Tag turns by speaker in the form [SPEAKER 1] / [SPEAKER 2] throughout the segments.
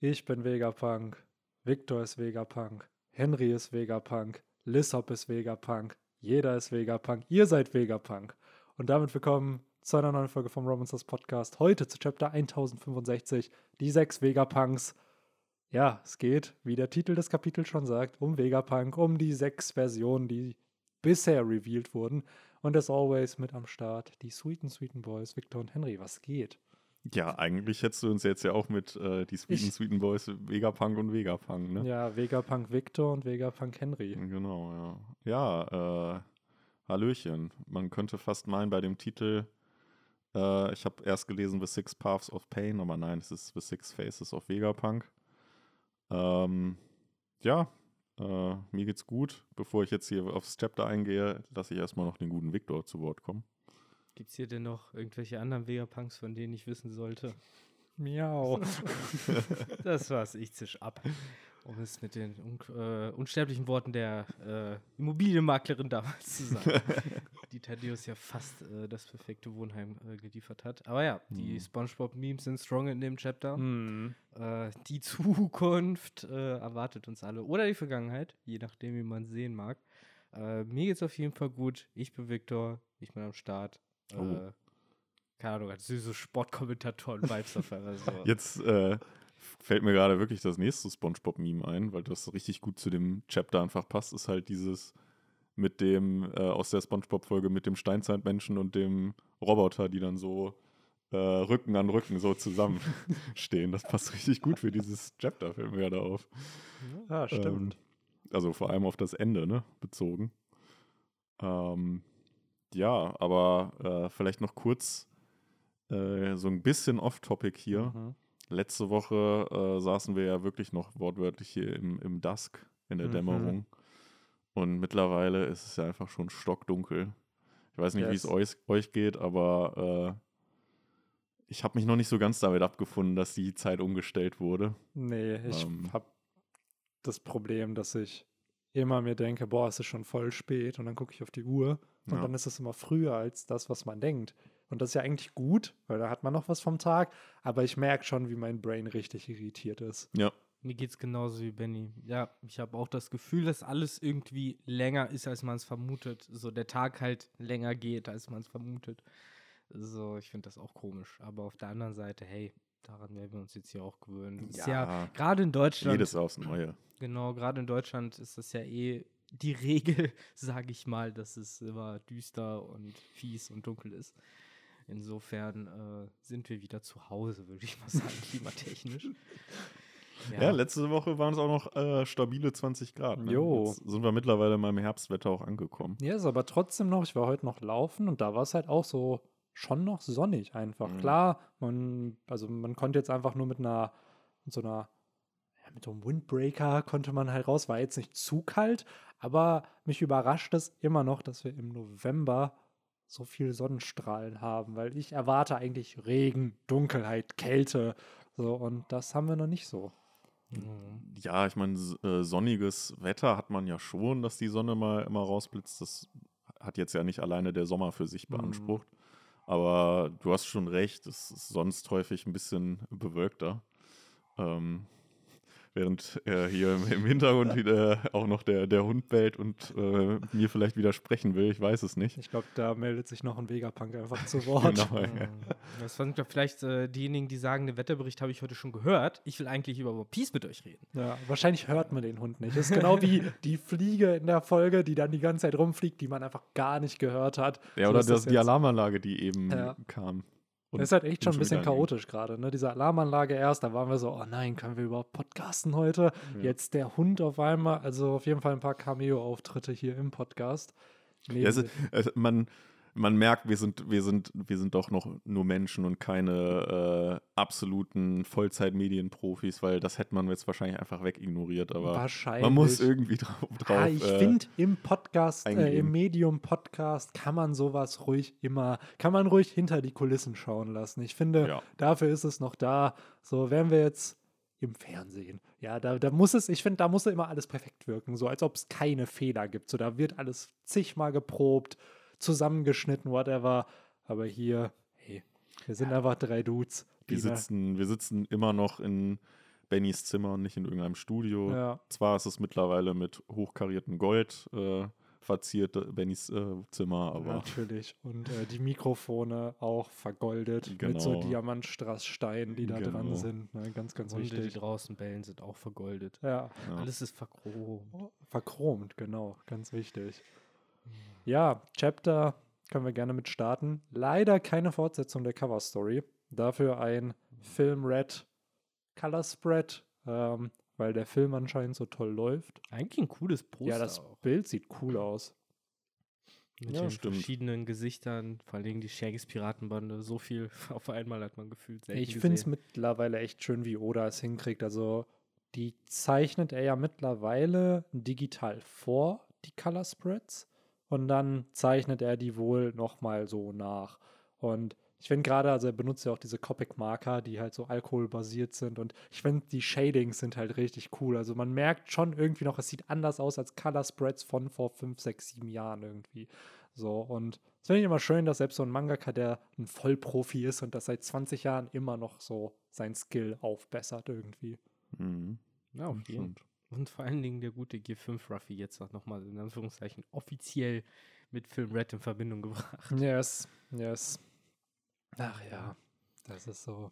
[SPEAKER 1] Ich bin Vegapunk. Victor ist Vegapunk. Henry ist Vegapunk. Lissop ist Vegapunk. Jeder ist Vegapunk. Ihr seid Vegapunk. Und damit willkommen zu einer neuen Folge vom Romancers Podcast. Heute zu Chapter 1065. Die sechs Vegapunks. Ja, es geht, wie der Titel des Kapitels schon sagt, um Vegapunk, um die sechs Versionen, die bisher revealed wurden. Und as always mit am Start die sweeten, sweeten Boys, Victor und Henry. Was geht?
[SPEAKER 2] Ja, eigentlich hättest du uns jetzt ja auch mit äh, die Sweeten
[SPEAKER 1] Ich-
[SPEAKER 2] Sweeten Boys Vegapunk und Vegapunk, ne?
[SPEAKER 1] Ja, Vegapunk Victor und Vegapunk Henry.
[SPEAKER 2] Genau, ja. Ja, äh, Hallöchen. Man könnte fast meinen bei dem Titel, äh, ich habe erst gelesen The Six Paths of Pain, aber nein, es ist The Six Faces of Vegapunk. Ähm, ja, äh, mir geht's gut. Bevor ich jetzt hier aufs Chapter eingehe, lasse ich erstmal noch den guten Victor zu Wort kommen.
[SPEAKER 3] Gibt es hier denn noch irgendwelche anderen Vegapunks, von denen ich wissen sollte?
[SPEAKER 1] Miau.
[SPEAKER 3] Das war's, ich zisch ab. Um es mit den un äh, unsterblichen Worten der äh, Immobilienmaklerin damals zu sagen, die Thaddeus ja fast äh, das perfekte Wohnheim äh, geliefert hat. Aber ja, die
[SPEAKER 2] Mhm.
[SPEAKER 3] Spongebob-Memes sind strong in dem Chapter.
[SPEAKER 1] Hm.
[SPEAKER 3] Äh, die Zukunft äh, erwartet uns alle. Oder die Vergangenheit, je nachdem, wie man es sehen mag. Mir geht's auf jeden Fall gut. Ich bin Viktor, ich bin am Start.
[SPEAKER 2] Oh.
[SPEAKER 3] Äh, keine Ahnung, als süße Sportkommentatoren-Vibes auf einmal so.
[SPEAKER 2] Jetzt äh, fällt mir gerade wirklich das nächste SpongeBob-Meme ein, weil das richtig gut zu dem Chapter einfach passt, ist halt dieses mit dem, äh, aus der SpongeBob-Folge mit dem Steinzeitmenschen und dem Roboter, die dann so äh, Rücken an Rücken so zusammenstehen. Das passt richtig gut für dieses Chapter, fällt mir gerade auf.
[SPEAKER 1] Ja, stimmt.
[SPEAKER 2] Ähm, also vor allem auf das Ende, ne, bezogen. Ähm, ja, aber äh, vielleicht noch kurz äh, so ein bisschen off-topic hier.
[SPEAKER 1] Mhm.
[SPEAKER 2] Letzte Woche äh, saßen wir ja wirklich noch wortwörtlich hier im, im Dusk, in der
[SPEAKER 1] Mhm.
[SPEAKER 2] Dämmerung. Und mittlerweile ist es ja einfach schon stockdunkel. Ich weiß nicht, wie es
[SPEAKER 1] Yes.
[SPEAKER 2] euch, euch geht, aber äh, ich habe mich noch nicht so ganz damit abgefunden, dass die Zeit umgestellt wurde.
[SPEAKER 1] Nee, ich
[SPEAKER 2] Ähm.
[SPEAKER 1] habe das Problem, dass ich immer mir denke, boah, es ist schon voll spät und dann gucke ich auf die Uhr und
[SPEAKER 2] Ja.
[SPEAKER 1] dann ist es immer früher als das, was man denkt. Und das ist ja eigentlich gut, weil da hat man noch was vom Tag, aber ich merke schon, wie mein Brain richtig irritiert ist.
[SPEAKER 2] Ja,
[SPEAKER 3] Mir geht's genauso wie Benny. Ja, ich habe auch das Gefühl, dass alles irgendwie länger ist, als man es vermutet. So der Tag halt länger geht, als man es vermutet. So, ich finde das auch komisch. Aber auf der anderen Seite, hey, daran werden wir uns jetzt hier auch gewöhnen. Ja,
[SPEAKER 2] Ja.
[SPEAKER 3] gerade in Deutschland.
[SPEAKER 2] jedes aufs Neue.
[SPEAKER 3] Genau, gerade in Deutschland ist das ja eh die Regel, sage ich mal, dass es immer düster und fies und dunkel ist. Insofern äh, sind wir wieder zu Hause, würde ich mal sagen, klimatechnisch.
[SPEAKER 2] Ja, letzte Woche waren es auch noch äh, stabile 20 Grad. Ne?
[SPEAKER 1] Jo.
[SPEAKER 2] Jetzt sind wir mittlerweile mal im Herbstwetter auch angekommen.
[SPEAKER 1] Ja, ist aber trotzdem noch, ich war heute noch laufen und da war es halt auch so schon noch sonnig einfach.
[SPEAKER 2] Mhm.
[SPEAKER 1] Klar, man, also man konnte jetzt einfach nur mit einer, mit so einer, ja, mit so einem Windbreaker konnte man halt raus, war jetzt nicht zu kalt, aber mich überrascht es immer noch, dass wir im November so viel Sonnenstrahlen haben, weil ich erwarte eigentlich Regen, Dunkelheit, Kälte, so und das haben wir noch nicht so.
[SPEAKER 3] Mhm.
[SPEAKER 2] Ja, ich meine, äh, sonniges Wetter hat man ja schon, dass die Sonne mal immer rausblitzt. Das hat jetzt ja nicht alleine der Sommer für sich
[SPEAKER 1] Mhm.
[SPEAKER 2] beansprucht. Aber du hast schon recht, es ist sonst häufig ein bisschen bewölkter. Ähm, während äh, hier im, Hintergrund wieder auch noch der, der Hund bellt und äh, mir vielleicht widersprechen will, ich weiß es nicht.
[SPEAKER 1] Ich glaube, da meldet sich noch ein Vegapunk einfach zu Wort.
[SPEAKER 2] Genau, ja.
[SPEAKER 3] Mhm. Das sind vielleicht äh, diejenigen, die sagen, den Wetterbericht habe ich heute schon gehört. Ich will eigentlich über One Piece mit euch reden.
[SPEAKER 1] Ja, wahrscheinlich hört man den Hund nicht. Das ist genau wie die Fliege in der Folge, die dann die ganze Zeit rumfliegt, die man einfach gar nicht gehört hat.
[SPEAKER 2] Ja,
[SPEAKER 1] So
[SPEAKER 2] oder
[SPEAKER 1] ist
[SPEAKER 2] das, die. Alarmanlage, die eben
[SPEAKER 1] Ja.
[SPEAKER 2] kam. Und
[SPEAKER 1] Das ist halt echt schon ein bisschen chaotisch gerade. Ne? Diese Alarmanlage erst, da waren wir so, oh nein, können wir überhaupt podcasten heute? Jetzt der Hund auf einmal, also auf jeden Fall ein paar Cameo-Auftritte hier im Podcast. Neben
[SPEAKER 2] Ja,
[SPEAKER 1] den-
[SPEAKER 2] es, man, man merkt, wir sind, wir, sind, wir sind doch noch nur Menschen und keine äh, absoluten Vollzeit-Medienprofis, weil das hätte man jetzt wahrscheinlich einfach wegignoriert. Aber
[SPEAKER 1] wahrscheinlich.
[SPEAKER 2] man muss irgendwie drauf. drauf
[SPEAKER 1] Ah, ich
[SPEAKER 2] äh,
[SPEAKER 1] finde, im Podcast, äh, im Medium-Podcast kann man sowas ruhig immer, kann man ruhig hinter die Kulissen schauen lassen. Ich finde,
[SPEAKER 2] Ja.
[SPEAKER 1] dafür ist es noch da. So, wären wir jetzt im Fernsehen, ja, da, da muss es, ich finde, da muss immer alles perfekt wirken, so als ob es keine Fehler gibt. So, da wird alles zigmal geprobt, zusammengeschnitten, whatever. Aber hier, hey, wir sind einfach drei Dudes.
[SPEAKER 2] wir,
[SPEAKER 1] die
[SPEAKER 2] sitzen, wir sitzen immer noch in Bennys Zimmer und nicht in irgendeinem Studio.
[SPEAKER 1] Ja.
[SPEAKER 2] Zwar ist es mittlerweile mit hochkariertem Gold äh, verziert, äh, Bennys äh, Zimmer, aber
[SPEAKER 1] Natürlich. Und äh, die Mikrofone auch vergoldet mit so
[SPEAKER 2] Genau.
[SPEAKER 1] Diamantstrasssteinen, die da dran
[SPEAKER 2] Genau.
[SPEAKER 1] sind. Ne? Ganz, ganz
[SPEAKER 3] Hunde, die
[SPEAKER 1] wichtig.
[SPEAKER 3] draußen bellen, sind auch vergoldet.
[SPEAKER 1] Ja,
[SPEAKER 2] ja.
[SPEAKER 3] Alles ist verchromt.
[SPEAKER 1] verchromt, genau. Ganz wichtig. Ja, Chapter können wir gerne mit starten. Leider keine Fortsetzung der Cover Story. Dafür ein Film Red Color Spread, ähm, weil der Film anscheinend so toll läuft.
[SPEAKER 3] Eigentlich ein cooles Poster
[SPEAKER 1] ja, das
[SPEAKER 3] auch.
[SPEAKER 1] Bild sieht cool aus.
[SPEAKER 3] Mit
[SPEAKER 2] Ja,
[SPEAKER 3] den
[SPEAKER 2] stimmt.
[SPEAKER 3] verschiedenen Gesichtern, vor allem die Shaggy's Piratenbande. So viel auf einmal hat man gefühlt selten
[SPEAKER 1] Ich finde es mittlerweile echt schön, wie Oda es hinkriegt. Also, die zeichnet er ja mittlerweile digital vor, die Color Spreads. Und dann zeichnet er die wohl nochmal so nach. Und ich finde gerade, also er benutzt ja auch diese Copic-Marker, die halt so alkoholbasiert sind. Und ich finde, die Shadings sind halt richtig cool. Also man merkt schon irgendwie noch, es sieht anders aus als Color Spreads von vor 5, 6, 7 Jahren irgendwie. So, und es finde ich immer schön, dass selbst so ein Mangaka, der ein Vollprofi ist und das seit 20 Jahren immer noch so sein Skill aufbessert irgendwie.
[SPEAKER 2] Mhm.
[SPEAKER 3] Ja, auf jeden
[SPEAKER 2] Stimmt.
[SPEAKER 3] Und vor allen Dingen der gute G5 Ruffy jetzt auch nochmal in Anführungszeichen offiziell mit Film Red in Verbindung gebracht.
[SPEAKER 1] Yes, yes. Ach ja, das ist so.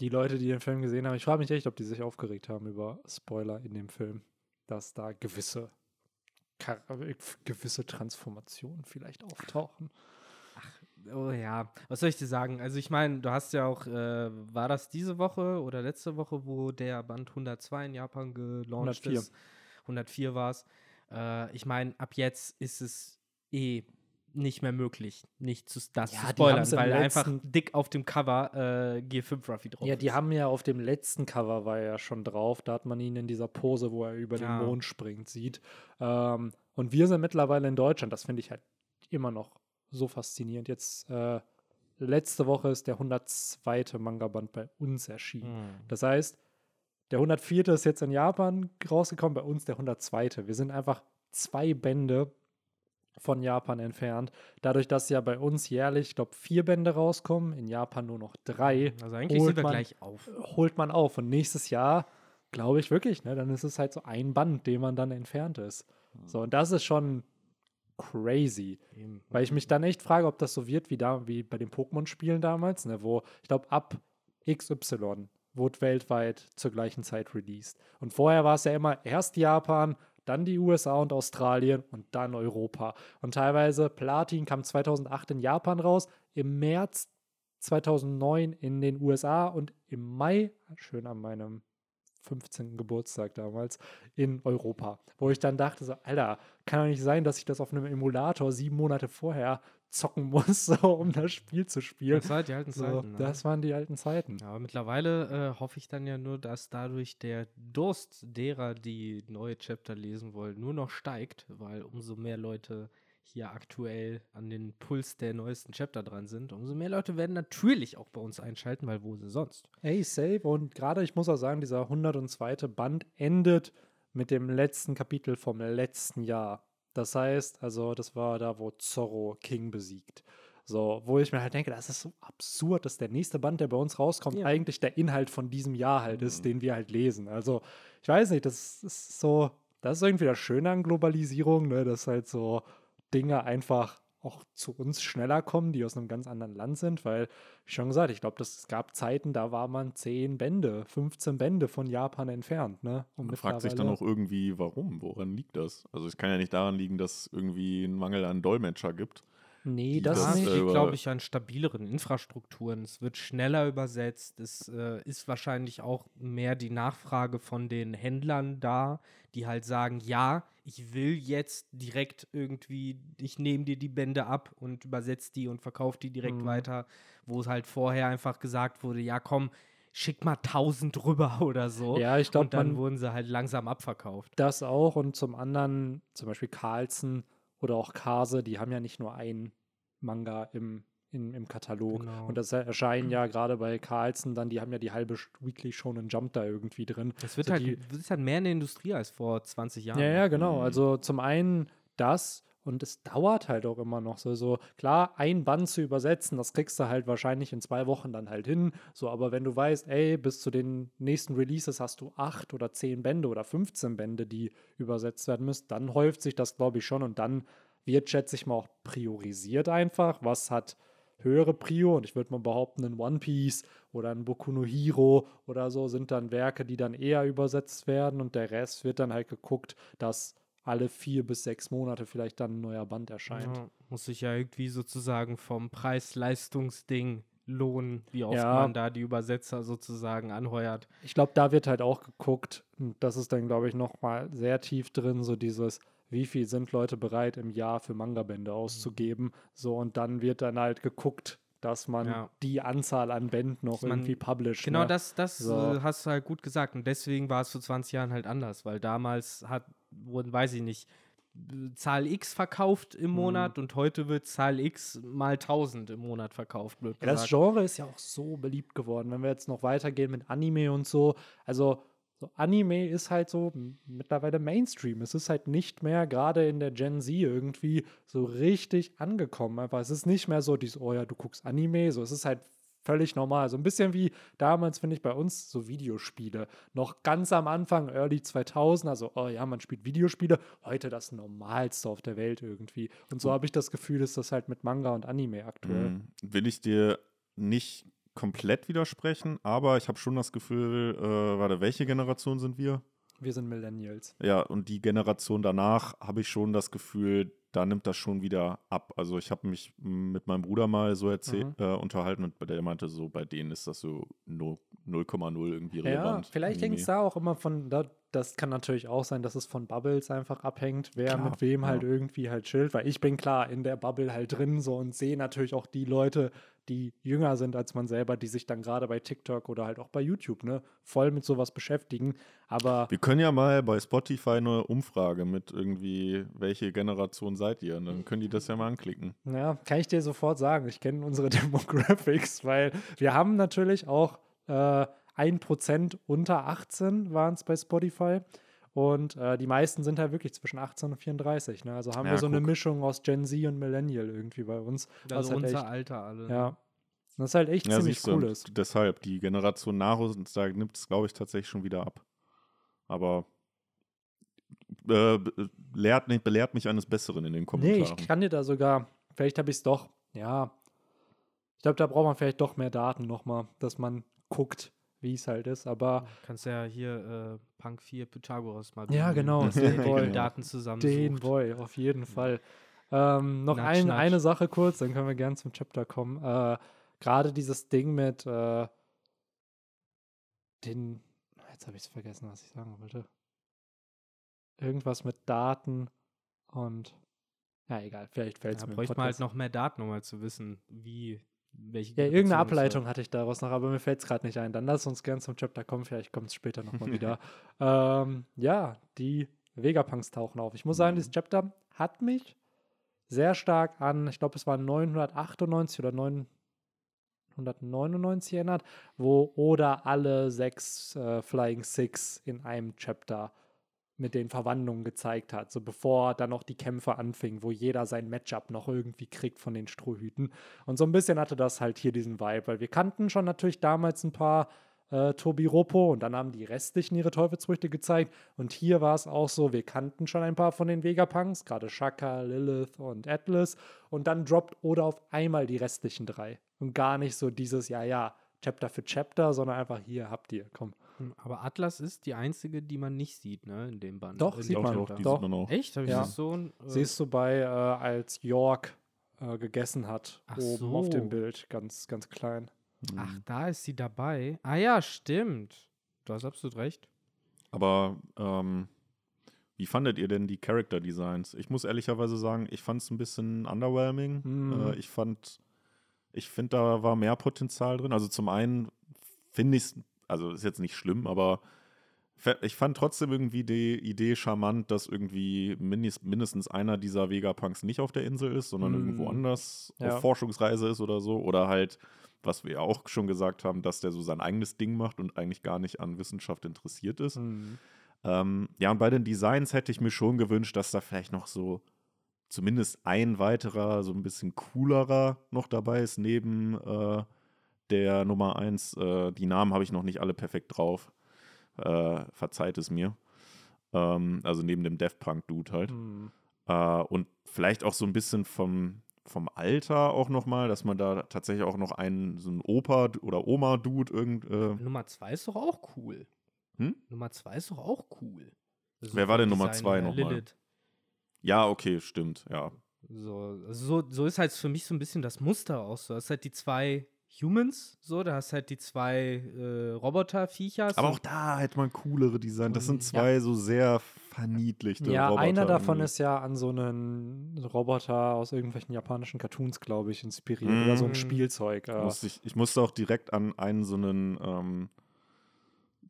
[SPEAKER 1] Die Leute, die den Film gesehen haben, ich frage mich echt, ob die sich aufgeregt haben über Spoiler in dem Film, dass da gewisse, äh, gewisse Transformationen vielleicht auftauchen.
[SPEAKER 3] Oh ja, was soll ich dir sagen? Also ich meine, du hast ja auch, äh, war das diese Woche oder letzte Woche, wo der Band 102 in Japan gelauncht
[SPEAKER 1] 104.
[SPEAKER 3] ist? 104 war es. Äh, ich meine, ab jetzt ist es eh nicht mehr möglich, nicht zu, das
[SPEAKER 1] Ja,
[SPEAKER 3] zu spoilern, weil einfach dick auf dem Cover äh, G5 Ruffy drauf
[SPEAKER 1] Ja,
[SPEAKER 3] ist.
[SPEAKER 1] die haben ja auf dem letzten Cover war ja schon drauf. Da hat man ihn in dieser Pose, wo er über
[SPEAKER 3] Ja.
[SPEAKER 1] den Mond springt, sieht. Ähm, und wir sind mittlerweile in Deutschland. Das finde ich halt immer noch so faszinierend. Jetzt äh, letzte Woche ist der 102. Manga-Band bei uns erschienen.
[SPEAKER 3] Hm.
[SPEAKER 1] Das heißt, der 104. ist jetzt in Japan rausgekommen, bei uns der 102. Wir sind einfach zwei Bände von Japan entfernt. Dadurch, dass ja bei uns jährlich, ich glaube, vier Bände rauskommen, in Japan nur noch drei,
[SPEAKER 3] Also eigentlich
[SPEAKER 1] holt
[SPEAKER 3] sind wir
[SPEAKER 1] man-
[SPEAKER 3] gleich auf.
[SPEAKER 1] holt man auf. Und nächstes Jahr, glaube ich wirklich, ne, dann ist es halt so ein Band, dem man dann entfernt ist. So, und das ist schon crazy.
[SPEAKER 3] Eben.
[SPEAKER 1] Weil ich mich dann echt frage, ob das so wird wie, da, wie bei den Pokémon-Spielen damals, ne, wo ich glaube, ab XY wurde weltweit zur gleichen Zeit released. Und vorher war es ja immer erst Japan, dann die USA und Australien und dann Europa. Und teilweise Platin kam 2008 in Japan raus, im März 2009 in den USA und im Mai, schön an meinem 15. Geburtstag damals, in Europa. Wo ich dann dachte, so, Alter, kann doch nicht sein, dass ich das auf einem Emulator sieben Monate vorher zocken muss, so, um das Spiel zu spielen.
[SPEAKER 3] Das war halt die alten
[SPEAKER 1] So,
[SPEAKER 3] Zeiten. ne?
[SPEAKER 1] das waren die alten Zeiten.
[SPEAKER 3] Ja, aber mittlerweile äh, hoffe ich dann ja nur, dass dadurch der Durst derer, die neue Chapter lesen wollen, nur noch steigt, weil umso mehr Leute hier aktuell an den Puls der neuesten Chapter dran sind, umso mehr Leute werden natürlich auch bei uns einschalten, weil wo sie sonst?
[SPEAKER 1] Ey, safe. Und gerade, ich muss auch sagen, dieser 102. Band endet mit dem letzten Kapitel vom letzten Jahr. Das heißt, also, das war da, wo Zorro King besiegt. So, wo ich mir halt denke, das ist so absurd, dass der nächste Band, der bei uns rauskommt,
[SPEAKER 3] Ja.
[SPEAKER 1] eigentlich der Inhalt von diesem Jahr halt ist, den wir halt lesen. Also, ich weiß nicht, das ist so, das ist irgendwie das Schöne an Globalisierung, ne, dass halt so Dinge einfach auch zu uns schneller kommen, die aus einem ganz anderen Land sind, weil, wie schon gesagt, ich glaube, es gab Zeiten, da war man 10 Bände, 15 Bände von Japan entfernt, ne? Und
[SPEAKER 2] Man fragt sich dann auch irgendwie, warum? Woran liegt das? Also es kann ja nicht daran liegen, dass es irgendwie einen Mangel an Dolmetscher gibt.
[SPEAKER 1] Nee, das,
[SPEAKER 2] das,
[SPEAKER 1] nicht.
[SPEAKER 2] äh,
[SPEAKER 3] liegt,
[SPEAKER 2] über-
[SPEAKER 3] glaube ich, an stabileren Infrastrukturen. Es wird schneller übersetzt. Es äh, ist wahrscheinlich auch mehr die Nachfrage von den Händlern da, die halt sagen, ja, ich will jetzt direkt irgendwie, ich nehme dir die Bände ab und übersetze die und verkaufe die direkt
[SPEAKER 1] Mhm.
[SPEAKER 3] weiter, wo es halt vorher einfach gesagt wurde, ja komm, schick mal 1000 rüber oder so.
[SPEAKER 1] Ja, ich glaube,
[SPEAKER 3] und dann
[SPEAKER 1] man
[SPEAKER 3] wurden sie halt langsam abverkauft.
[SPEAKER 1] das auch und zum anderen, zum Beispiel Carlsen oder auch Kase, die haben ja nicht nur einen Manga im, in, im Katalog.
[SPEAKER 3] Genau.
[SPEAKER 1] Und das erscheinen ja gerade bei Carlsen dann, die haben ja die halbe Weekly Shonen Jump da irgendwie drin.
[SPEAKER 3] Das wird
[SPEAKER 1] Also
[SPEAKER 3] halt,
[SPEAKER 1] die-
[SPEAKER 3] das ist halt mehr in der Industrie als vor 20 Jahren.
[SPEAKER 1] Ja, ja, genau.
[SPEAKER 2] Mhm.
[SPEAKER 1] Also zum einen das und es dauert halt auch immer noch so. So, klar, ein Band zu übersetzen, das kriegst du halt wahrscheinlich in zwei Wochen dann halt hin. So, aber wenn du weißt, ey, bis zu den nächsten Releases hast du acht oder zehn Bände oder 15 Bände, die übersetzt werden müssen, dann häuft sich das, glaube ich, schon und dann wird, schätze ich mal, auch priorisiert einfach. Was hat höhere Prio? Und ich würde mal behaupten, ein One Piece oder ein Boku no Hero oder so sind dann Werke, die dann eher übersetzt werden und der Rest wird dann halt geguckt, dass alle vier bis sechs Monate vielleicht dann ein neuer Band erscheint.
[SPEAKER 3] Ja, muss sich ja irgendwie sozusagen vom Preis-Leistungs-Ding lohnen, wie oft
[SPEAKER 1] Ja.
[SPEAKER 3] man da die Übersetzer sozusagen anheuert.
[SPEAKER 1] Ich glaube, da wird halt auch geguckt, und das ist dann, glaube ich, noch mal sehr tief drin, so dieses, wie viel sind Leute bereit im Jahr für Manga-Bände auszugeben, so und dann wird dann halt geguckt, dass man
[SPEAKER 3] Ja.
[SPEAKER 1] die Anzahl an Bänden noch irgendwie publisht.
[SPEAKER 3] Genau
[SPEAKER 1] ne?
[SPEAKER 3] das, das
[SPEAKER 1] So.
[SPEAKER 3] äh, hast du halt gut gesagt. Und deswegen war es vor 20 Jahren halt anders, weil damals hat, wurden, weiß ich nicht, Zahl X verkauft im
[SPEAKER 1] Mhm.
[SPEAKER 3] Monat und heute wird Zahl X mal 1000 im Monat verkauft,
[SPEAKER 1] Ja, das. Genre ist ja auch so beliebt geworden. Wenn wir jetzt noch weitergehen mit Anime und so, also so Anime ist halt so mittlerweile Mainstream. Es ist halt nicht mehr gerade in der Gen Z irgendwie so richtig angekommen. Einfach, es ist nicht mehr so dieses, oh ja, du guckst Anime, so es ist halt völlig normal. So ein bisschen wie damals, finde ich, bei uns so Videospiele. Noch ganz am Anfang, Early 2000, also, oh ja, man spielt Videospiele. Heute das Normalste auf der Welt irgendwie. Und so habe ich das Gefühl, ist das halt mit Manga und Anime aktuell.
[SPEAKER 2] Mhm. Will ich dir nicht komplett widersprechen, aber ich habe schon das Gefühl, äh, warte, welche Generation sind wir?
[SPEAKER 1] Wir sind Millennials.
[SPEAKER 2] Ja, und die Generation danach habe ich schon das Gefühl, da nimmt das schon wieder ab. Also ich habe mich mit meinem Bruder mal so erzählt,
[SPEAKER 1] Mhm.
[SPEAKER 2] äh, unterhalten und der meinte so, bei denen ist das so no- 0,0 irgendwie
[SPEAKER 1] Ja,
[SPEAKER 2] relevant.
[SPEAKER 1] vielleicht hängt es da auch immer von, da, das kann natürlich auch sein, dass es von Bubbles einfach abhängt, wer
[SPEAKER 2] Klar,
[SPEAKER 1] mit wem halt
[SPEAKER 2] ja.
[SPEAKER 1] irgendwie halt chillt, weil ich bin klar in der Bubble halt drin so und sehe natürlich auch die Leute, die jünger sind als man selber, die sich dann gerade bei TikTok oder halt auch bei YouTube, ne, voll mit sowas beschäftigen, aber
[SPEAKER 2] Wir können ja mal bei Spotify eine Umfrage mit irgendwie, welche Generation seid ihr? Und dann können die das ja mal anklicken.
[SPEAKER 1] Ja, kann ich dir sofort sagen. Ich kenne unsere Demographics, weil wir haben natürlich auch äh, 1% unter 18 waren es bei Spotify. Und äh, die meisten sind halt wirklich zwischen 18 und 34. Ne? Also haben
[SPEAKER 2] Ja,
[SPEAKER 1] wir so eine
[SPEAKER 2] guck.
[SPEAKER 1] Mischung aus Gen Z und Millennial irgendwie bei uns.
[SPEAKER 3] Also
[SPEAKER 1] halt
[SPEAKER 3] unser
[SPEAKER 1] echt,
[SPEAKER 3] Alter alle.
[SPEAKER 1] Ja. Das ist halt echt
[SPEAKER 2] Ja,
[SPEAKER 1] ziemlich cool ist.
[SPEAKER 2] Deshalb, die Generation nach uns, da nimmt es, glaube ich, tatsächlich schon wieder ab. Aber äh, lehrt, nicht- belehrt mich eines Besseren in den
[SPEAKER 1] Nee,
[SPEAKER 2] Kommentaren.
[SPEAKER 1] ich kann dir da sogar, vielleicht habe ich es doch, ja. Ich glaube, da braucht man vielleicht doch mehr Daten nochmal, dass man guckt, wie es halt ist. Aber
[SPEAKER 3] Kannst ja hier äh, Punk 4 Pythagoras mal
[SPEAKER 1] Ja, genau, den
[SPEAKER 3] der
[SPEAKER 1] Boy.
[SPEAKER 3] Daten zusammen
[SPEAKER 1] Den Boy, auf jeden. Fall. Ähm, noch
[SPEAKER 3] Natsch,
[SPEAKER 1] ein,
[SPEAKER 3] natsch.
[SPEAKER 1] eine Sache kurz, dann können wir gern zum Chapter kommen. Äh, Gerade dieses Ding mit äh, den, jetzt habe ich es vergessen, was ich sagen wollte. Irgendwas mit Daten und ja, egal, vielleicht fällt es
[SPEAKER 3] Da
[SPEAKER 1] mir im
[SPEAKER 3] bräuchte man halt noch mehr Daten, um halt zu wissen, wie, welche
[SPEAKER 1] Ja, irgendeine
[SPEAKER 3] es
[SPEAKER 1] Ableitung hatte ich daraus noch, aber mir fällt es gerade nicht ein. Dann lass uns gern zum Chapter kommen, vielleicht kommt es später nochmal wieder. ähm, ja, die Vegapunks tauchen auf. Ich muss sagen, dieses Chapter hat mich sehr stark an, ich glaube, es war 998 oder 999 erinnert, wo Oda alle sechs äh, Flying Six in einem Chapter mit den Verwandlungen gezeigt hat, so bevor dann noch die Kämpfe anfingen, wo jeder sein Matchup noch irgendwie kriegt von den Strohhüten. Und so ein bisschen hatte das halt hier diesen Vibe, weil wir kannten schon natürlich damals ein paar äh, Tobi Roppo und dann haben die restlichen ihre Teufelsfrüchte gezeigt. Und hier war es auch so, wir kannten schon ein paar von den Vegapunks, gerade Shaka, Lilith und Atlas. Und dann droppt Oda auf einmal die restlichen drei. Und gar nicht so dieses, ja, ja, Chapter für Chapter, sondern einfach hier habt ihr, komm.
[SPEAKER 3] Hm, Aber Atlas ist die einzige, die man nicht sieht, ne, in dem Band.
[SPEAKER 1] Doch,
[SPEAKER 3] in
[SPEAKER 1] sieht
[SPEAKER 3] dem
[SPEAKER 1] man.
[SPEAKER 2] doch, die
[SPEAKER 1] Doch.
[SPEAKER 2] sieht man auch.
[SPEAKER 3] Echt? Habe ich
[SPEAKER 1] Ja.
[SPEAKER 3] das so? ein, Äh,
[SPEAKER 1] Siehst du bei, äh, als York äh, gegessen hat,
[SPEAKER 3] Ach
[SPEAKER 1] oben auf dem
[SPEAKER 3] so.
[SPEAKER 1] Bild, ganz, ganz klein.
[SPEAKER 3] Ach,
[SPEAKER 2] Mhm.
[SPEAKER 3] da ist sie dabei. Ah ja, stimmt. Du hast absolut recht.
[SPEAKER 2] Aber ähm, wie fandet ihr denn die Character Designs? Ich muss ehrlicherweise sagen, ich fand es ein bisschen underwhelming.
[SPEAKER 1] Mhm.
[SPEAKER 2] Ich fand, ich finde, da war mehr Potenzial drin. Also zum einen finde ich es, also ist jetzt nicht schlimm, aber ich fand trotzdem irgendwie die Idee charmant, dass irgendwie mindest, mindestens einer dieser Vegapunks nicht auf der Insel ist, sondern
[SPEAKER 1] Mhm.
[SPEAKER 2] irgendwo anders
[SPEAKER 1] Ja.
[SPEAKER 2] auf Forschungsreise ist oder so. Oder halt, was wir ja auch schon gesagt haben, dass der so sein eigenes Ding macht und eigentlich gar nicht an Wissenschaft interessiert ist.
[SPEAKER 1] Mhm.
[SPEAKER 2] Ähm, ja, und bei den Designs hätte ich mir schon gewünscht, dass da vielleicht noch so zumindest ein weiterer, so ein bisschen coolerer noch dabei ist, neben äh, der Nummer 1. Äh, die Namen habe ich noch nicht alle perfekt drauf. Äh, verzeiht es mir. Ähm, also neben dem Death Punk-Dude halt.
[SPEAKER 1] Hm.
[SPEAKER 2] Äh, und vielleicht auch so ein bisschen vom, vom Alter auch nochmal, dass man da tatsächlich auch noch einen, so einen Opa- oder Oma-Dude irgend. Äh,
[SPEAKER 3] Nummer 2 ist doch auch cool.
[SPEAKER 2] Hm?
[SPEAKER 3] Nummer 2 ist doch auch cool. Also
[SPEAKER 2] Wer war denn Nummer
[SPEAKER 3] Design
[SPEAKER 2] zwei
[SPEAKER 3] her,
[SPEAKER 2] nochmal?
[SPEAKER 3] Lilith.
[SPEAKER 2] ja, okay, stimmt, ja.
[SPEAKER 3] So, also so, so ist halt für mich so ein bisschen das Muster auch so. Das ist halt die zwei Humans, so, da hast halt die zwei äh, Roboter-Viecher.
[SPEAKER 2] Aber auch da hätte man coolere Design. Das sind zwei so sehr verniedlichte
[SPEAKER 1] Ja,
[SPEAKER 2] Roboter.
[SPEAKER 1] einer davon ist ja an so einen Roboter aus irgendwelchen japanischen Cartoons, glaube ich, inspiriert. Oder so ein
[SPEAKER 3] Mm.
[SPEAKER 1] Spielzeug. Äh,
[SPEAKER 2] Musste ich, ich musste auch direkt an einen so einen, ähm,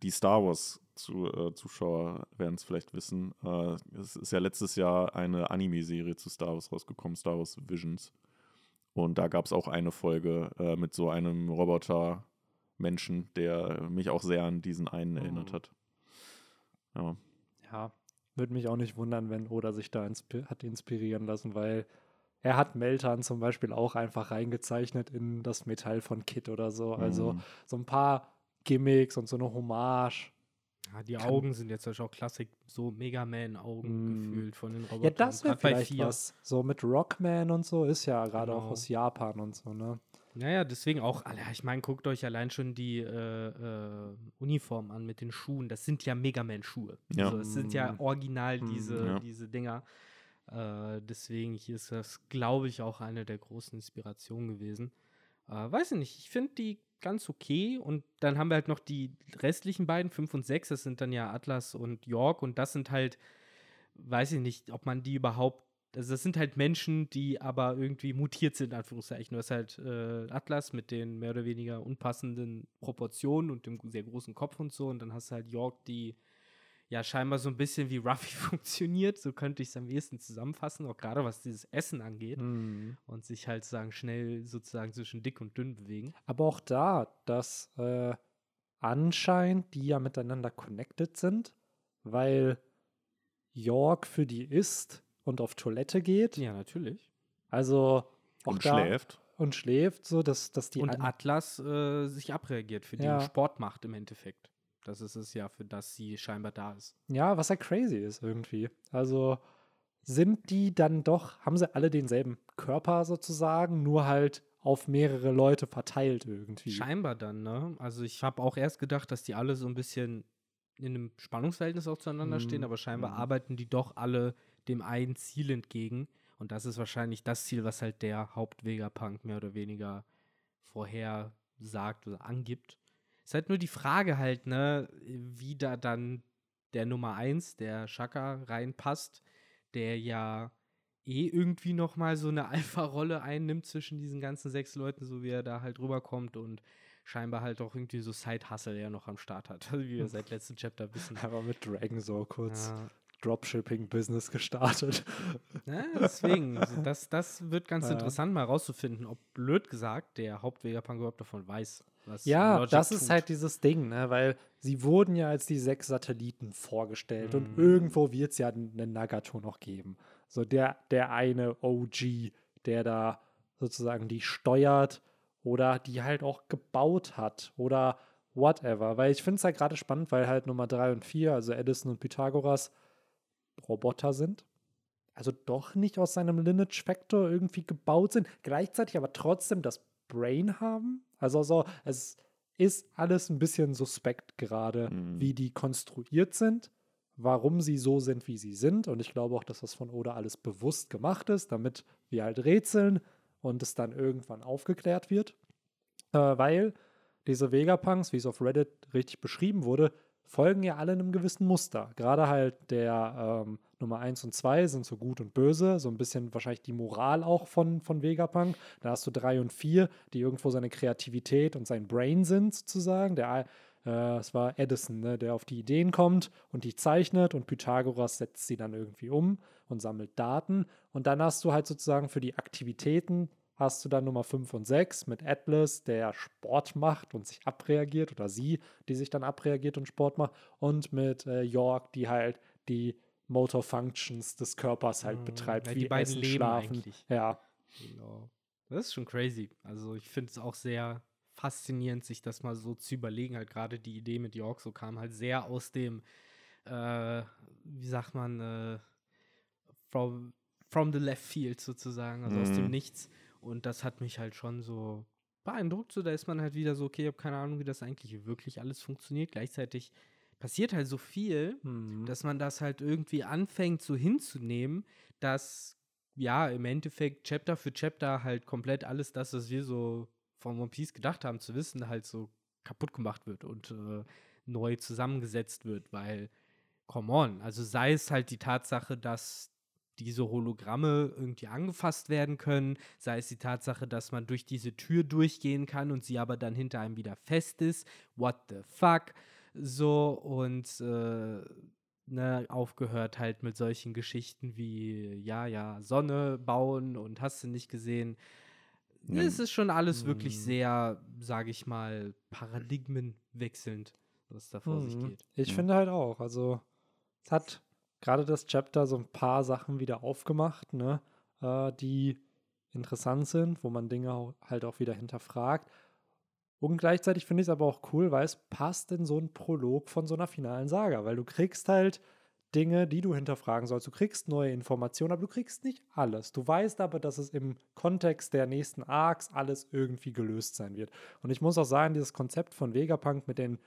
[SPEAKER 2] die Star Wars zu, äh, Zuschauer werden es vielleicht wissen. Äh, es ist ja letztes Jahr eine Anime-Serie zu Star Wars rausgekommen, Star Wars Visions. Und da gab es auch eine Folge äh, mit so einem Roboter-Menschen, der mich auch sehr an diesen einen erinnert
[SPEAKER 1] Mhm.
[SPEAKER 2] hat. Ja.
[SPEAKER 1] ja, würde mich auch nicht wundern, wenn Oda sich da inspi hat inspirieren lassen, weil er hat Meltan zum Beispiel auch einfach reingezeichnet in das Metall von Kit oder so. Also
[SPEAKER 2] Mhm.
[SPEAKER 1] so ein paar Gimmicks und so eine Hommage.
[SPEAKER 3] Ja, die
[SPEAKER 1] Kann-
[SPEAKER 3] Augen sind jetzt zum Beispiel auch Klassik, so Mega Man-Augen
[SPEAKER 1] Mm.
[SPEAKER 3] gefühlt von den Robotern.
[SPEAKER 1] Ja, das wäre vielleicht
[SPEAKER 3] vier.
[SPEAKER 1] was. So mit Rockman und so ist ja gerade auch
[SPEAKER 3] Genau.
[SPEAKER 1] aus Japan und so, ne?
[SPEAKER 3] Naja, deswegen auch, ich meine, guckt euch allein schon die äh, äh, Uniform an mit den Schuhen. Das sind ja Mega Man-Schuhe.
[SPEAKER 2] Ja.
[SPEAKER 3] Also, es sind ja
[SPEAKER 1] Mm.
[SPEAKER 3] original
[SPEAKER 1] Mm.
[SPEAKER 3] diese,
[SPEAKER 2] Ja.
[SPEAKER 3] diese Dinger. Äh, deswegen hier ist das, glaube ich, auch eine der großen Inspirationen gewesen. Äh, weiß ich nicht, ich finde die ganz okay. Und dann haben wir halt noch die restlichen beiden, 5 und 6, das sind dann ja Atlas und York. Und das sind halt, weiß ich nicht, ob man die überhaupt also das sind halt Menschen, die aber irgendwie mutiert sind, in Anführungszeichen. Du hast halt äh, Atlas mit den mehr oder weniger unpassenden Proportionen und dem sehr großen Kopf und so. Und dann hast du halt York, die ja scheinbar so ein bisschen wie Ruffy funktioniert. So könnte ich es am ehesten zusammenfassen, auch gerade was dieses Essen angeht.
[SPEAKER 1] Mhm.
[SPEAKER 3] Und sich halt sagen, schnell sozusagen zwischen dick und dünn bewegen.
[SPEAKER 1] Aber auch da, dass äh, anscheinend die ja miteinander connected sind, weil York für die isst und auf Toilette geht.
[SPEAKER 3] Ja, natürlich.
[SPEAKER 1] Also auch
[SPEAKER 2] Und
[SPEAKER 1] da,
[SPEAKER 2] schläft.
[SPEAKER 1] Und schläft, so dass, dass die
[SPEAKER 3] und Atlas äh, sich abreagiert, für
[SPEAKER 1] Ja.
[SPEAKER 3] den Sport macht im Endeffekt. Das ist es ja, für das sie scheinbar da ist.
[SPEAKER 1] Ja, was ja crazy ist irgendwie. Also sind die dann doch, haben sie alle denselben Körper sozusagen, nur halt auf mehrere Leute verteilt irgendwie.
[SPEAKER 3] Scheinbar dann, ne? Also ich habe auch erst gedacht, dass die alle so ein bisschen in einem Spannungsverhältnis auch zueinander stehen,
[SPEAKER 1] Mhm,
[SPEAKER 3] aber scheinbar
[SPEAKER 1] mhm.
[SPEAKER 3] arbeiten die doch alle dem einen Ziel entgegen. Und das ist wahrscheinlich das Ziel, was halt der Haupt-Vegapunk mehr oder weniger vorhersagt oder angibt. Ist halt nur die Frage halt, ne, wie da dann der Nummer 1, der Shaka, reinpasst, der ja eh irgendwie noch mal so eine Alpha-Rolle einnimmt zwischen diesen ganzen sechs Leuten, so wie er da halt rüberkommt und scheinbar halt auch irgendwie so Side-Hustle ja noch am Start hat, wie wir seit letzten Chapter wissen.
[SPEAKER 1] Aber mit Dragon so kurz
[SPEAKER 3] Ja,
[SPEAKER 1] Dropshipping-Business gestartet.
[SPEAKER 3] ja, deswegen, das, das wird ganz
[SPEAKER 1] Ja.
[SPEAKER 3] interessant mal rauszufinden, ob blöd gesagt der Haupt-Vegapunk überhaupt davon weiß,
[SPEAKER 1] Ja,
[SPEAKER 3] Logic
[SPEAKER 1] das ist
[SPEAKER 3] tut.
[SPEAKER 1] halt dieses Ding, ne? weil sie wurden ja als die sechs Satelliten vorgestellt und
[SPEAKER 3] Mhm.
[SPEAKER 1] irgendwo wird es ja einen Nagato noch geben. So der, der eine OG, der da sozusagen die steuert oder die halt auch gebaut hat oder whatever. Weil ich finde es halt gerade spannend, weil halt Nummer drei und vier, also Edison und Pythagoras, Roboter sind. Also doch nicht aus seinem Lineage-Factor irgendwie gebaut sind, gleichzeitig aber trotzdem das Brain haben. Also so, es ist alles ein bisschen suspekt gerade,
[SPEAKER 2] Mhm.
[SPEAKER 1] wie die konstruiert sind, warum sie so sind, wie sie sind. Und ich glaube auch, dass das von Oda alles bewusst gemacht ist, damit wir halt rätseln und es dann irgendwann aufgeklärt wird. Äh, weil diese Vegapunks, wie es auf Reddit richtig beschrieben wurde, folgen ja alle einem gewissen Muster. Gerade halt der ähm, Nummer 1 und 2 sind so gut und böse, so ein bisschen wahrscheinlich die Moral auch von, von Vegapunk. Da hast du 3 und 4, die irgendwo seine Kreativität und sein Brain sind, sozusagen. Der, äh, es war Edison, ne, der auf die Ideen kommt und die zeichnet und Pythagoras setzt sie dann irgendwie um und sammelt Daten. Und dann hast du halt sozusagen für die Aktivitäten hast du dann Nummer 5 und 6 mit Atlas, der Sport macht und sich abreagiert, oder sie, die sich dann abreagiert und Sport macht, und mit äh, York, die halt die Motor Functions des Körpers halt
[SPEAKER 3] Mhm.
[SPEAKER 1] betreibt,
[SPEAKER 3] Ja,
[SPEAKER 1] wie
[SPEAKER 3] die beiden
[SPEAKER 1] Essen,
[SPEAKER 3] leben
[SPEAKER 1] Schlafen.
[SPEAKER 3] eigentlich.
[SPEAKER 1] Ja,
[SPEAKER 3] Genau. Das ist schon crazy. Also ich finde es auch sehr faszinierend, sich das mal so zu überlegen. Halt gerade die Idee mit York so kam halt sehr aus dem, äh, wie sagt man, äh, from, from the left field sozusagen, also aus dem
[SPEAKER 2] Mhm.
[SPEAKER 3] Nichts. Und das hat mich halt schon so beeindruckt. So, da ist man halt wieder so, okay, ich habe keine Ahnung, wie das eigentlich wirklich alles funktioniert. Gleichzeitig passiert halt so viel,
[SPEAKER 1] Mhm.
[SPEAKER 3] dass man das halt irgendwie anfängt so hinzunehmen, dass ja im Endeffekt Chapter für Chapter halt komplett alles das, was wir so von One Piece gedacht haben zu wissen, halt so kaputt gemacht wird und äh, neu zusammengesetzt wird, weil come on, also sei es halt die Tatsache, dass diese Hologramme irgendwie angefasst werden können, sei es die Tatsache, dass man durch diese Tür durchgehen kann und sie aber dann hinter einem wieder fest ist. What the fuck? So und äh, ne, aufgehört halt mit solchen Geschichten wie, ja, ja, Sonne bauen und hast du nicht gesehen.
[SPEAKER 2] Ja.
[SPEAKER 3] Es ist schon alles wirklich
[SPEAKER 1] Mhm.
[SPEAKER 3] sehr, sage ich mal, paradigmenwechselnd, was da vor sich
[SPEAKER 1] Mhm.
[SPEAKER 3] geht.
[SPEAKER 1] Ich
[SPEAKER 2] Ja.
[SPEAKER 1] finde halt auch. Also, es hat gerade das Chapter so ein paar Sachen wieder aufgemacht, ne, äh, die interessant sind, wo man Dinge halt auch wieder hinterfragt. Und gleichzeitig finde ich es aber auch cool, weil es passt in so einen Prolog von so einer finalen Saga, weil du kriegst halt Dinge, die du hinterfragen sollst. Du kriegst neue Informationen, aber du kriegst nicht alles. Du weißt aber, dass es im Kontext der nächsten Arcs alles irgendwie gelöst sein wird. Und ich muss auch sagen, dieses Konzept von Vegapunk mit den,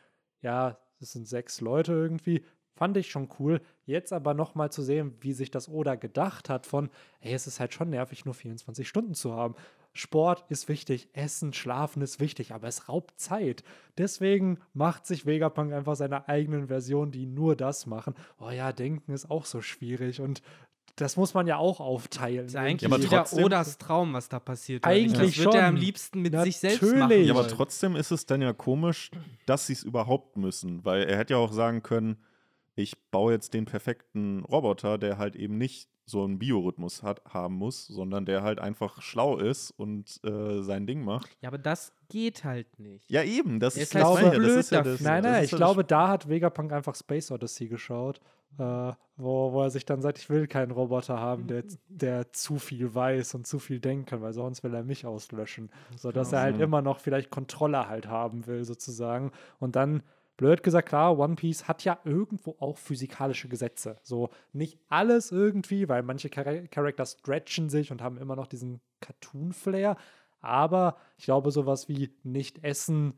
[SPEAKER 1] ja, das sind sechs Leute irgendwie, fand ich schon cool. Jetzt aber nochmal zu sehen, wie sich das Oda gedacht hat von, ey, es ist halt schon nervig, nur 24 Stunden zu haben. Sport ist wichtig, Essen, Schlafen ist wichtig, aber es raubt Zeit. Deswegen macht sich Vegapunk einfach seine eigenen Versionen, die nur das machen. Oh ja, denken ist auch so schwierig und das muss man ja auch aufteilen.
[SPEAKER 3] Ist ja eigentlich
[SPEAKER 2] aber
[SPEAKER 3] wieder
[SPEAKER 2] trotzdem-
[SPEAKER 3] Odas Traum, was da passiert.
[SPEAKER 1] Eigentlich
[SPEAKER 3] das wird er am
[SPEAKER 1] schon.
[SPEAKER 3] liebsten mit sich selbst
[SPEAKER 1] Natürlich.
[SPEAKER 3] machen.
[SPEAKER 2] Ja, aber trotzdem ist es dann ja komisch, dass sie es überhaupt müssen, weil er hätte ja auch sagen können, ich baue jetzt den perfekten Roboter, der halt eben nicht so einen Biorhythmus hat, haben muss, sondern der halt einfach schlau ist und äh, sein Ding macht.
[SPEAKER 3] Ja, aber das geht halt nicht.
[SPEAKER 2] Ja, eben, das ist,
[SPEAKER 3] ist halt
[SPEAKER 2] das
[SPEAKER 3] so blöd
[SPEAKER 2] das ist ja das,
[SPEAKER 1] Nein,
[SPEAKER 2] das
[SPEAKER 1] nein,
[SPEAKER 2] ist
[SPEAKER 1] ich
[SPEAKER 2] ja
[SPEAKER 1] glaube, da hat Vegapunk einfach Space Odyssey geschaut, äh, wo, wo er sich dann sagt, ich will keinen Roboter haben, der, der zu viel weiß und zu viel denken kann, weil sonst will er mich auslöschen. Sodass
[SPEAKER 3] kann
[SPEAKER 1] er halt immer noch vielleicht Kontrolle halt haben will, sozusagen. Und dann, blöd gesagt, klar, One Piece hat ja irgendwo auch physikalische Gesetze. So nicht alles irgendwie, weil manche Char Charakter stretchen sich und haben immer noch diesen Cartoon-Flair. Aber ich glaube, sowas wie nicht essen,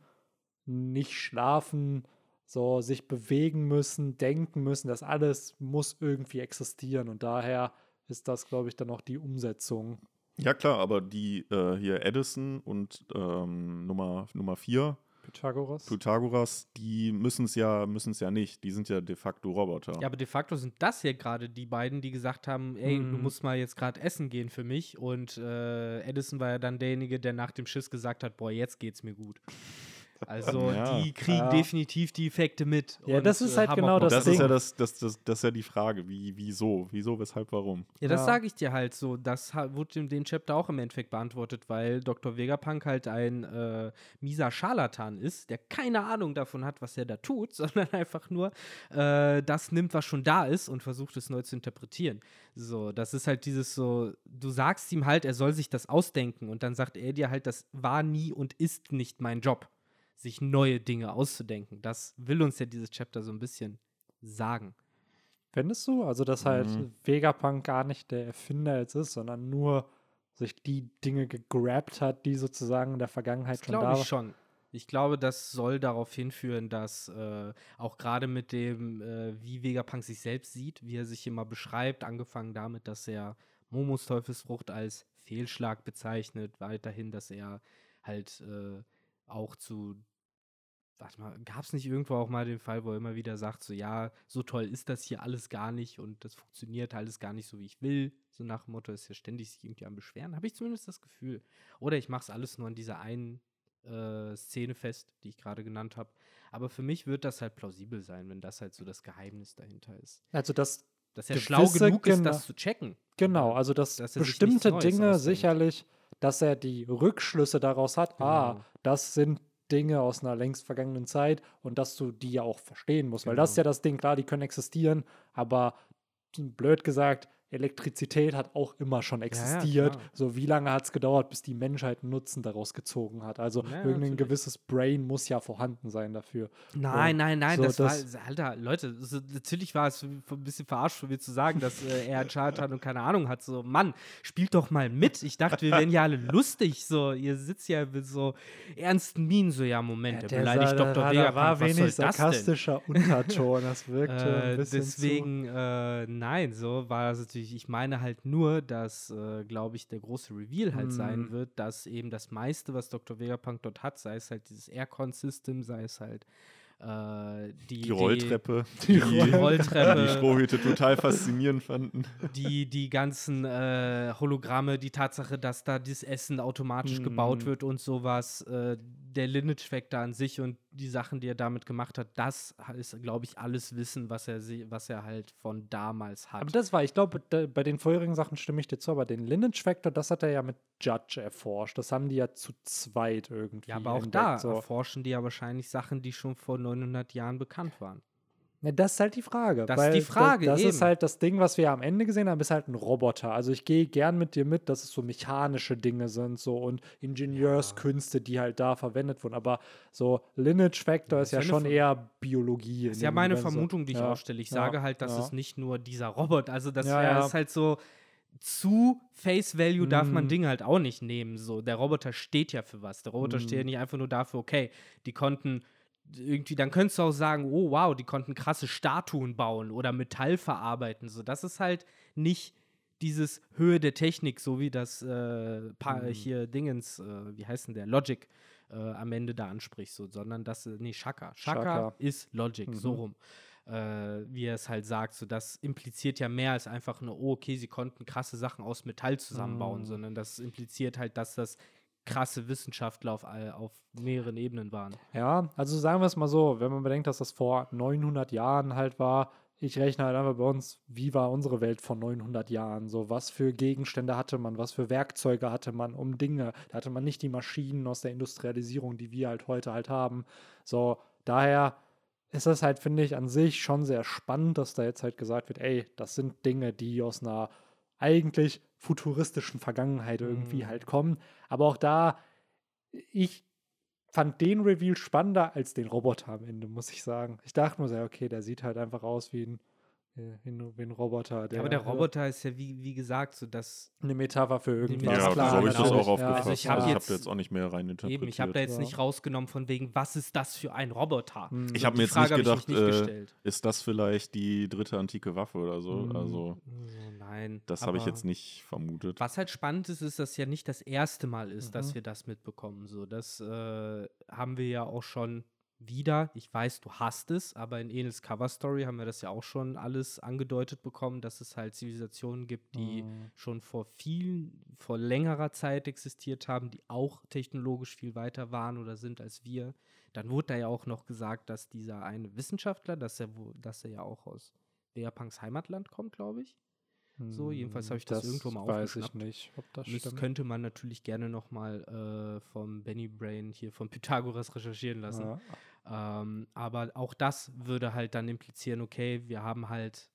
[SPEAKER 1] nicht schlafen, so sich bewegen müssen, denken müssen, das alles muss irgendwie existieren. Und daher ist das, glaube ich, dann auch die Umsetzung.
[SPEAKER 2] Ja, klar, aber die äh, hier Edison und ähm, Nummer, Nummer 4,
[SPEAKER 1] Pythagoras?
[SPEAKER 2] Pythagoras, die müssen es ja, müssen's ja nicht. Die sind ja de facto Roboter.
[SPEAKER 3] Ja, aber de facto sind das hier gerade die beiden, die gesagt haben, ey, du
[SPEAKER 1] Mhm.
[SPEAKER 3] musst mal jetzt gerade essen gehen für mich. Und äh, Edison war ja dann derjenige, der nach dem Schiss gesagt hat, boah, jetzt geht's mir gut. Also
[SPEAKER 2] Ja.
[SPEAKER 3] die kriegen
[SPEAKER 1] Ja.
[SPEAKER 3] definitiv die Effekte mit.
[SPEAKER 1] Ja, das ist halt
[SPEAKER 3] haben
[SPEAKER 1] genau das
[SPEAKER 2] das
[SPEAKER 3] drauf.
[SPEAKER 2] ist ja
[SPEAKER 1] Ding.
[SPEAKER 2] das, das, das, das ist ja die Frage, wie, wieso, wieso, weshalb, warum.
[SPEAKER 3] Ja, das
[SPEAKER 1] Ja.
[SPEAKER 3] sage ich dir halt so. Das wurde in den Chapter auch im Endeffekt beantwortet, weil Dr. Vegapunk halt ein äh, mieser Scharlatan ist, der keine Ahnung davon hat, was er da tut, sondern einfach nur äh, das nimmt, was schon da ist und versucht es neu zu interpretieren. So, das ist halt dieses so, du sagst ihm halt, er soll sich das ausdenken und dann sagt er dir halt, das war nie und ist nicht mein Job, sich neue Dinge auszudenken. Das will uns ja dieses Chapter so ein bisschen sagen.
[SPEAKER 1] Findest du? Also, dass halt
[SPEAKER 2] Mhm.
[SPEAKER 1] Vegapunk gar nicht der Erfinder jetzt ist, sondern nur sich die Dinge gegrabt hat, die sozusagen in der Vergangenheit
[SPEAKER 3] Das
[SPEAKER 1] schon da
[SPEAKER 3] glaube ich
[SPEAKER 1] waren.
[SPEAKER 3] schon. Ich glaube, das soll darauf hinführen, dass äh, auch gerade mit dem, äh, wie Vegapunk sich selbst sieht, wie er sich immer beschreibt, angefangen damit, dass er Momos Teufelsfrucht als Fehlschlag bezeichnet, weiterhin, dass er halt äh, auch zu, warte mal, gab es nicht irgendwo auch mal den Fall, wo er immer wieder sagt, so ja, so toll ist das hier alles gar nicht und das funktioniert alles gar nicht so, wie ich will. So nach dem Motto ist ja ständig sich irgendwie am Beschweren, habe ich zumindest das Gefühl. Oder ich mache es alles nur an dieser einen äh, Szene fest, die ich gerade genannt habe. Aber für mich wird das halt plausibel sein, wenn das halt so das Geheimnis dahinter ist.
[SPEAKER 1] Also, das
[SPEAKER 3] Dass er schlau genug ist, das zu checken.
[SPEAKER 1] Genau, also dass,
[SPEAKER 3] Dass er sich
[SPEAKER 1] bestimmte
[SPEAKER 3] Neues
[SPEAKER 1] Dinge
[SPEAKER 3] ausdenkt.
[SPEAKER 1] sicherlich, dass er die Rückschlüsse daraus hat, ah,
[SPEAKER 3] Genau.
[SPEAKER 1] das sind Dinge aus einer längst vergangenen Zeit und dass du die ja auch verstehen musst, weil das ist
[SPEAKER 3] Genau.
[SPEAKER 1] ja das Ding, klar, die können existieren, aber blöd gesagt, Elektrizität hat auch immer schon existiert.
[SPEAKER 3] klar.
[SPEAKER 1] so, wie lange hat es gedauert, bis die Menschheit einen Nutzen daraus gezogen hat? Also,
[SPEAKER 3] Ja,
[SPEAKER 1] irgendein
[SPEAKER 3] natürlich.
[SPEAKER 1] gewisses Brain muss ja vorhanden sein dafür.
[SPEAKER 3] Nein,
[SPEAKER 1] Und
[SPEAKER 3] nein, nein,
[SPEAKER 1] so,
[SPEAKER 3] das,
[SPEAKER 1] das-
[SPEAKER 3] war, Alter, Leute, so, natürlich war es ein bisschen verarscht von mir zu sagen, dass äh, er entscheidet hat und keine Ahnung hat. So, Mann, spielt doch mal mit. Ich dachte, wir wären ja alle lustig. So, ihr sitzt ja mit so ernsten Minen, so, ja, Moment, der, beleidigt
[SPEAKER 1] sah-
[SPEAKER 3] Dr.
[SPEAKER 1] da- da war wenig sarkastischer Unterton. Das wirkte
[SPEAKER 3] Äh,
[SPEAKER 1] ein bisschen
[SPEAKER 3] deswegen, äh, nein, so war es natürlich. Ich meine halt nur, dass, äh, glaube ich, der große Reveal halt sein
[SPEAKER 1] Mhm.
[SPEAKER 3] wird, dass eben das meiste, was Dr. Vegapunk dort hat, sei es halt dieses Aircon-System, sei es halt äh, die,
[SPEAKER 2] Die Rolltreppe,
[SPEAKER 1] Die
[SPEAKER 2] die,
[SPEAKER 3] Rolltreppe.
[SPEAKER 2] die Strohhüte total faszinierend fanden.
[SPEAKER 3] die, die ganzen äh, Hologramme, die Tatsache, dass da das Essen automatisch gebaut
[SPEAKER 1] Mhm.
[SPEAKER 3] wird und sowas, äh, der Lineage-Factor an sich und die Sachen, die er damit gemacht hat, das ist, glaube ich, alles Wissen, was er, was er halt von damals hat.
[SPEAKER 1] Aber das war, ich glaube, bei den vorherigen Sachen stimme ich dir zu, aber den Lineage Factor, das hat er ja mit Judge erforscht. Das haben die ja zu zweit irgendwie.
[SPEAKER 3] ja, aber auch
[SPEAKER 1] entdeckt,
[SPEAKER 3] da
[SPEAKER 1] So.
[SPEAKER 3] erforschen die ja wahrscheinlich Sachen, die schon vor 900 Jahren bekannt waren.
[SPEAKER 1] Ja, das ist halt die Frage.
[SPEAKER 3] Das ist die Frage,
[SPEAKER 1] Das, das ist halt das Ding, was wir am Ende gesehen haben, ist halt ein Roboter. Also ich gehe gern mit dir mit, dass es so mechanische Dinge sind so und Ingenieurskünste, die halt da verwendet wurden. Aber so Lineage Factor
[SPEAKER 3] Ja,
[SPEAKER 1] ist
[SPEAKER 3] ist
[SPEAKER 1] ja
[SPEAKER 3] ja
[SPEAKER 1] schon eher Biologie.
[SPEAKER 3] Das ist ja meine Vermutung, die ich
[SPEAKER 1] ja.
[SPEAKER 3] aufstelle. Ich
[SPEAKER 1] ja,
[SPEAKER 3] sage halt, dass
[SPEAKER 1] ja.
[SPEAKER 3] es nicht nur dieser Roboter, also das
[SPEAKER 1] Ja, ja.
[SPEAKER 3] ist halt so zu Face Value darf man
[SPEAKER 1] Mhm.
[SPEAKER 3] Dinge halt auch nicht nehmen. So, der Roboter steht ja für was. Der Roboter steht ja
[SPEAKER 1] Mhm.
[SPEAKER 3] nicht einfach nur dafür, okay, die konnten irgendwie, dann könntest du auch sagen, oh wow, die konnten krasse Statuen bauen oder Metall verarbeiten. So, das ist halt nicht dieses Höhe der Technik, so wie das äh,
[SPEAKER 1] Mhm.
[SPEAKER 3] hier Dingens, äh, wie heißt denn der, Logic äh, am Ende da anspricht, so, sondern das, äh, nee, Shaka. Shaka,
[SPEAKER 1] Shaka.
[SPEAKER 3] ist Logic, so
[SPEAKER 1] Mhm.
[SPEAKER 3] rum. Äh, wie er es halt sagt, so das impliziert ja mehr als einfach nur, oh, okay, sie konnten krasse Sachen aus Metall zusammenbauen,
[SPEAKER 1] Mhm.
[SPEAKER 3] sondern das impliziert halt, dass das krasse Wissenschaftler auf, auf mehreren Ebenen waren.
[SPEAKER 1] Ja, also sagen wir es mal so, wenn man bedenkt, dass das vor 900 Jahren halt war, ich rechne halt einfach bei uns, wie war unsere Welt vor 900 Jahren? So, was für Gegenstände hatte man, was für Werkzeuge hatte man, um Dinge. Da hatte man nicht die Maschinen aus der Industrialisierung, die wir halt heute halt haben. So, daher ist das halt, finde ich, an sich schon sehr spannend, dass da jetzt halt gesagt wird, ey, das sind Dinge, die aus einer eigentlich futuristischen Vergangenheit irgendwie
[SPEAKER 3] Mhm.
[SPEAKER 1] halt kommen. Aber auch da, ich fand den Reveal spannender als den Roboter am Ende, muss ich sagen. Ich dachte mir so, okay, der sieht halt einfach aus wie ein, äh, wie ein, wie ein Roboter.
[SPEAKER 3] Ja, aber der Roboter ist ja, wie, wie gesagt, so das.
[SPEAKER 1] Eine Metapher für irgendwas.
[SPEAKER 3] Ja,
[SPEAKER 2] Ja,
[SPEAKER 3] klar,
[SPEAKER 2] so habe ich das auch
[SPEAKER 1] Ja,
[SPEAKER 2] aufgefasst.
[SPEAKER 3] also ich
[SPEAKER 2] ich
[SPEAKER 3] hab
[SPEAKER 2] habe
[SPEAKER 3] jetzt-
[SPEAKER 2] jetzt auch nicht mehr rein interpretiert.
[SPEAKER 3] Eben, ich habe da jetzt
[SPEAKER 1] ja.
[SPEAKER 3] nicht rausgenommen von wegen, was ist das für ein Roboter?
[SPEAKER 1] Hm.
[SPEAKER 2] Ich habe mir jetzt
[SPEAKER 3] Frage
[SPEAKER 2] nicht gedacht,
[SPEAKER 3] nicht
[SPEAKER 2] äh,
[SPEAKER 3] gestellt.
[SPEAKER 2] ist das vielleicht die dritte antike Waffe oder so?
[SPEAKER 1] Mhm.
[SPEAKER 2] Also,
[SPEAKER 3] So, nein.
[SPEAKER 2] das habe ich jetzt nicht vermutet.
[SPEAKER 3] Was halt spannend ist, ist, dass ja nicht das erste Mal ist, dass
[SPEAKER 1] Mhm.
[SPEAKER 3] wir das mitbekommen. So, das äh, haben wir ja auch schon wieder. Ich weiß, du hast es, aber in Enels Cover Story haben wir das ja auch schon alles angedeutet bekommen, dass es halt Zivilisationen gibt, die
[SPEAKER 1] Mhm.
[SPEAKER 3] schon vor viel, vor längerer Zeit existiert haben, die auch technologisch viel weiter waren oder sind als wir. Dann wurde da ja auch noch gesagt, dass dieser eine Wissenschaftler, dass er, wo, dass er ja auch aus Vegapunks Heimatland kommt, glaube ich. So, jedenfalls habe ich das irgendwo mal
[SPEAKER 1] weiß ich
[SPEAKER 3] aufgeschnappt.
[SPEAKER 1] nicht, ob das
[SPEAKER 3] Das
[SPEAKER 1] stimmt.
[SPEAKER 3] könnte man natürlich gerne nochmal äh, vom Benny Brain hier von Pythagoras recherchieren lassen.
[SPEAKER 1] Ja.
[SPEAKER 3] Ähm, aber auch das würde halt dann implizieren, okay, wir haben halt,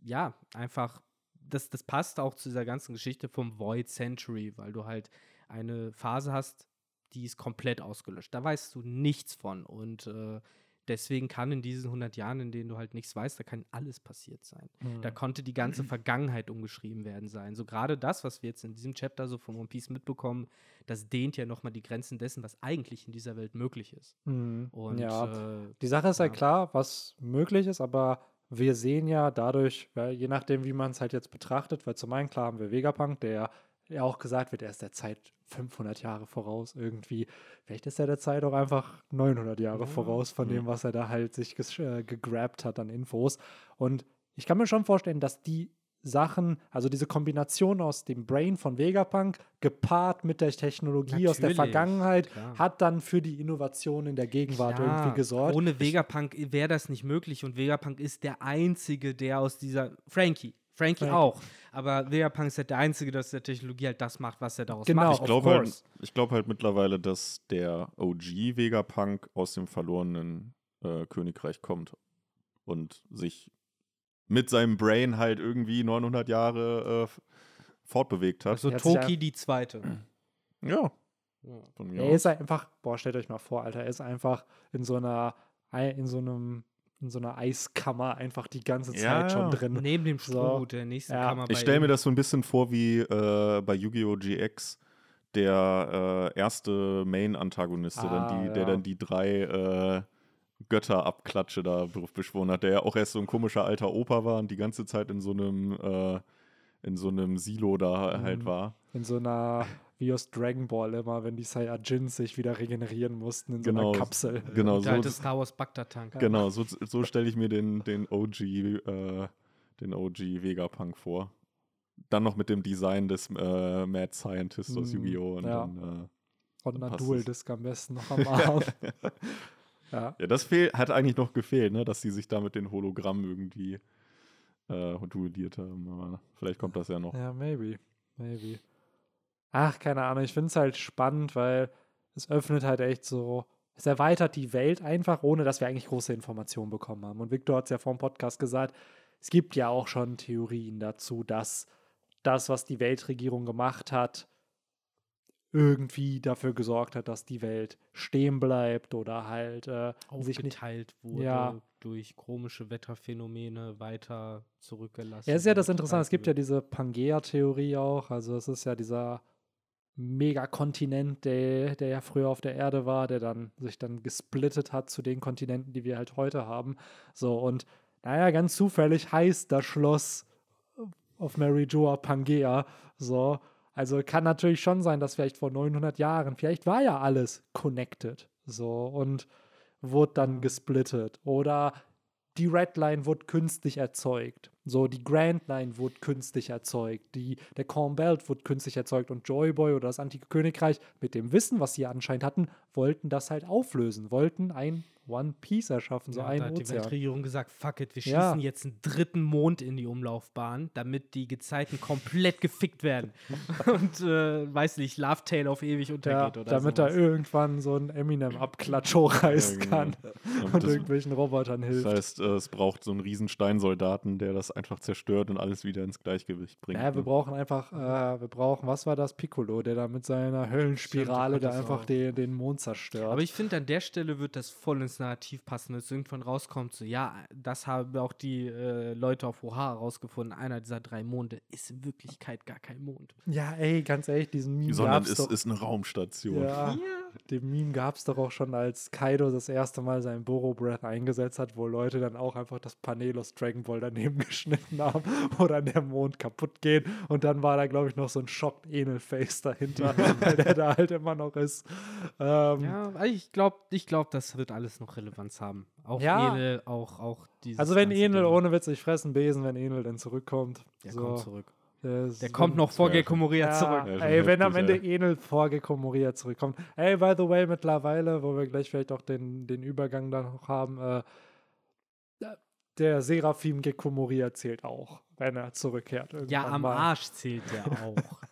[SPEAKER 3] ja, einfach, das, das passt auch zu dieser ganzen Geschichte vom Void Century, weil du halt eine Phase hast, die ist komplett ausgelöscht. Da weißt du nichts von. Und äh, deswegen kann in diesen 100 Jahren, in denen du halt nichts weißt, da kann alles passiert sein. Da
[SPEAKER 1] Mhm.
[SPEAKER 3] konnte die ganze Vergangenheit umgeschrieben werden sein. So gerade das, was wir jetzt in diesem Chapter so von One Piece mitbekommen, das dehnt ja nochmal die Grenzen dessen, was eigentlich in dieser Welt möglich ist.
[SPEAKER 1] Mhm.
[SPEAKER 3] Und
[SPEAKER 1] ja.
[SPEAKER 3] äh,
[SPEAKER 1] Die Sache ist halt
[SPEAKER 3] Ja.
[SPEAKER 1] klar, was möglich ist, aber wir sehen ja dadurch, weil je nachdem, wie man es halt jetzt betrachtet, weil zum einen klar haben wir Vegapunk, der ja auch gesagt wird, er ist der Zeit 500 Jahre voraus irgendwie. Vielleicht ist er der Zeit auch einfach 900 Jahre
[SPEAKER 3] Ja.
[SPEAKER 1] voraus von dem, was er da halt sich äh, gegrabt hat an Infos. Und ich kann mir schon vorstellen, dass die Sachen, also diese Kombination aus dem Brain von Vegapunk gepaart mit der Technologie aus der
[SPEAKER 3] Natürlich,
[SPEAKER 1] Vergangenheit
[SPEAKER 3] klar.
[SPEAKER 1] hat dann für die Innovation in der Gegenwart
[SPEAKER 3] Klar,
[SPEAKER 1] irgendwie gesorgt.
[SPEAKER 3] Ohne Vegapunk wäre das nicht möglich und Vegapunk ist der Einzige, der aus dieser. Frankie. Frankie
[SPEAKER 1] Frankie.
[SPEAKER 3] auch. Aber Vegapunk ist halt der Einzige, der aus der Technologie halt das macht, was er daraus
[SPEAKER 1] Genau,
[SPEAKER 3] macht.
[SPEAKER 2] Ich glaube halt, ich glaub halt mittlerweile, dass der OG Vegapunk aus dem verlorenen äh, Königreich kommt und sich mit seinem Brain halt irgendwie 900 Jahre äh, fortbewegt hat.
[SPEAKER 3] Also Toki
[SPEAKER 1] ja-
[SPEAKER 3] die zweite.
[SPEAKER 2] ja,
[SPEAKER 3] Ja.
[SPEAKER 2] von mir
[SPEAKER 1] Er ist einfach, boah, stellt euch mal vor, Alter, er ist einfach in so einer, Ei- in so einem, in so einer Eiskammer einfach die ganze Zeit
[SPEAKER 2] Ja,
[SPEAKER 1] schon drin.
[SPEAKER 3] Neben dem
[SPEAKER 1] So.
[SPEAKER 3] Strohhut, der nächsten
[SPEAKER 1] Ja.
[SPEAKER 3] Kammer
[SPEAKER 2] Ich stelle mir das so ein bisschen vor wie äh, bei Yu-Gi-Oh! GX, der äh, erste Main-Antagonist, der, dann
[SPEAKER 1] Ah,
[SPEAKER 2] der dann die drei äh, Götterabklatsche da be- beschworen hat, der ja auch erst so ein komischer alter Opa war und die ganze Zeit in so einem, äh, in so einem Silo da halt
[SPEAKER 1] Mhm.
[SPEAKER 2] war.
[SPEAKER 1] In so einer, wie aus Dragon Ball immer, wenn die Saiyajins sich wieder regenerieren mussten in so
[SPEAKER 2] Genau.
[SPEAKER 1] einer Kapsel.
[SPEAKER 2] Genau,
[SPEAKER 3] Der alte
[SPEAKER 2] so,
[SPEAKER 3] Star Wars Bagdad-Tank.
[SPEAKER 2] genau, so, so stelle ich mir den, den OG, äh, den OG Vegapunk vor. Dann noch mit dem Design des äh, Mad Scientist aus
[SPEAKER 1] Mhm,
[SPEAKER 2] Yu-Gi-Oh! und
[SPEAKER 1] ja.
[SPEAKER 2] dann äh,
[SPEAKER 1] Und einer
[SPEAKER 2] passt
[SPEAKER 1] Dual
[SPEAKER 2] es.
[SPEAKER 1] Disc am besten noch am Arm. ja.
[SPEAKER 2] Ja, das fehl, hat eigentlich noch gefehlt, ne? dass sie sich da mit den Hologrammen irgendwie äh, duelliert haben. Aber vielleicht kommt das ja noch.
[SPEAKER 1] ja, maybe. Maybe. Ach, keine Ahnung. Ich finde es halt spannend, weil es öffnet halt echt so, es erweitert die Welt einfach, ohne dass wir eigentlich große Informationen bekommen haben. Und Victor hat es ja vor dem Podcast gesagt, es gibt ja auch schon Theorien dazu, dass das, was die Weltregierung gemacht hat, irgendwie dafür gesorgt hat, dass die Welt stehen bleibt oder halt äh, sich nicht.
[SPEAKER 3] aufgeteilt wurde
[SPEAKER 1] Ja.
[SPEAKER 3] durch komische Wetterphänomene weiter zurückgelassen.
[SPEAKER 1] Ja, ist ja das Interessante. Es gibt ja diese Pangea-Theorie auch. Also es ist ja dieser Megakontinent, der, der ja früher auf der Erde war, der dann sich dann gesplittet hat zu den Kontinenten, die wir halt heute haben. So, und naja, ganz zufällig heißt das Schloss auf Mary Joa Pangea. So, also kann natürlich schon sein, dass vielleicht vor 900 Jahren, vielleicht war ja alles connected. So, und wurde dann gesplittet. Oder die Red Line wurde künstlich erzeugt. So, die Grand Line wurde künstlich erzeugt. Die, der Corn Belt wurde künstlich erzeugt. Und Joy Boy oder das antike Königreich, mit dem Wissen, was sie anscheinend hatten, wollten das halt auflösen. Wollten ein One Piece erschaffen, so
[SPEAKER 3] ja,
[SPEAKER 1] ein
[SPEAKER 3] da hat die
[SPEAKER 1] Ozean.
[SPEAKER 3] Weltregierung gesagt, fuck it, wir
[SPEAKER 1] Ja.
[SPEAKER 3] schießen jetzt einen dritten Mond in die Umlaufbahn, damit die Gezeiten komplett gefickt werden. Und, äh, weiß nicht, Love Tale auf ewig
[SPEAKER 1] Ja,
[SPEAKER 3] untergeht oder
[SPEAKER 1] damit da
[SPEAKER 3] sowas.
[SPEAKER 1] irgendwann so ein Eminem-Abklatsch hochreißen
[SPEAKER 2] Ja, genau.
[SPEAKER 1] kann
[SPEAKER 2] Und
[SPEAKER 1] und irgendwelchen Robotern hilft.
[SPEAKER 2] Das heißt, äh, es braucht so einen riesen Steinsoldaten, der das einfach zerstört und alles wieder ins Gleichgewicht bringt.
[SPEAKER 1] Ja, wir
[SPEAKER 2] ne?
[SPEAKER 1] brauchen einfach, äh, wir brauchen, was war das? Piccolo, der da mit seiner Höllenspirale da einfach den, den Mond zerstört.
[SPEAKER 3] Aber ich finde, an der Stelle wird das voll ins Narrativ passen, wenn es irgendwann rauskommt, so, ja, das haben auch die äh, Leute auf Oha herausgefunden, einer dieser drei Monde ist in Wirklichkeit gar kein Mond.
[SPEAKER 1] ja, ey, ganz ehrlich, diesen Meme
[SPEAKER 2] Sondern
[SPEAKER 1] gab's
[SPEAKER 2] es
[SPEAKER 1] doch.
[SPEAKER 2] ist eine Raumstation.
[SPEAKER 1] ja, den Meme gab es doch auch schon, als Kaido das erste Mal seinen Boro Breath eingesetzt hat, wo Leute dann auch einfach das Panel aus Dragon Ball daneben geschnitten haben, wo dann der Mond kaputt geht. Und dann war da, glaube ich, noch so ein Shocked Enel Face dahinter, weil der da halt immer noch ist. Ähm,
[SPEAKER 3] Ja, ich glaube, ich glaub, das wird alles noch Relevanz haben. Auch
[SPEAKER 1] Ja.
[SPEAKER 3] Enel, auch, auch dieses
[SPEAKER 1] also wenn Enel ohne Witz, ich fresse einen Besen, wenn Enel dann zurückkommt.
[SPEAKER 3] Der
[SPEAKER 1] so,
[SPEAKER 3] kommt zurück.
[SPEAKER 1] Der,
[SPEAKER 3] Der kommt noch vor
[SPEAKER 2] Ja,
[SPEAKER 3] Gecko Moria
[SPEAKER 1] Ja,
[SPEAKER 3] zurück.
[SPEAKER 2] Ja,
[SPEAKER 1] ey, wenn am Ende Enel vor Gecko Moria zurückkommt. Ey, by the way, mittlerweile, wo wir gleich vielleicht auch den, den Übergang dann noch haben, äh, der Seraphim Gecko Moria zählt auch, wenn er zurückkehrt.
[SPEAKER 3] Ja, am
[SPEAKER 1] mal.
[SPEAKER 3] Arsch zählt der auch.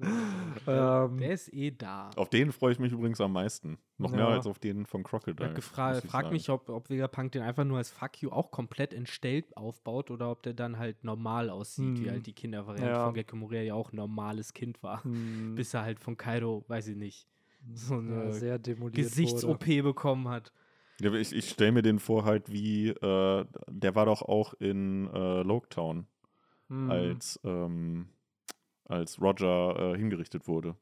[SPEAKER 1] Ähm,
[SPEAKER 3] der ist eh da.
[SPEAKER 2] Auf den freue ich mich übrigens am meisten. Noch mehr
[SPEAKER 1] Ja.
[SPEAKER 2] als auf den von Crocodile.
[SPEAKER 3] gefra frag mich, ob, ob Vegapunk den einfach nur als Fuck you auch komplett entstellt aufbaut oder ob der dann halt normal aussieht, wie
[SPEAKER 1] Hm.
[SPEAKER 3] halt die Kindervariante
[SPEAKER 1] Ja.
[SPEAKER 3] von Gecko Moria ja auch ein normales Kind war.
[SPEAKER 1] hm,
[SPEAKER 3] Bis er halt von Kaido, weiß ich nicht, so
[SPEAKER 1] ja,
[SPEAKER 3] eine
[SPEAKER 1] wurde.
[SPEAKER 3] Gesichts-OP bekommen hat.
[SPEAKER 2] Ja, ich ich stelle mir den vor halt wie, äh, der war doch auch in äh, Loketown,
[SPEAKER 1] Hm.
[SPEAKER 2] als, ähm, als Roger äh, hingerichtet wurde.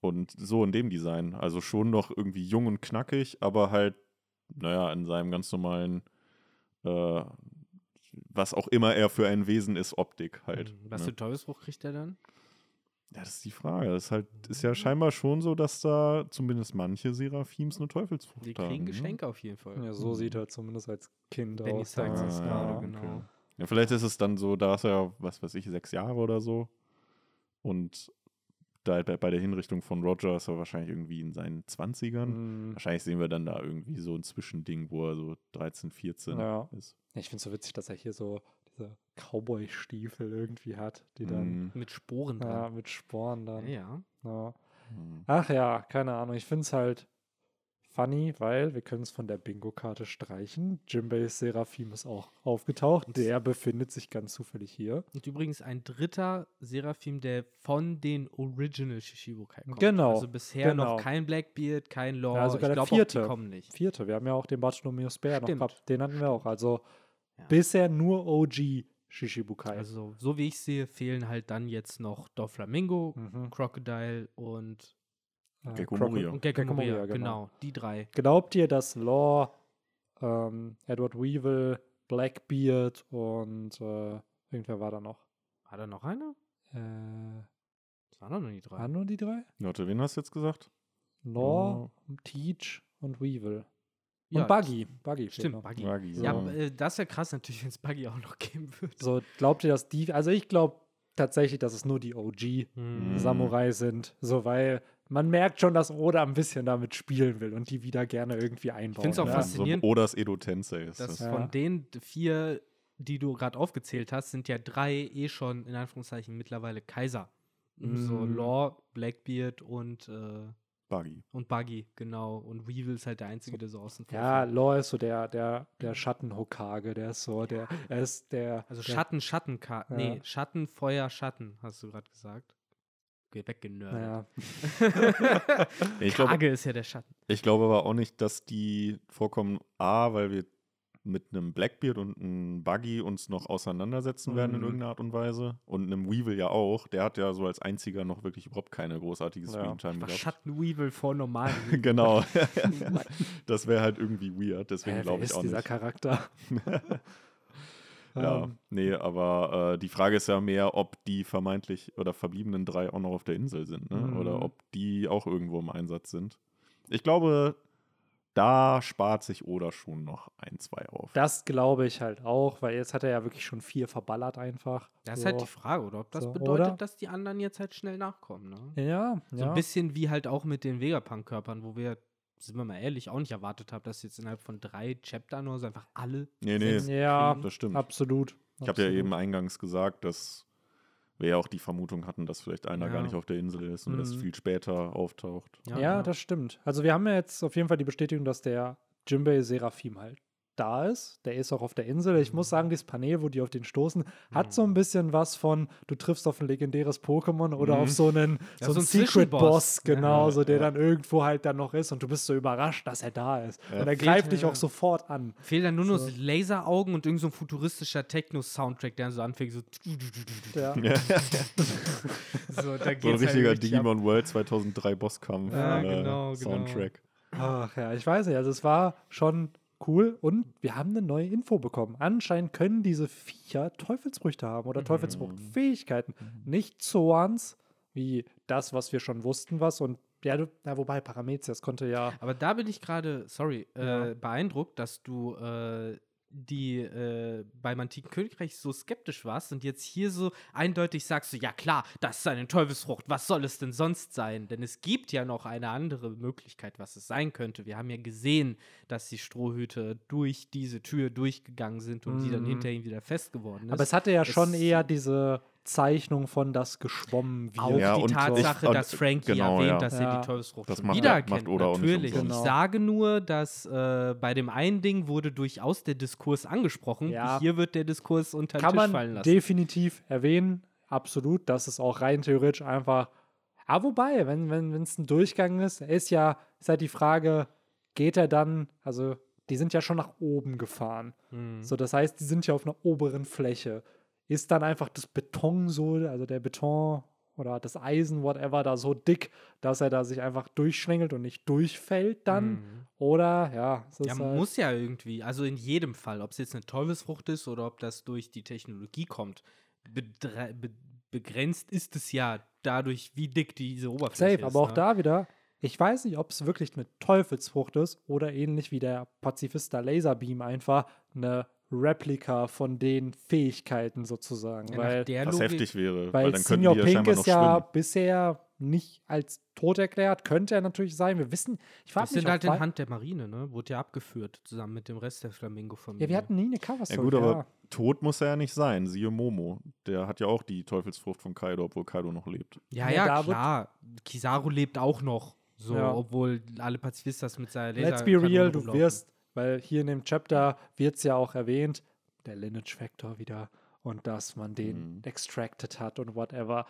[SPEAKER 2] Und so in dem Design. Also schon noch irgendwie jung und knackig, aber halt, naja, in seinem ganz normalen, äh, was auch immer er für ein Wesen ist, Optik halt.
[SPEAKER 3] Hm, Was
[SPEAKER 2] ne?
[SPEAKER 3] für Teufelsbruch kriegt er dann?
[SPEAKER 2] Ja, das ist die Frage. Das ist halt, ist ja scheinbar schon so, dass da zumindest manche Seraphims eine Teufelsfrucht
[SPEAKER 3] Die
[SPEAKER 2] haben.
[SPEAKER 3] kriegen
[SPEAKER 2] ne?
[SPEAKER 3] Geschenke auf jeden Fall.
[SPEAKER 1] Ja, so sieht er zumindest als Kind
[SPEAKER 3] Benny
[SPEAKER 1] aus.
[SPEAKER 3] zeigt
[SPEAKER 1] da.
[SPEAKER 3] es
[SPEAKER 2] Ah,
[SPEAKER 3] gerade,
[SPEAKER 2] ja,
[SPEAKER 3] genau.
[SPEAKER 2] okay. Ja, vielleicht ist es dann so, da ist er, was weiß ich, sechs Jahre oder so. Und da bei, bei der Hinrichtung von Roger ist er wahrscheinlich irgendwie in seinen 20ern.
[SPEAKER 1] Hm.
[SPEAKER 2] Wahrscheinlich sehen wir dann da irgendwie so ein Zwischending, wo er so 13, 14
[SPEAKER 1] Ja.
[SPEAKER 2] ist.
[SPEAKER 1] Ich finde es so witzig, dass er hier so diese Cowboy-Stiefel irgendwie hat, die dann
[SPEAKER 2] Mhm.
[SPEAKER 3] Mit Sporen
[SPEAKER 1] ja,
[SPEAKER 3] dran.
[SPEAKER 1] mit Sporen dann.
[SPEAKER 3] Ja, ja.
[SPEAKER 1] Ja.
[SPEAKER 2] Mhm.
[SPEAKER 1] Ach ja, keine Ahnung. Ich finde es halt, funny, weil wir können es von der Bingo-Karte streichen. Jimbei Seraphim ist auch aufgetaucht. Der befindet sich ganz zufällig hier.
[SPEAKER 3] Und übrigens ein dritter Seraphim, der von den Original Shishibukai kommt.
[SPEAKER 1] Genau,
[SPEAKER 3] Also bisher
[SPEAKER 1] genau.
[SPEAKER 3] noch kein Blackbeard, kein Lore.
[SPEAKER 1] Ja, sogar
[SPEAKER 3] ich
[SPEAKER 1] der
[SPEAKER 3] auch, die
[SPEAKER 1] vierte.
[SPEAKER 3] kommen nicht.
[SPEAKER 1] Vierte. Wir haben ja auch den Bartholomeus Bär noch
[SPEAKER 3] Stimmt.
[SPEAKER 1] gehabt. Den hatten wir auch. Also
[SPEAKER 3] Ja.
[SPEAKER 1] bisher nur OG Shishibukai.
[SPEAKER 3] Also, so wie ich sehe, fehlen halt dann jetzt noch Doflamingo,
[SPEAKER 1] Mhm.
[SPEAKER 3] Crocodile und,
[SPEAKER 1] Äh,
[SPEAKER 2] Gecko
[SPEAKER 1] Croco-
[SPEAKER 2] Moria.
[SPEAKER 3] und Gecko
[SPEAKER 1] Gecko
[SPEAKER 3] Moria.
[SPEAKER 1] Moria,
[SPEAKER 3] Genau. die drei.
[SPEAKER 1] Glaubt ihr, dass Law, ähm, Edward Weevil, Blackbeard und äh, irgendwer war da noch?
[SPEAKER 3] War da noch einer?
[SPEAKER 1] Äh,
[SPEAKER 3] Das waren doch nur die drei.
[SPEAKER 1] waren nur die drei?
[SPEAKER 2] Warte, wen hast du jetzt gesagt?
[SPEAKER 1] Law, Teach und Weevil.
[SPEAKER 3] Ja,
[SPEAKER 1] und Buggy. Buggy fehlt
[SPEAKER 3] Stimmt,
[SPEAKER 1] noch.
[SPEAKER 3] Buggy.
[SPEAKER 2] Buggy,
[SPEAKER 3] Ja,
[SPEAKER 2] ja.
[SPEAKER 3] äh, das wäre krass natürlich, wenn es Buggy auch noch geben würde.
[SPEAKER 1] So, glaubt ihr, dass die, also ich glaube tatsächlich, dass es nur die OG
[SPEAKER 3] Hm.
[SPEAKER 2] Mhm.
[SPEAKER 1] Samurai sind, so weil man merkt schon, dass Oda ein bisschen damit spielen will und die wieder gerne irgendwie einbauen.
[SPEAKER 3] find's auch
[SPEAKER 1] ja.
[SPEAKER 3] faszinierend,
[SPEAKER 2] So, Odas Edo Tensei ist
[SPEAKER 3] dass
[SPEAKER 2] das.
[SPEAKER 1] Ja.
[SPEAKER 3] von den vier, die du gerade aufgezählt hast, sind ja drei eh schon in Anführungszeichen mittlerweile Kaiser. So
[SPEAKER 1] Mm.
[SPEAKER 3] Law, Blackbeard und, äh,
[SPEAKER 2] Buggy.
[SPEAKER 3] und Buggy, genau. Und Weevil ist halt der Einzige, der so außen vor
[SPEAKER 1] Ja. Law ist so der, der, der Schattenhokage, der ist so, der, er ist der.
[SPEAKER 3] Also
[SPEAKER 1] der,
[SPEAKER 3] Schatten, Schatten,
[SPEAKER 1] Ja.
[SPEAKER 3] nee, Schatten, Feuer, Schatten, hast du gerade gesagt. Weggenördet.
[SPEAKER 1] Naja,
[SPEAKER 2] Ich glaube
[SPEAKER 3] Kage ist ja der Schatten.
[SPEAKER 2] ich glaube aber auch nicht, dass die vorkommen, A, weil wir mit einem Blackbeard und einem Buggy uns noch auseinandersetzen werden in
[SPEAKER 1] Mhm.
[SPEAKER 2] irgendeiner Art und Weise. Und einem Weevil ja auch. Der hat ja so als einziger noch wirklich überhaupt keine großartige
[SPEAKER 1] Ja.
[SPEAKER 2] Screentime gehabt.
[SPEAKER 3] Schatten Weevil vor normalen.
[SPEAKER 2] genau. das wäre halt irgendwie weird, deswegen
[SPEAKER 1] wer
[SPEAKER 2] glaube ich
[SPEAKER 1] ist
[SPEAKER 2] auch
[SPEAKER 1] dieser
[SPEAKER 2] nicht.
[SPEAKER 1] Charakter?
[SPEAKER 2] Ja,
[SPEAKER 1] Ähm,
[SPEAKER 2] nee, aber äh, die Frage ist ja mehr, ob die vermeintlich oder verbliebenen drei auch noch auf der Insel sind, ne?
[SPEAKER 1] Mhm.
[SPEAKER 2] Oder ob die auch irgendwo im Einsatz sind. Ich glaube, da spart sich Oda schon noch ein, zwei auf.
[SPEAKER 1] Das glaube ich halt auch, weil jetzt hat er ja wirklich schon vier verballert einfach.
[SPEAKER 3] Das ist
[SPEAKER 1] so.
[SPEAKER 3] halt die Frage, oder ob das
[SPEAKER 1] So,
[SPEAKER 3] bedeutet,
[SPEAKER 1] oder?
[SPEAKER 3] dass die anderen jetzt halt schnell nachkommen. Ne?
[SPEAKER 1] Ja,
[SPEAKER 3] So
[SPEAKER 1] ja.
[SPEAKER 3] ein bisschen wie halt auch mit den Vegapunk-Körpern, wo wir, sind wir mal ehrlich, auch nicht erwartet haben, dass jetzt innerhalb von drei Chaptern oder so einfach alle.
[SPEAKER 2] Nee, nee,
[SPEAKER 1] Ja,
[SPEAKER 2] das stimmt.
[SPEAKER 1] absolut.
[SPEAKER 2] Ich habe ja eben eingangs gesagt, dass wir ja auch die Vermutung hatten, dass vielleicht einer
[SPEAKER 3] Ja.
[SPEAKER 2] gar nicht auf der Insel ist und erst
[SPEAKER 1] Mhm.
[SPEAKER 2] viel später auftaucht.
[SPEAKER 1] Ja, das stimmt. Also wir haben ja jetzt auf jeden Fall die Bestätigung, dass der Jimbei Seraphim halt da ist. Der ist auch auf der Insel. Ich muss sagen, dieses Panel, wo die auf den stoßen, hat so ein bisschen was von, du triffst auf ein legendäres Pokémon oder
[SPEAKER 2] Mhm.
[SPEAKER 1] auf so einen,
[SPEAKER 3] Ja,
[SPEAKER 1] so
[SPEAKER 3] so
[SPEAKER 1] einen
[SPEAKER 3] ein
[SPEAKER 1] Secret-Boss,
[SPEAKER 3] Zwischenboss.
[SPEAKER 1] genau,
[SPEAKER 2] Ja,
[SPEAKER 1] so der
[SPEAKER 2] ja.
[SPEAKER 1] dann irgendwo halt dann noch ist und du bist so überrascht, dass er da ist. Und er greift dich auch sofort an.
[SPEAKER 3] Fehlt dann nur noch
[SPEAKER 1] So.
[SPEAKER 3] so Laseraugen und irgend so ein futuristischer Techno-Soundtrack, der so anfängt, so.
[SPEAKER 1] Ja.
[SPEAKER 3] so, da
[SPEAKER 2] So ein
[SPEAKER 3] halt
[SPEAKER 2] richtiger
[SPEAKER 3] richtig ab.
[SPEAKER 2] Digimon World 2003 Bosskampf
[SPEAKER 3] Ja,
[SPEAKER 2] äh,
[SPEAKER 3] genau, genau.
[SPEAKER 2] Soundtrack.
[SPEAKER 1] Ach ja, ich weiß nicht. Also es war schon cool und wir haben eine neue Info bekommen. Anscheinend können diese Viecher Teufelsfrüchte haben oder
[SPEAKER 3] Mhm.
[SPEAKER 1] Teufelsfruchtfähigkeiten. Nicht Zoans, wie das, was wir schon wussten, was. Und ja, du, ja wobei Paramezias konnte ja.
[SPEAKER 3] Aber da bin ich gerade, sorry,
[SPEAKER 1] Ja.
[SPEAKER 3] äh, beeindruckt, dass du äh, die äh, beim antiken Königreich so skeptisch warst und jetzt hier so eindeutig sagst du, ja klar, das ist eine Teufelsfrucht, was soll es denn sonst sein? Denn es gibt ja noch eine andere Möglichkeit, was es sein könnte. Wir haben ja gesehen, dass die Strohhüte durch diese Tür durchgegangen sind und die dann
[SPEAKER 1] Mhm.
[SPEAKER 3] hinter ihm wieder fest geworden ist.
[SPEAKER 1] Aber es hatte ja
[SPEAKER 3] es-
[SPEAKER 1] schon eher diese Zeichnung von das geschwommen wird.
[SPEAKER 3] auch
[SPEAKER 2] Ja,
[SPEAKER 3] die
[SPEAKER 2] und ich-
[SPEAKER 3] Tatsache,
[SPEAKER 2] und-
[SPEAKER 3] dass Frankie
[SPEAKER 2] genau,
[SPEAKER 3] erwähnt,
[SPEAKER 2] ja.
[SPEAKER 3] dass er
[SPEAKER 1] Ja.
[SPEAKER 3] die Teufelsfrucht
[SPEAKER 2] Das
[SPEAKER 3] schon
[SPEAKER 2] macht-
[SPEAKER 3] wiedererkennt.
[SPEAKER 2] macht nicht
[SPEAKER 3] Natürlich.
[SPEAKER 2] umsonst.
[SPEAKER 3] Ich
[SPEAKER 1] Genau.
[SPEAKER 3] sage nur, dass äh, bei dem einen Ding wurde durchaus der Diskurs angesprochen.
[SPEAKER 1] Ja.
[SPEAKER 3] Hier wird der Diskurs unter den
[SPEAKER 1] Kann
[SPEAKER 3] Tisch
[SPEAKER 1] man
[SPEAKER 3] fallen lassen.
[SPEAKER 1] definitiv erwähnen. Absolut. Das ist auch rein theoretisch einfach. Aber wobei, wenn es wenn, ein Durchgang ist, ist ja, ist halt die Frage, geht er dann, also die sind ja schon nach oben gefahren.
[SPEAKER 3] Hm.
[SPEAKER 1] So, das heißt, die sind ja auf einer oberen Fläche. Ist dann einfach das Beton so, also der Beton oder das Eisen, whatever, da so dick, dass er da sich einfach durchschlängelt und nicht durchfällt dann?
[SPEAKER 3] Mhm.
[SPEAKER 1] Oder, ja, es
[SPEAKER 3] Ja,
[SPEAKER 1] ist halt,
[SPEAKER 3] muss ja irgendwie. Also in jedem Fall, ob es jetzt eine Teufelsfrucht ist oder ob das durch die Technologie kommt, bedre- be begrenzt ist es ja dadurch, wie dick diese Oberfläche
[SPEAKER 1] safe.
[SPEAKER 3] ist.
[SPEAKER 1] Aber auch
[SPEAKER 3] ne?
[SPEAKER 1] da wieder, ich weiß nicht, ob es wirklich eine Teufelsfrucht ist oder ähnlich wie der Pazifista Laserbeam einfach eine Replika von den Fähigkeiten sozusagen.
[SPEAKER 3] Ja,
[SPEAKER 1] der
[SPEAKER 2] Was
[SPEAKER 3] Logik-
[SPEAKER 2] heftig wäre,
[SPEAKER 1] Weil,
[SPEAKER 2] weil dann
[SPEAKER 1] Senior
[SPEAKER 2] die ja
[SPEAKER 1] Pink ist ja
[SPEAKER 2] schwimmen.
[SPEAKER 1] bisher nicht als tot erklärt. Könnte er natürlich sein. Wir wissen, ich frage
[SPEAKER 3] Das
[SPEAKER 1] mich
[SPEAKER 3] sind halt in Hand der Marine, ne? Wurde ja abgeführt, zusammen mit dem Rest der Flamingo-Familie.
[SPEAKER 1] Ja, wir hatten nie eine
[SPEAKER 2] Ja
[SPEAKER 1] Coverstory.
[SPEAKER 2] gut, aber tot muss er ja nicht sein. Siehe Momo. Der hat ja auch die Teufelsfrucht von Kaido, obwohl Kaido noch lebt.
[SPEAKER 3] Ja,
[SPEAKER 1] Ja,
[SPEAKER 3] ja, klar. Kizaru lebt auch noch. So,
[SPEAKER 1] Ja.
[SPEAKER 3] obwohl alle Pazifistas mit seiner
[SPEAKER 1] Let's be real, du wirst, weil hier in dem Chapter wird es ja auch erwähnt, der Lineage-Factor wieder und dass man den
[SPEAKER 2] Mhm.
[SPEAKER 1] extracted hat und whatever.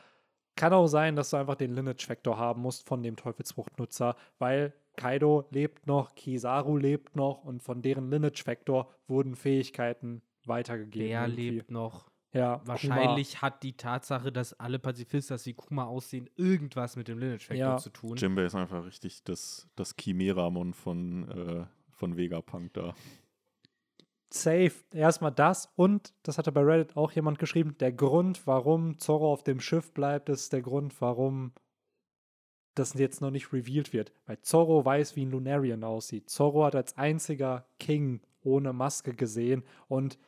[SPEAKER 1] Kann auch sein, dass du einfach den Lineage-Factor haben musst von dem Teufelsfruchtnutzer, weil Kaido lebt noch, Kizaru lebt noch und von deren Lineage-Factor wurden Fähigkeiten weitergegeben.
[SPEAKER 3] Der
[SPEAKER 1] irgendwie.
[SPEAKER 3] lebt noch.
[SPEAKER 1] Ja,
[SPEAKER 3] Wahrscheinlich hat die Tatsache, dass alle Pazifistas wie Kuma aussehen, irgendwas mit dem Lineage Factor
[SPEAKER 1] Ja.
[SPEAKER 3] zu tun.
[SPEAKER 2] Jimbei ist einfach richtig das, das Chimeramon von, äh, von Vegapunk da.
[SPEAKER 1] safe erstmal das und das hatte bei Reddit auch jemand geschrieben, der Grund, warum Zorro auf dem Schiff bleibt, ist der Grund, warum das jetzt noch nicht revealed wird. Weil Zorro weiß, wie ein Lunarian aussieht. Zorro hat als einziger King ohne Maske gesehen und